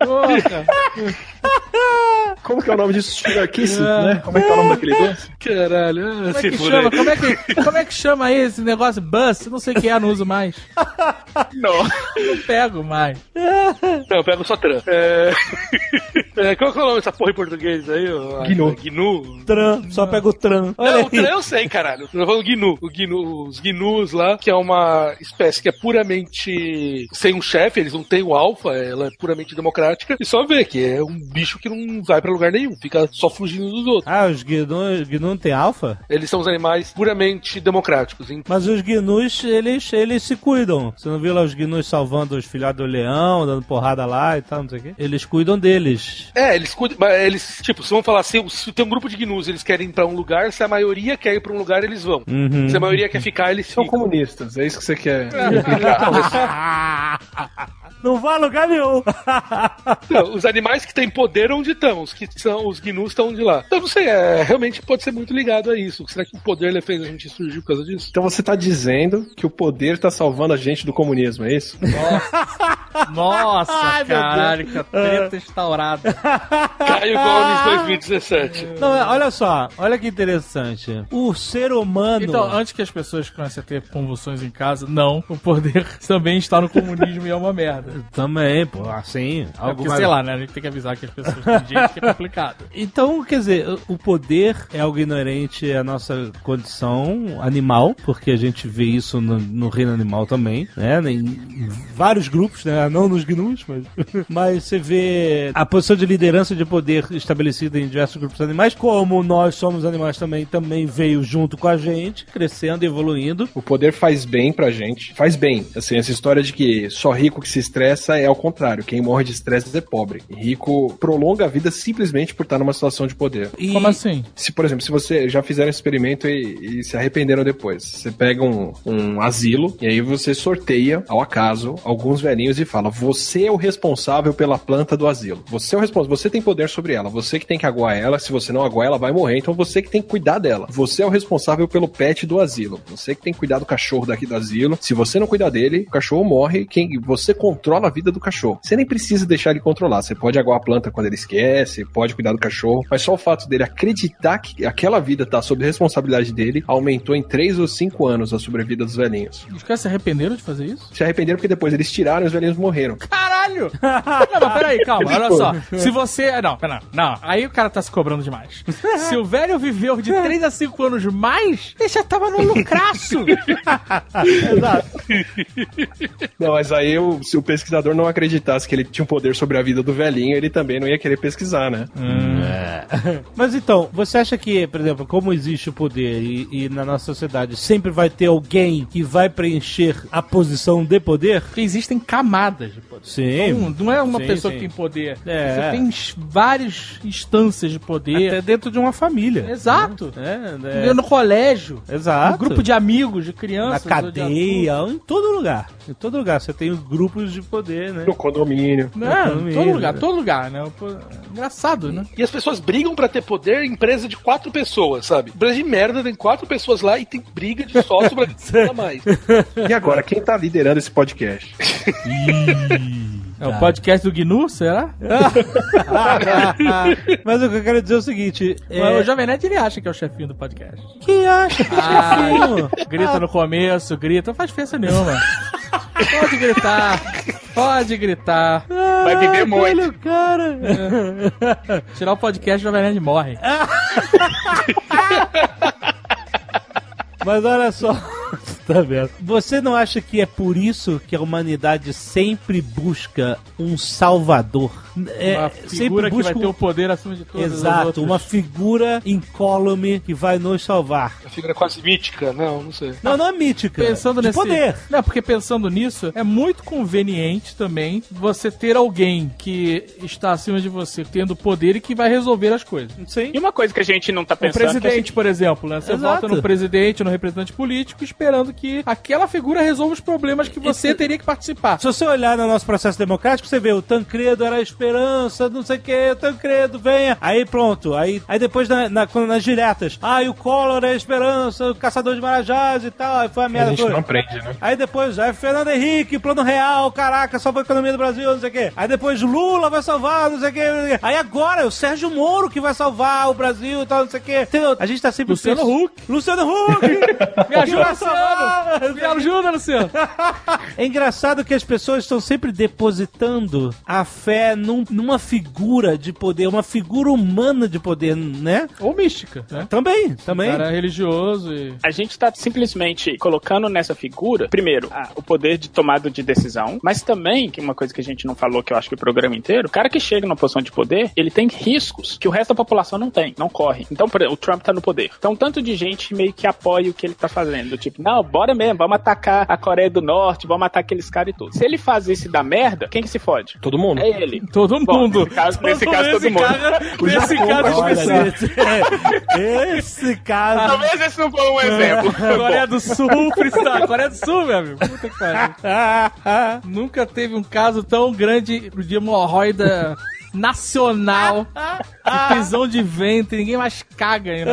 Porra. Como que é o nome disso? Sugarquice, né? Como é que é o nome daquele doce? Caralho, ah, Como é que chama? Como é que, como é que chama aí esse negócio? Bus? Não sei o que é, não uso mais. Não. Não pego mais. Não, eu pego só tran. É... é, qual que é o nome dessa porra em português aí? Gnu. Gnu. Tran, só pega o tran. Olha Não, o tran eu sei, caralho. Eu tô falando gnu. O gnu. Os gnus lá, que é uma espécie que é puramente sem um chefe, eles não têm o alfa, ela é puramente democrática. E só vê que é um bicho que não vai pra lugar nenhum, fica só fugindo dos outros. Ah, os gnus, gnu tem alfa? Eles são os animais puramente democráticos. hein? Mas os gnus, eles, eles se cuidam. Você não viu lá os gnus salvando os filhotes do leão, dando porrada lá e tal, não sei o quê? Eles cuidam deles. É, eles cuidam, mas eles, tipo, se vamos falar assim, se tem um grupo de gnus, eles querem ir pra um lugar, se a maioria quer ir pra um lugar, eles vão. Uhum. Se a maioria quer ficar, eles São ficam. comunistas, é isso que você quer. não vai a lugar nenhum. Não, os animais que têm poder onde estão, os que são os gnus estão onde lá. Então não sei, é, realmente pode ser muito ligado a isso. Será que o poder ele fez a gente surgir por causa disso? Então você tá dizendo que o poder tá salvando a gente do comunismo, é isso? Nossa, Ai, meu caralho, que treta instaurada. Caio Gomes 2017. Não, é, olha só, olha que interessante. O ser humano. Então, antes que as pessoas comecem a ter convulsões em casa, não, o poder também está no comunismo e é uma merda. Também, pô, assim. É porque, mais- sei lá, né? A gente tem que avisar que as pessoas têm gente que é complicado. Então, quer dizer, o poder é algo inerente à nossa condição animal, porque a gente vê isso no, no reino animal também, né? Em vários grupos, né? Não nos gnus, mas. mas você vê a posição de liderança de poder estabelecida em diversos grupos animais, como nós somos animais também, também veio junto com a gente, crescendo, evoluindo. O poder faz bem pra gente. Faz bem. Assim, essa história de que só rico que se estressa é ao contrário. Quem morre de estresse é pobre. Rico prolonga a vida simplesmente por estar numa situação de poder. E- Como assim? Se, por exemplo, se você já fizeram esse experimento e, e se arrependeram depois, você pega um, um asilo e aí você sorteia, ao acaso, alguns velhinhos e fala: Você é o responsável pela planta do asilo. Você é o responsável, você tem poder sobre ela. Você que tem que aguar ela. Se você não aguar, ela vai morrer. Então você que tem que cuidar dela. Você é o responsável pelo pet do asilo. Você que tem que cuidar do cachorro daqui do asilo. Se você não cuidar dele, o cachorro morre. Quem você controla a vida do cachorro. Você nem precisa deixar ele controlar. Você pode aguar a planta quando ele esquece, pode cuidar do cachorro, mas só o fato dele acreditar que aquela vida tá sob responsabilidade dele aumentou em 3 ou 5 anos a sobrevida dos velhinhos. Os caras se arrependeram de fazer isso? Se arrependeram porque depois eles tiraram e os velhinhos morreram. Caralho! Não, mas peraí, calma, olha só. Se você. Não, pera, não. Aí o cara tá se cobrando demais. Se o velho viveu de 3 a 5 anos mais, ele já tava no lucraço. Não, mas aí o- se o pesquisador não acreditasse que ele tinha um poder sobre a vida do velhinho, ele também não ia querer pesquisar, né? Mas então, você acha que, por exemplo, como existe o poder e, e na nossa sociedade sempre vai ter alguém que vai preencher a posição de poder? Porque existem camadas de poder. Sim. Não, não é uma Sim, pessoa sim. que tem poder. É. Você tem várias instâncias de poder. Até dentro de uma família. Exato. É, é. No colégio. Exato. No grupo de amigos, de Na crianças. ou de cadeia, em todo lugar. Em todo lugar. Você tem os grupos de poder, né? No condomínio. Não, em todo lugar, todo lugar, né? Engraçado, né? E as pessoas brigam pra ter poder em empresa de quatro pessoas, sabe? Empresa de merda, tem quatro pessoas lá e tem briga de sócio pra mais. E agora, quem tá liderando esse podcast? É o podcast do GNU, será? Mas o que eu quero dizer é o seguinte: é, O Jovem Nerd ele acha que é o chefinho do podcast. quem acha que é chefinho? Grita no começo, grita, não faz diferença nenhuma. Pode gritar, pode gritar. Vai viver muito. Olha o cara. Tirar o podcast, o Jovem Nerd morre. Mas olha só. Tá vendo? Você não acha que é por isso que a humanidade sempre busca um salvador? é, Uma sempre figura que vai busca ter um- o poder acima de todos. Exato, uma figura incólume que vai nos salvar. A figura quase mítica, não, não sei. Não, não é mítica. Pensando de nesse. poder. Não, porque pensando nisso, é muito conveniente também você ter alguém que está acima de você, tendo poder e que vai resolver as coisas. Sim. E uma coisa que a gente não tá O pensando... é que presidente, por exemplo, né? Você Exato. vota no presidente, no representante político, esperando que aquela figura resolva os problemas que você Isso- teria que participar. Se você olhar no nosso processo democrático, você vê o Tancredo era a esperança, não sei o que, o Tancredo, venha. Aí pronto. Aí, aí depois, na, na- quando nas diretas, ah, e o Collor é a esperança, o caçador de Marajás e tal. Aí foi a A merda gente toda. não aprende, né? Aí depois, aí Fernando Henrique, plano real, caraca, salva a economia do Brasil, não sei o quê. Aí depois Lula vai salvar, não sei o quê. não sei o quê. Aí agora é o Sérgio Moro que vai salvar o Brasil e tal, não sei o quê. Entendeu? A gente tá sempre... Luciano Huck. Luciano Huck! Me ajuda, vai salvar, Luciano! Me ajuda, Luciano! É engraçado que as pessoas estão sempre depositando a fé num- numa figura de poder, uma figura humana de poder, né? Ou mística, né? Também, também. Cara religioso e. A gente tá simplesmente colocando nessa figura, primeiro, a- o poder de tomada de decisão, mas também, que é uma coisa que a gente não falou, que eu acho que o programa inteiro, o cara que chega numa posição de poder, ele tem riscos que o resto da população não tem, não corre. Então, por exemplo, o Trump tá no poder. Então, tanto de gente meio que apoia o que ele tá fazendo, do tipo, não, bora mesmo, vamos atacar a Coreia do Norte, vamos atacar aqueles caras e tudo. Se ele faz isso e dá merda, quem que se fode? Todo mundo. É ele. Todo Bom, mundo. nesse caso- nesse caso, todo mundo. Cara, nesse caso vai específico. Esse, esse caso. Talvez esse não foi um exemplo. Coreia do Sul, freestyle. Coreia do Sul, meu amigo. Puta que pariu. Nunca teve um caso tão grande de hemorroida nacional, de prisão de ventre, ninguém mais caga ainda.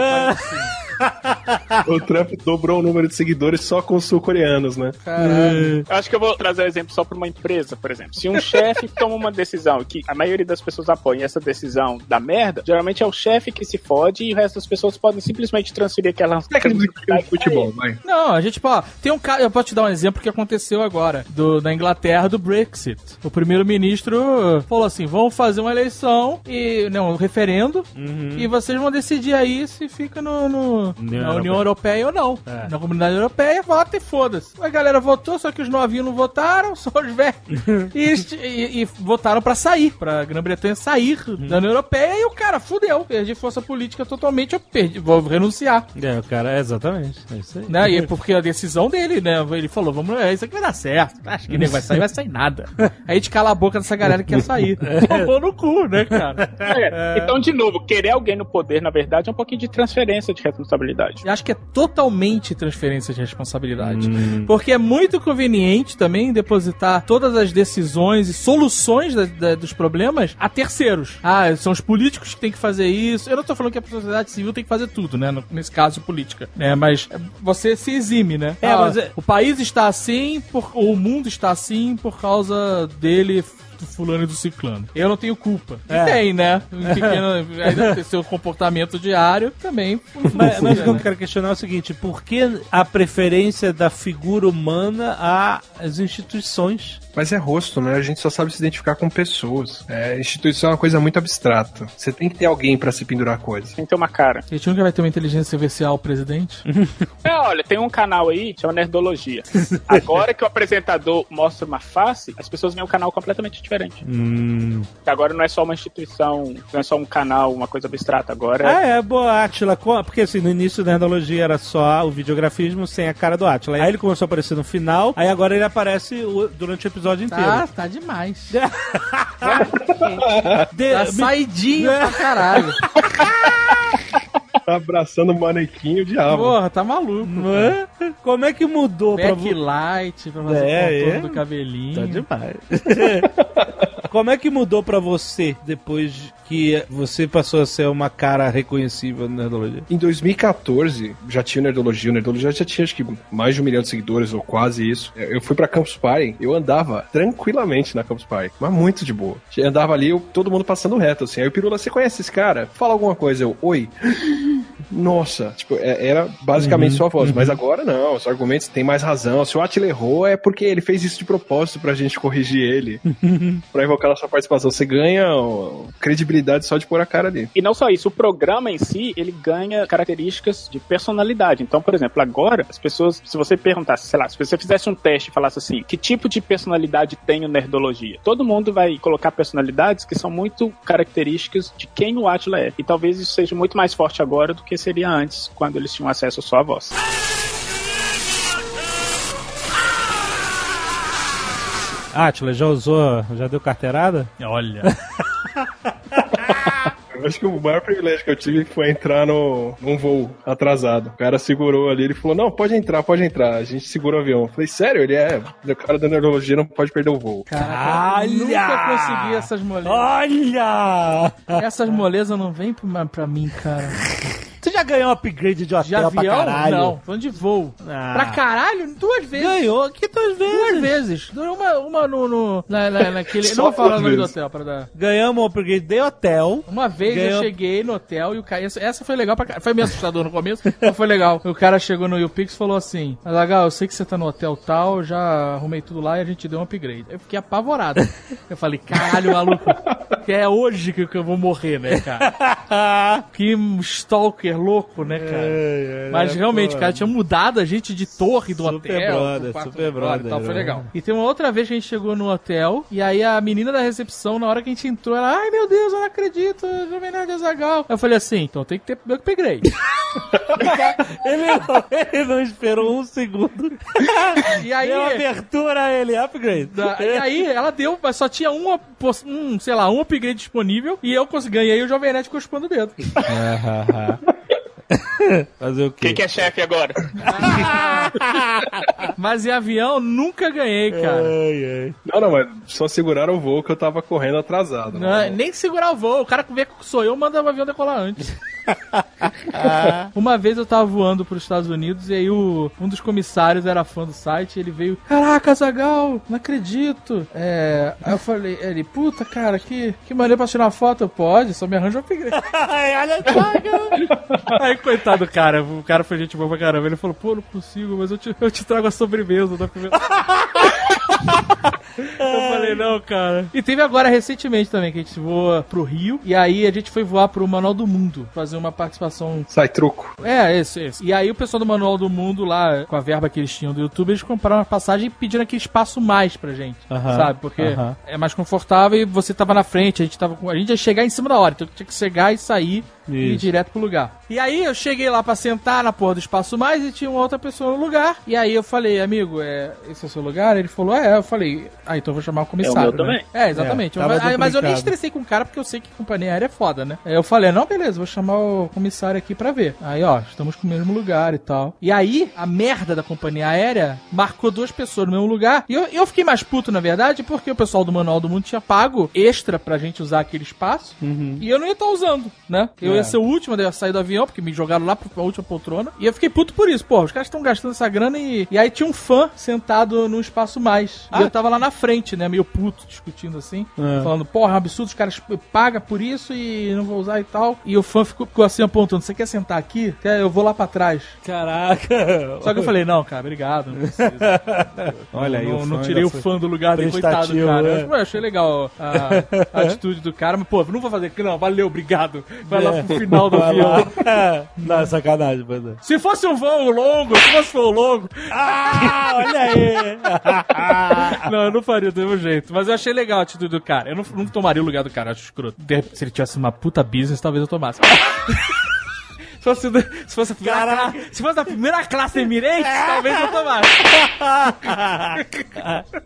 O Trump dobrou o número de seguidores só com os sul-coreanos, né? Caralho. Eu acho que eu vou trazer um exemplo só para uma empresa, por exemplo. Se um chefe toma uma decisão que a maioria das pessoas apoia essa decisão da merda, geralmente é o chefe que se fode e o resto das pessoas podem simplesmente transferir aquela Técnico de futebol, vai. Não, a gente, pô, tem um cara, eu posso te dar um exemplo que aconteceu agora, do, da Inglaterra, do Brexit. O primeiro-ministro falou assim, vamos fazer uma eleição, e, não, um referendo, e vocês vão decidir aí se fica no, no- União na União Europeia ou não. É. Na Comunidade Europeia, vota e foda-se. A galera votou, só que os novinhos não votaram, só os velhos. e, e- e votaram pra sair, pra Grã-Bretanha sair da União Europeia, e o cara, fudeu, perdi força política totalmente, eu perdi, vou renunciar. É, o cara, é exatamente. É isso aí. Né? E é porque a decisão dele, né? Ele falou, vamos, é, isso aqui vai dar certo. Acho que nem vai sair, vai sair nada. Aí a gente cala a boca dessa galera que quer sair. Tomou no cu, né, cara? É. Então, de novo, querer alguém no poder, na verdade, é um pouquinho de transferência de responsabilidade. Eu acho que é totalmente transferência de responsabilidade. Porque é muito conveniente também depositar todas as decisões e soluções da- da- dos problemas a terceiros. Ah, são os políticos que têm que fazer isso. Eu não tô falando que a sociedade civil tem que fazer tudo, né? no- nesse caso, política. Né? Mas você se exime, né? É, Ah, mas é- O país está assim, por, o mundo está assim por causa dele do fulano e do ciclano. Eu não tenho culpa. E É. tem, né? Um pequeno, ainda tem seu comportamento diário também. Mas, mas o que eu quero questionar é o seguinte: por que a preferência da figura humana às instituições? Mas é rosto, né? A gente só sabe se identificar com pessoas. É, instituição é uma coisa muito abstrata. Você tem que ter alguém pra se pendurar coisa. Tem que ter uma cara. A gente nunca vai ter uma inteligência artificial presidente? É, olha, tem um canal aí, chama Nerdologia. Agora que o apresentador mostra uma face, as pessoas veem um canal completamente diferente. Hum. Agora não é só uma instituição, não é só um canal, uma coisa abstrata. Agora Ah, é, boa, Atila. Porque assim, no início da Nerdologia era só o videografismo sem a cara do Atila. Aí ele começou a aparecer no final, aí agora ele aparece durante o episódio inteiro. Tá, tá demais. De- Tá saidinho pra caralho. Tá abraçando o manequim o diabo. Porra, tá maluco. É? Como é que mudou pra você? Backlight pra fazer É, o contorno é. do cabelinho. Tá demais. Como é que mudou pra você depois que você passou a ser uma cara reconhecível na Nerdologia? Em 2014, já tinha o Nerdologia. O Nerdologia já tinha, acho que, mais de um milhão de seguidores, ou quase isso. Eu fui pra Campus Party, eu andava tranquilamente na Campus Party, mas muito de boa. Eu andava ali, eu- todo mundo passando reto, assim. Aí o Pirula, você conhece esse cara? Fala alguma coisa. Eu, oi. nossa, tipo, é- era basicamente só a voz. Mas agora não, os argumentos têm mais razão. Se o Attila errou, é porque ele fez isso de propósito pra gente corrigir ele. pra invocar nossa participação. Você ganha ó, credibilidade só de pôr a cara ali. E não só isso, o programa em si, ele ganha características de personalidade. Então, por exemplo, agora, as pessoas, se você perguntasse, sei lá, se você fizesse um teste e falasse assim, que tipo de personalidade tem o Nerdologia? Todo mundo vai colocar personalidades que são muito características de quem o Atila é. E talvez isso seja muito mais forte agora do que seria antes, quando eles tinham acesso só à voz. Atila, já usou, já deu carteirada? Olha. Eu acho que o maior privilégio que eu tive foi entrar no, num voo atrasado. O cara segurou ali, ele falou: Não, pode entrar, pode entrar. A gente segura o avião. Eu falei: Sério? Ele é. O cara da neurologia não pode perder o voo. Caraca, eu nunca consegui essas molezas. Olha! Essas molezas não vêm pra, pra mim, cara. Você já ganhou um upgrade de De hotel pra avião? caralho? Não, falando de voo. Ah. Pra caralho? Duas vezes. Ganhou aqui duas vezes. Duas vezes. Uma, uma no, no- na, na- naquele. Só não vou falar o nome do hotel pra dar. Ganhamos um upgrade de hotel. Uma vez eu Ganhou- cheguei no hotel e o cara. Essa, essa foi legal pra caralho. Foi meio assustador no começo, mas foi legal. O cara chegou no YouPix e falou assim: Azagal, eu sei que você tá no hotel tal, já arrumei tudo lá e a gente deu um upgrade. Eu fiquei apavorado. Eu falei, caralho, maluco, que é hoje que eu vou morrer, né, cara? Que stalker louco, né, cara? Mas realmente, o cara tinha mudado a gente de torre do Super hotel. brother, super brother tal, foi né? legal. E tem uma outra vez que a gente chegou no hotel e aí a menina da recepção, na hora que a gente entrou, ela, ai meu Deus, eu não acredito, Jovem Nerd Azagal. Eu falei assim, então tem que ter upgrade. Ele não, ele não esperou um segundo. E aí, Deu abertura a ele, upgrade. da- e aí ela deu, mas só tinha um, um, sei lá, um upgrade disponível e eu consegui, ganhei o Jovem Nerd chupando o dedo. Fazer o quê? Quem que é chefe agora? Mas em avião nunca ganhei, cara. Ai, ai. Não, não, mas só seguraram o voo que eu tava correndo atrasado. Não, é nem segurar o voo. O cara que vê que sou eu manda o avião decolar antes. Uma vez eu tava voando pros Estados Unidos e aí o, um dos comissários era fã do site e ele veio, caraca, Zagal, não acredito. É, aí eu falei, ele, puta, cara, que, que maneiro pra tirar uma foto? Eu, Pode, só me arranja um upgrade. Ai, olha só, Aí, coitado do cara, o cara foi gente boa pra caramba. Ele falou, pô, não consigo, mas eu te, eu te trago a sobremesa da primeira. eu falei, não, cara. E teve agora recentemente também, que a gente voa pro Rio. E aí a gente foi voar pro Manual do Mundo, fazer uma participação. Sai truco. É, esse, esse. E aí o pessoal do Manual do Mundo lá, com a verba que eles tinham do YouTube, eles compraram uma passagem e pediram aquele espaço mais pra gente. Aham, Sabe? Porque aham. é mais confortável e você tava na frente, a gente tava com. A gente ia chegar em cima da hora, então tinha que chegar e sair e ir direto pro lugar. E aí eu cheguei lá pra sentar na porra do espaço mais e tinha uma outra pessoa no lugar. E aí eu falei, amigo, é, esse é o seu lugar? Ele falou, é. Eu falei, ah, então eu vou chamar o comissário. meu né? também. É, exatamente. É, tava mas, mas eu nem estressei com o cara porque eu sei que companhia aérea é foda, né? Aí eu falei, não, beleza, vou chamar o comissário aqui pra ver. Aí, ó, estamos com o mesmo lugar e tal. E aí, a merda da companhia aérea marcou duas pessoas no mesmo lugar. E eu, eu fiquei mais puto, na verdade, porque o pessoal do Manual do Mundo tinha pago extra pra gente usar aquele espaço. E eu não ia estar usando, né? Eu É. ia ser o último a sair do avião, porque me jogaram lá pra última poltrona. E eu fiquei puto por isso. Pô, os caras estão gastando essa grana e. E aí tinha um fã sentado no espaço mais. E eu tava lá na frente, né? Meio puto, discutindo assim. É. Falando, porra, é um absurdo, os caras pagam por isso e não vou usar e tal. E o fã ficou, ficou assim apontando: você quer sentar aqui? Eu vou lá pra trás. Caraca. Só que eu falei, não, cara, obrigado, não precisa. Olha aí, não, não tirei o fã do lugar dele, coitado, cara. né? Eu, eu achei legal a, a atitude do cara, mas, pô, não vou fazer aqui, não, valeu, obrigado. Vai lá final do avião. lá. Não, é sacanagem, mas é. Se fosse um voo longo, se fosse um voo longo. Ah, olha aí. não, eu não faria do mesmo jeito. Mas eu achei legal a atitude do cara. Eu não, não tomaria o lugar do cara, acho escroto. Se ele tivesse uma puta business, talvez eu tomasse. Se fosse, se fosse a primeira se fosse a primeira classe Emirates, talvez eu tomasse.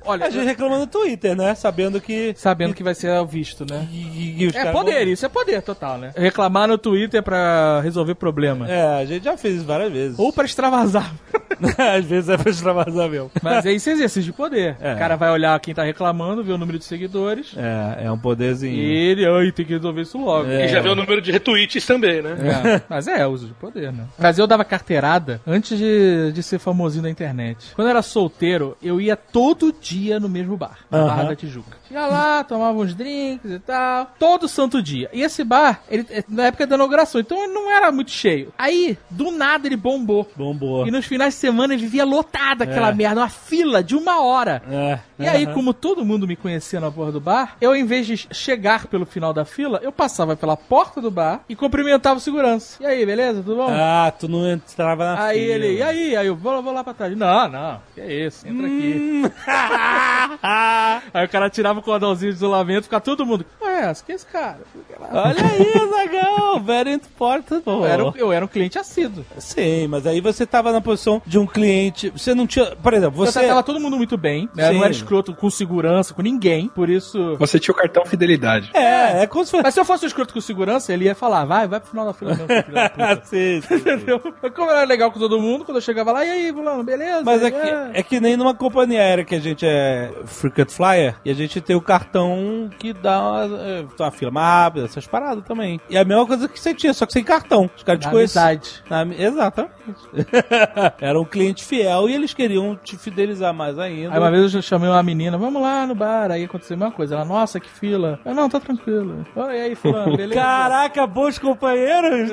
Olha, A gente reclama no Twitter, né? Sabendo que. sabendo que vai ser o visto, né? que- que os É poder, vão- isso é poder total, né? Reclamar no Twitter pra resolver problema. É, a gente já fez isso várias vezes. Ou pra extravasar. Às vezes é pra extravasar mesmo. Mas é esse exercício de poder. É. O cara vai olhar quem tá reclamando, ver o número de seguidores. É, é um poderzinho. E ele, ai, tem que resolver isso logo. É. E já vê o número de retweets também, né? É, mas é, uso de poder, né? Mas eu dava carteirada antes de, de ser famosinho na internet. Quando eu era solteiro, eu ia todo dia no mesmo bar, na Aham. Barra da Tijuca. Ia lá, tomava uns drinks e tal, todo santo dia. E esse bar, ele é na época da inauguração, então ele não era muito cheio. Aí, do nada, ele bombou. Bombou. E nos finais de semana vivia lotada aquela É. merda, uma fila de uma hora. É. E aí, como todo mundo me conhecia na porra do bar, eu, em vez de chegar pelo final da fila, eu passava pela porta do bar e cumprimentava o segurança. E aí, beleza? Tudo bom? Ah, tu não entrava na aí fila. ele, e aí? Aí eu vou, vou lá pra trás. Não, não, que é isso, entra aqui. Hum. aí o cara tirava o cordãozinho de isolamento, ficava todo mundo, ué, que é esse cara? Olha aí, Zagão, very important. Eu era, um- eu era um cliente assíduo. Sim, mas aí você tava na posição de um cliente. Você não tinha. Por exemplo, Você você. tava todo mundo muito bem, né? Sim. Não era escroto com segurança, com ninguém, por isso... Você tinha o cartão fidelidade. É, é como se fosse. Mas se eu fosse um escroto com segurança, ele ia falar, vai, vai pro final da fila mesmo, filho da puta. sim, sim, sim. Como era legal com todo mundo, quando eu chegava lá, e aí, fulano, beleza? Mas é que, aí, é que nem numa companhia aérea que a gente é frequent flyer e a gente tem o cartão que dá uma, é, uma fila mais rápida, essas paradas também. E a mesma coisa que você tinha, só que sem cartão. Os caras te conheciam. Exatamente. Era um cliente fiel e eles queriam te fidelizar mais ainda. Aí uma vez eu chamei uma menina, vamos lá no bar, aí aconteceu a mesma coisa. Ela, nossa, que fila. Eu, não, tá tranquilo. Oi, e aí, fulano, beleza? Caraca, bons companheiros!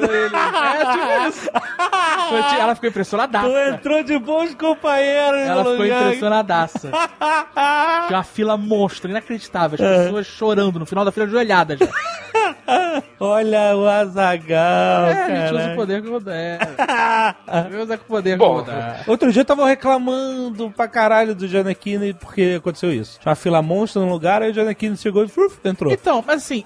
É, tipo isso. Ela ficou impressionadaça. Tu entrou de bons companheiros Ela ficou impressionadaça. Tinha uma fila monstro, inacreditável. As pessoas chorando no final da fila ajoelhadas. Olha o Azagal, É, a gente usa o poder como der. Usa o poder como der. Outro dia eu tava reclamando pra caralho do Giannichini porque aconteceu isso. Tinha uma fila monstro no lugar, aí o Giannichini chegou e entrou. Então, mas assim,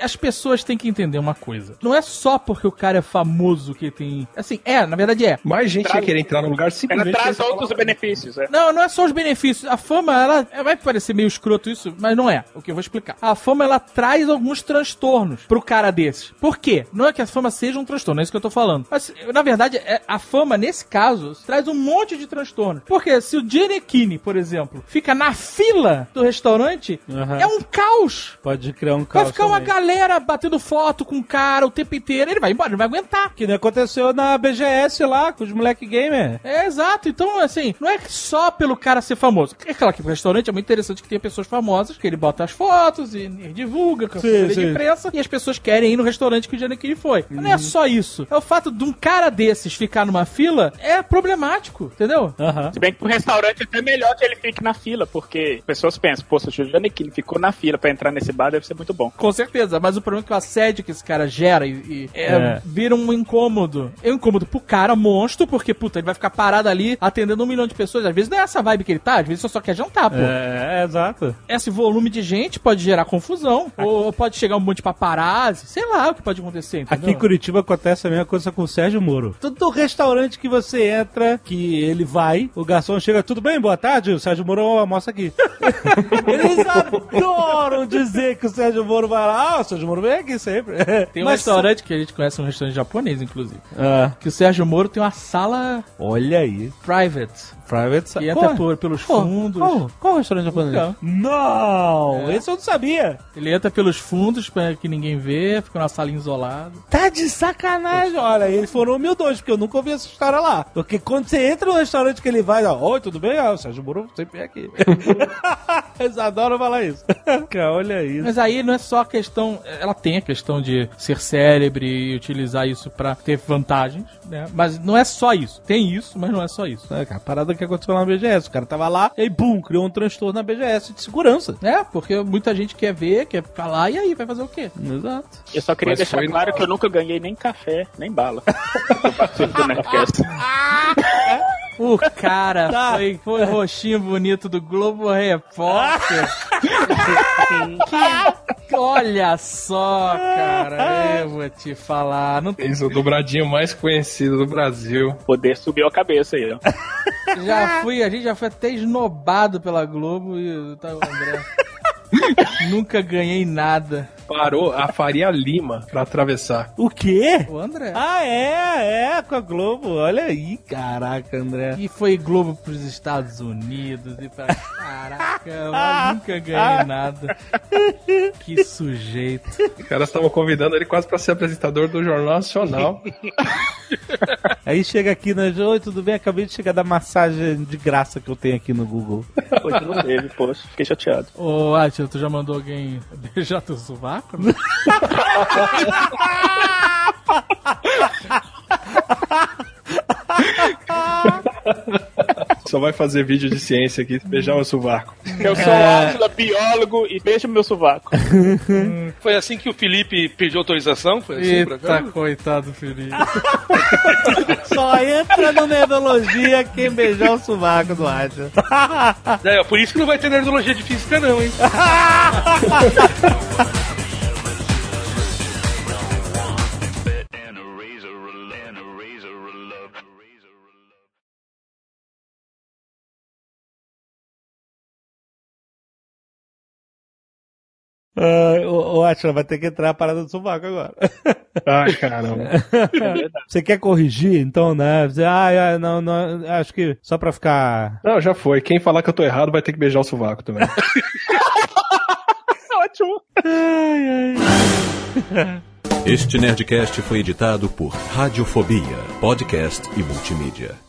as pessoas têm que entender uma coisa. Não é só porque o cara é famoso que tem. Assim, é, na verdade é. Mais gente Traz- ia querer entrar no lugar Ela simplesmente... traz porque outros benefícios, né? Não, não é só os benefícios. A fama, ela ela vai parecer meio escroto isso, mas não é. O que eu vou explicar. A fama, ela traz alguns transtornos pro cara desses. Por quê? Não é que a fama seja um transtorno, é isso que eu tô falando. Mas, na verdade, é- a fama, nesse caso, traz um monte de transtornos. Porque se o Giannichini, por exemplo, fica na fila do restaurante, Aham. é um caos. Pode criar um Vai caos ficar uma também. galera batendo foto com o cara o tempo inteiro. Ele vai embora, ele vai aguentar. Que nem aconteceu na BGS lá, com os moleque gamer. É, exato. Então, assim, não é só pelo cara ser famoso. É claro que o restaurante é muito interessante que tenha pessoas famosas, que ele bota as fotos e, e divulga com a Sim, assessoria de sim. imprensa, e as pessoas querem ir no restaurante que o Giannichini foi. Mas não é só isso. É o fato de um cara desses ficar numa fila é problemático, entendeu? Aham. Se bem que pro restaurante é até melhor que ele fique na fila, porque as pessoas pensam, pô, se o Giannichini ficou na fila pra entrar nesse bar, deve ser muito bom. Com certeza, mas o problema é que o assédio que esse cara gera e, e é, É. vira um incômodo. É um incômodo pro cara monstro, porque, puta, ele vai ficar parado ali atendendo um milhão de pessoas. Às vezes não é essa vibe que ele tá, às vezes só, só quer jantar, pô. É, é, exato. esse volume de gente pode gerar confusão, ou pode chegar um monte de paparazzi, sei lá o que pode acontecer, entendeu? Aqui em Curitiba acontece a mesma coisa com o Sérgio Moro. Todo restaurante que você entra, que ele vai, o garçom chega, tudo bem, boa tarde, o Sérgio Moro almoça aqui. Eles adoram dizer que o Sérgio Moro vai lá, ah, o Sérgio Moro vem aqui sempre. Tem um Mas- restaurante que a gente conhece, um restaurante japonês, inclusive, Ah, que o Sérgio Moro tem uma sala olha aí. private, Private que entra por, pelos fundos. Qual, qual restaurante japonês? Então. Não, É. esse eu não sabia. Ele entra pelos fundos pra que ninguém vê, fica numa sala isolada. Tá de sacanagem. Olha, eles foram humildes, porque eu nunca ouvi essa história lá. Porque quando você entra no restaurante que ele vai, ó, oi, tudo bem? Ah, o Sérgio Moro sempre vem aqui. eles adoram falar isso. Cara, olha isso. Mas aí não é só a questão. Ela tem a questão de ser célebre e utilizar isso pra ter vantagens, né? Mas não é só isso. Tem isso, mas não é só isso. É, cara, a parada que aconteceu lá na BGS. O cara tava lá e, bum, criou um transtorno na BGS de segurança. É, porque muita gente quer ver, quer ficar lá, e aí vai fazer o quê? Exato. Eu só queria Mas deixar foi claro que eu nunca ganhei nem café, nem bala. Eu participo do Nerdcast. O cara Tá. foi, foi rostinho bonito do Globo Repórter. que, olha só, cara, eu vou te falar. Não, Fez o dobradinho mais conhecido do Brasil. Poder subiu a cabeça aí, ó. já fui, a gente já foi até esnobado pela Globo e tá o André. Nunca ganhei nada. Parou a Faria Lima pra atravessar. O quê? O André. Ah, é, é, com a Globo. Olha aí, caraca, André. E foi Globo pros Estados Unidos e pra. Caraca, mas nunca ganhei nada. Que sujeito. Os caras estavam convidando ele quase pra ser apresentador do Jornal Nacional. Aí chega aqui na Oi, tudo bem? Acabei de chegar da massagem de graça que eu tenho aqui no Google. Hoje não teve, poxa, fiquei chateado. Ô, Atila, tu já mandou alguém beijar teu sovaco? Só vai fazer vídeo de ciência aqui, beijar o sovaco. Eu sou é... Átila, biólogo, e beijo meu sovaco. Foi assim que o Felipe pediu autorização? Foi assim, Eita, coitado, Felipe. Só entra no Nerdologia quem beijar o sovaco do Atila. É, por isso que não vai ter nerdologia de física, não, hein? Ah, o, o Atila vai ter que entrar a parada do sovaco agora. Ai, caramba. Você quer corrigir, então, né? Ah, ah, não, não, acho que só pra ficar. Não, já foi. Quem falar que eu tô errado vai ter que beijar o sovaco também. Ótimo. Este Nerdcast foi editado por Radiofobia, podcast e multimídia.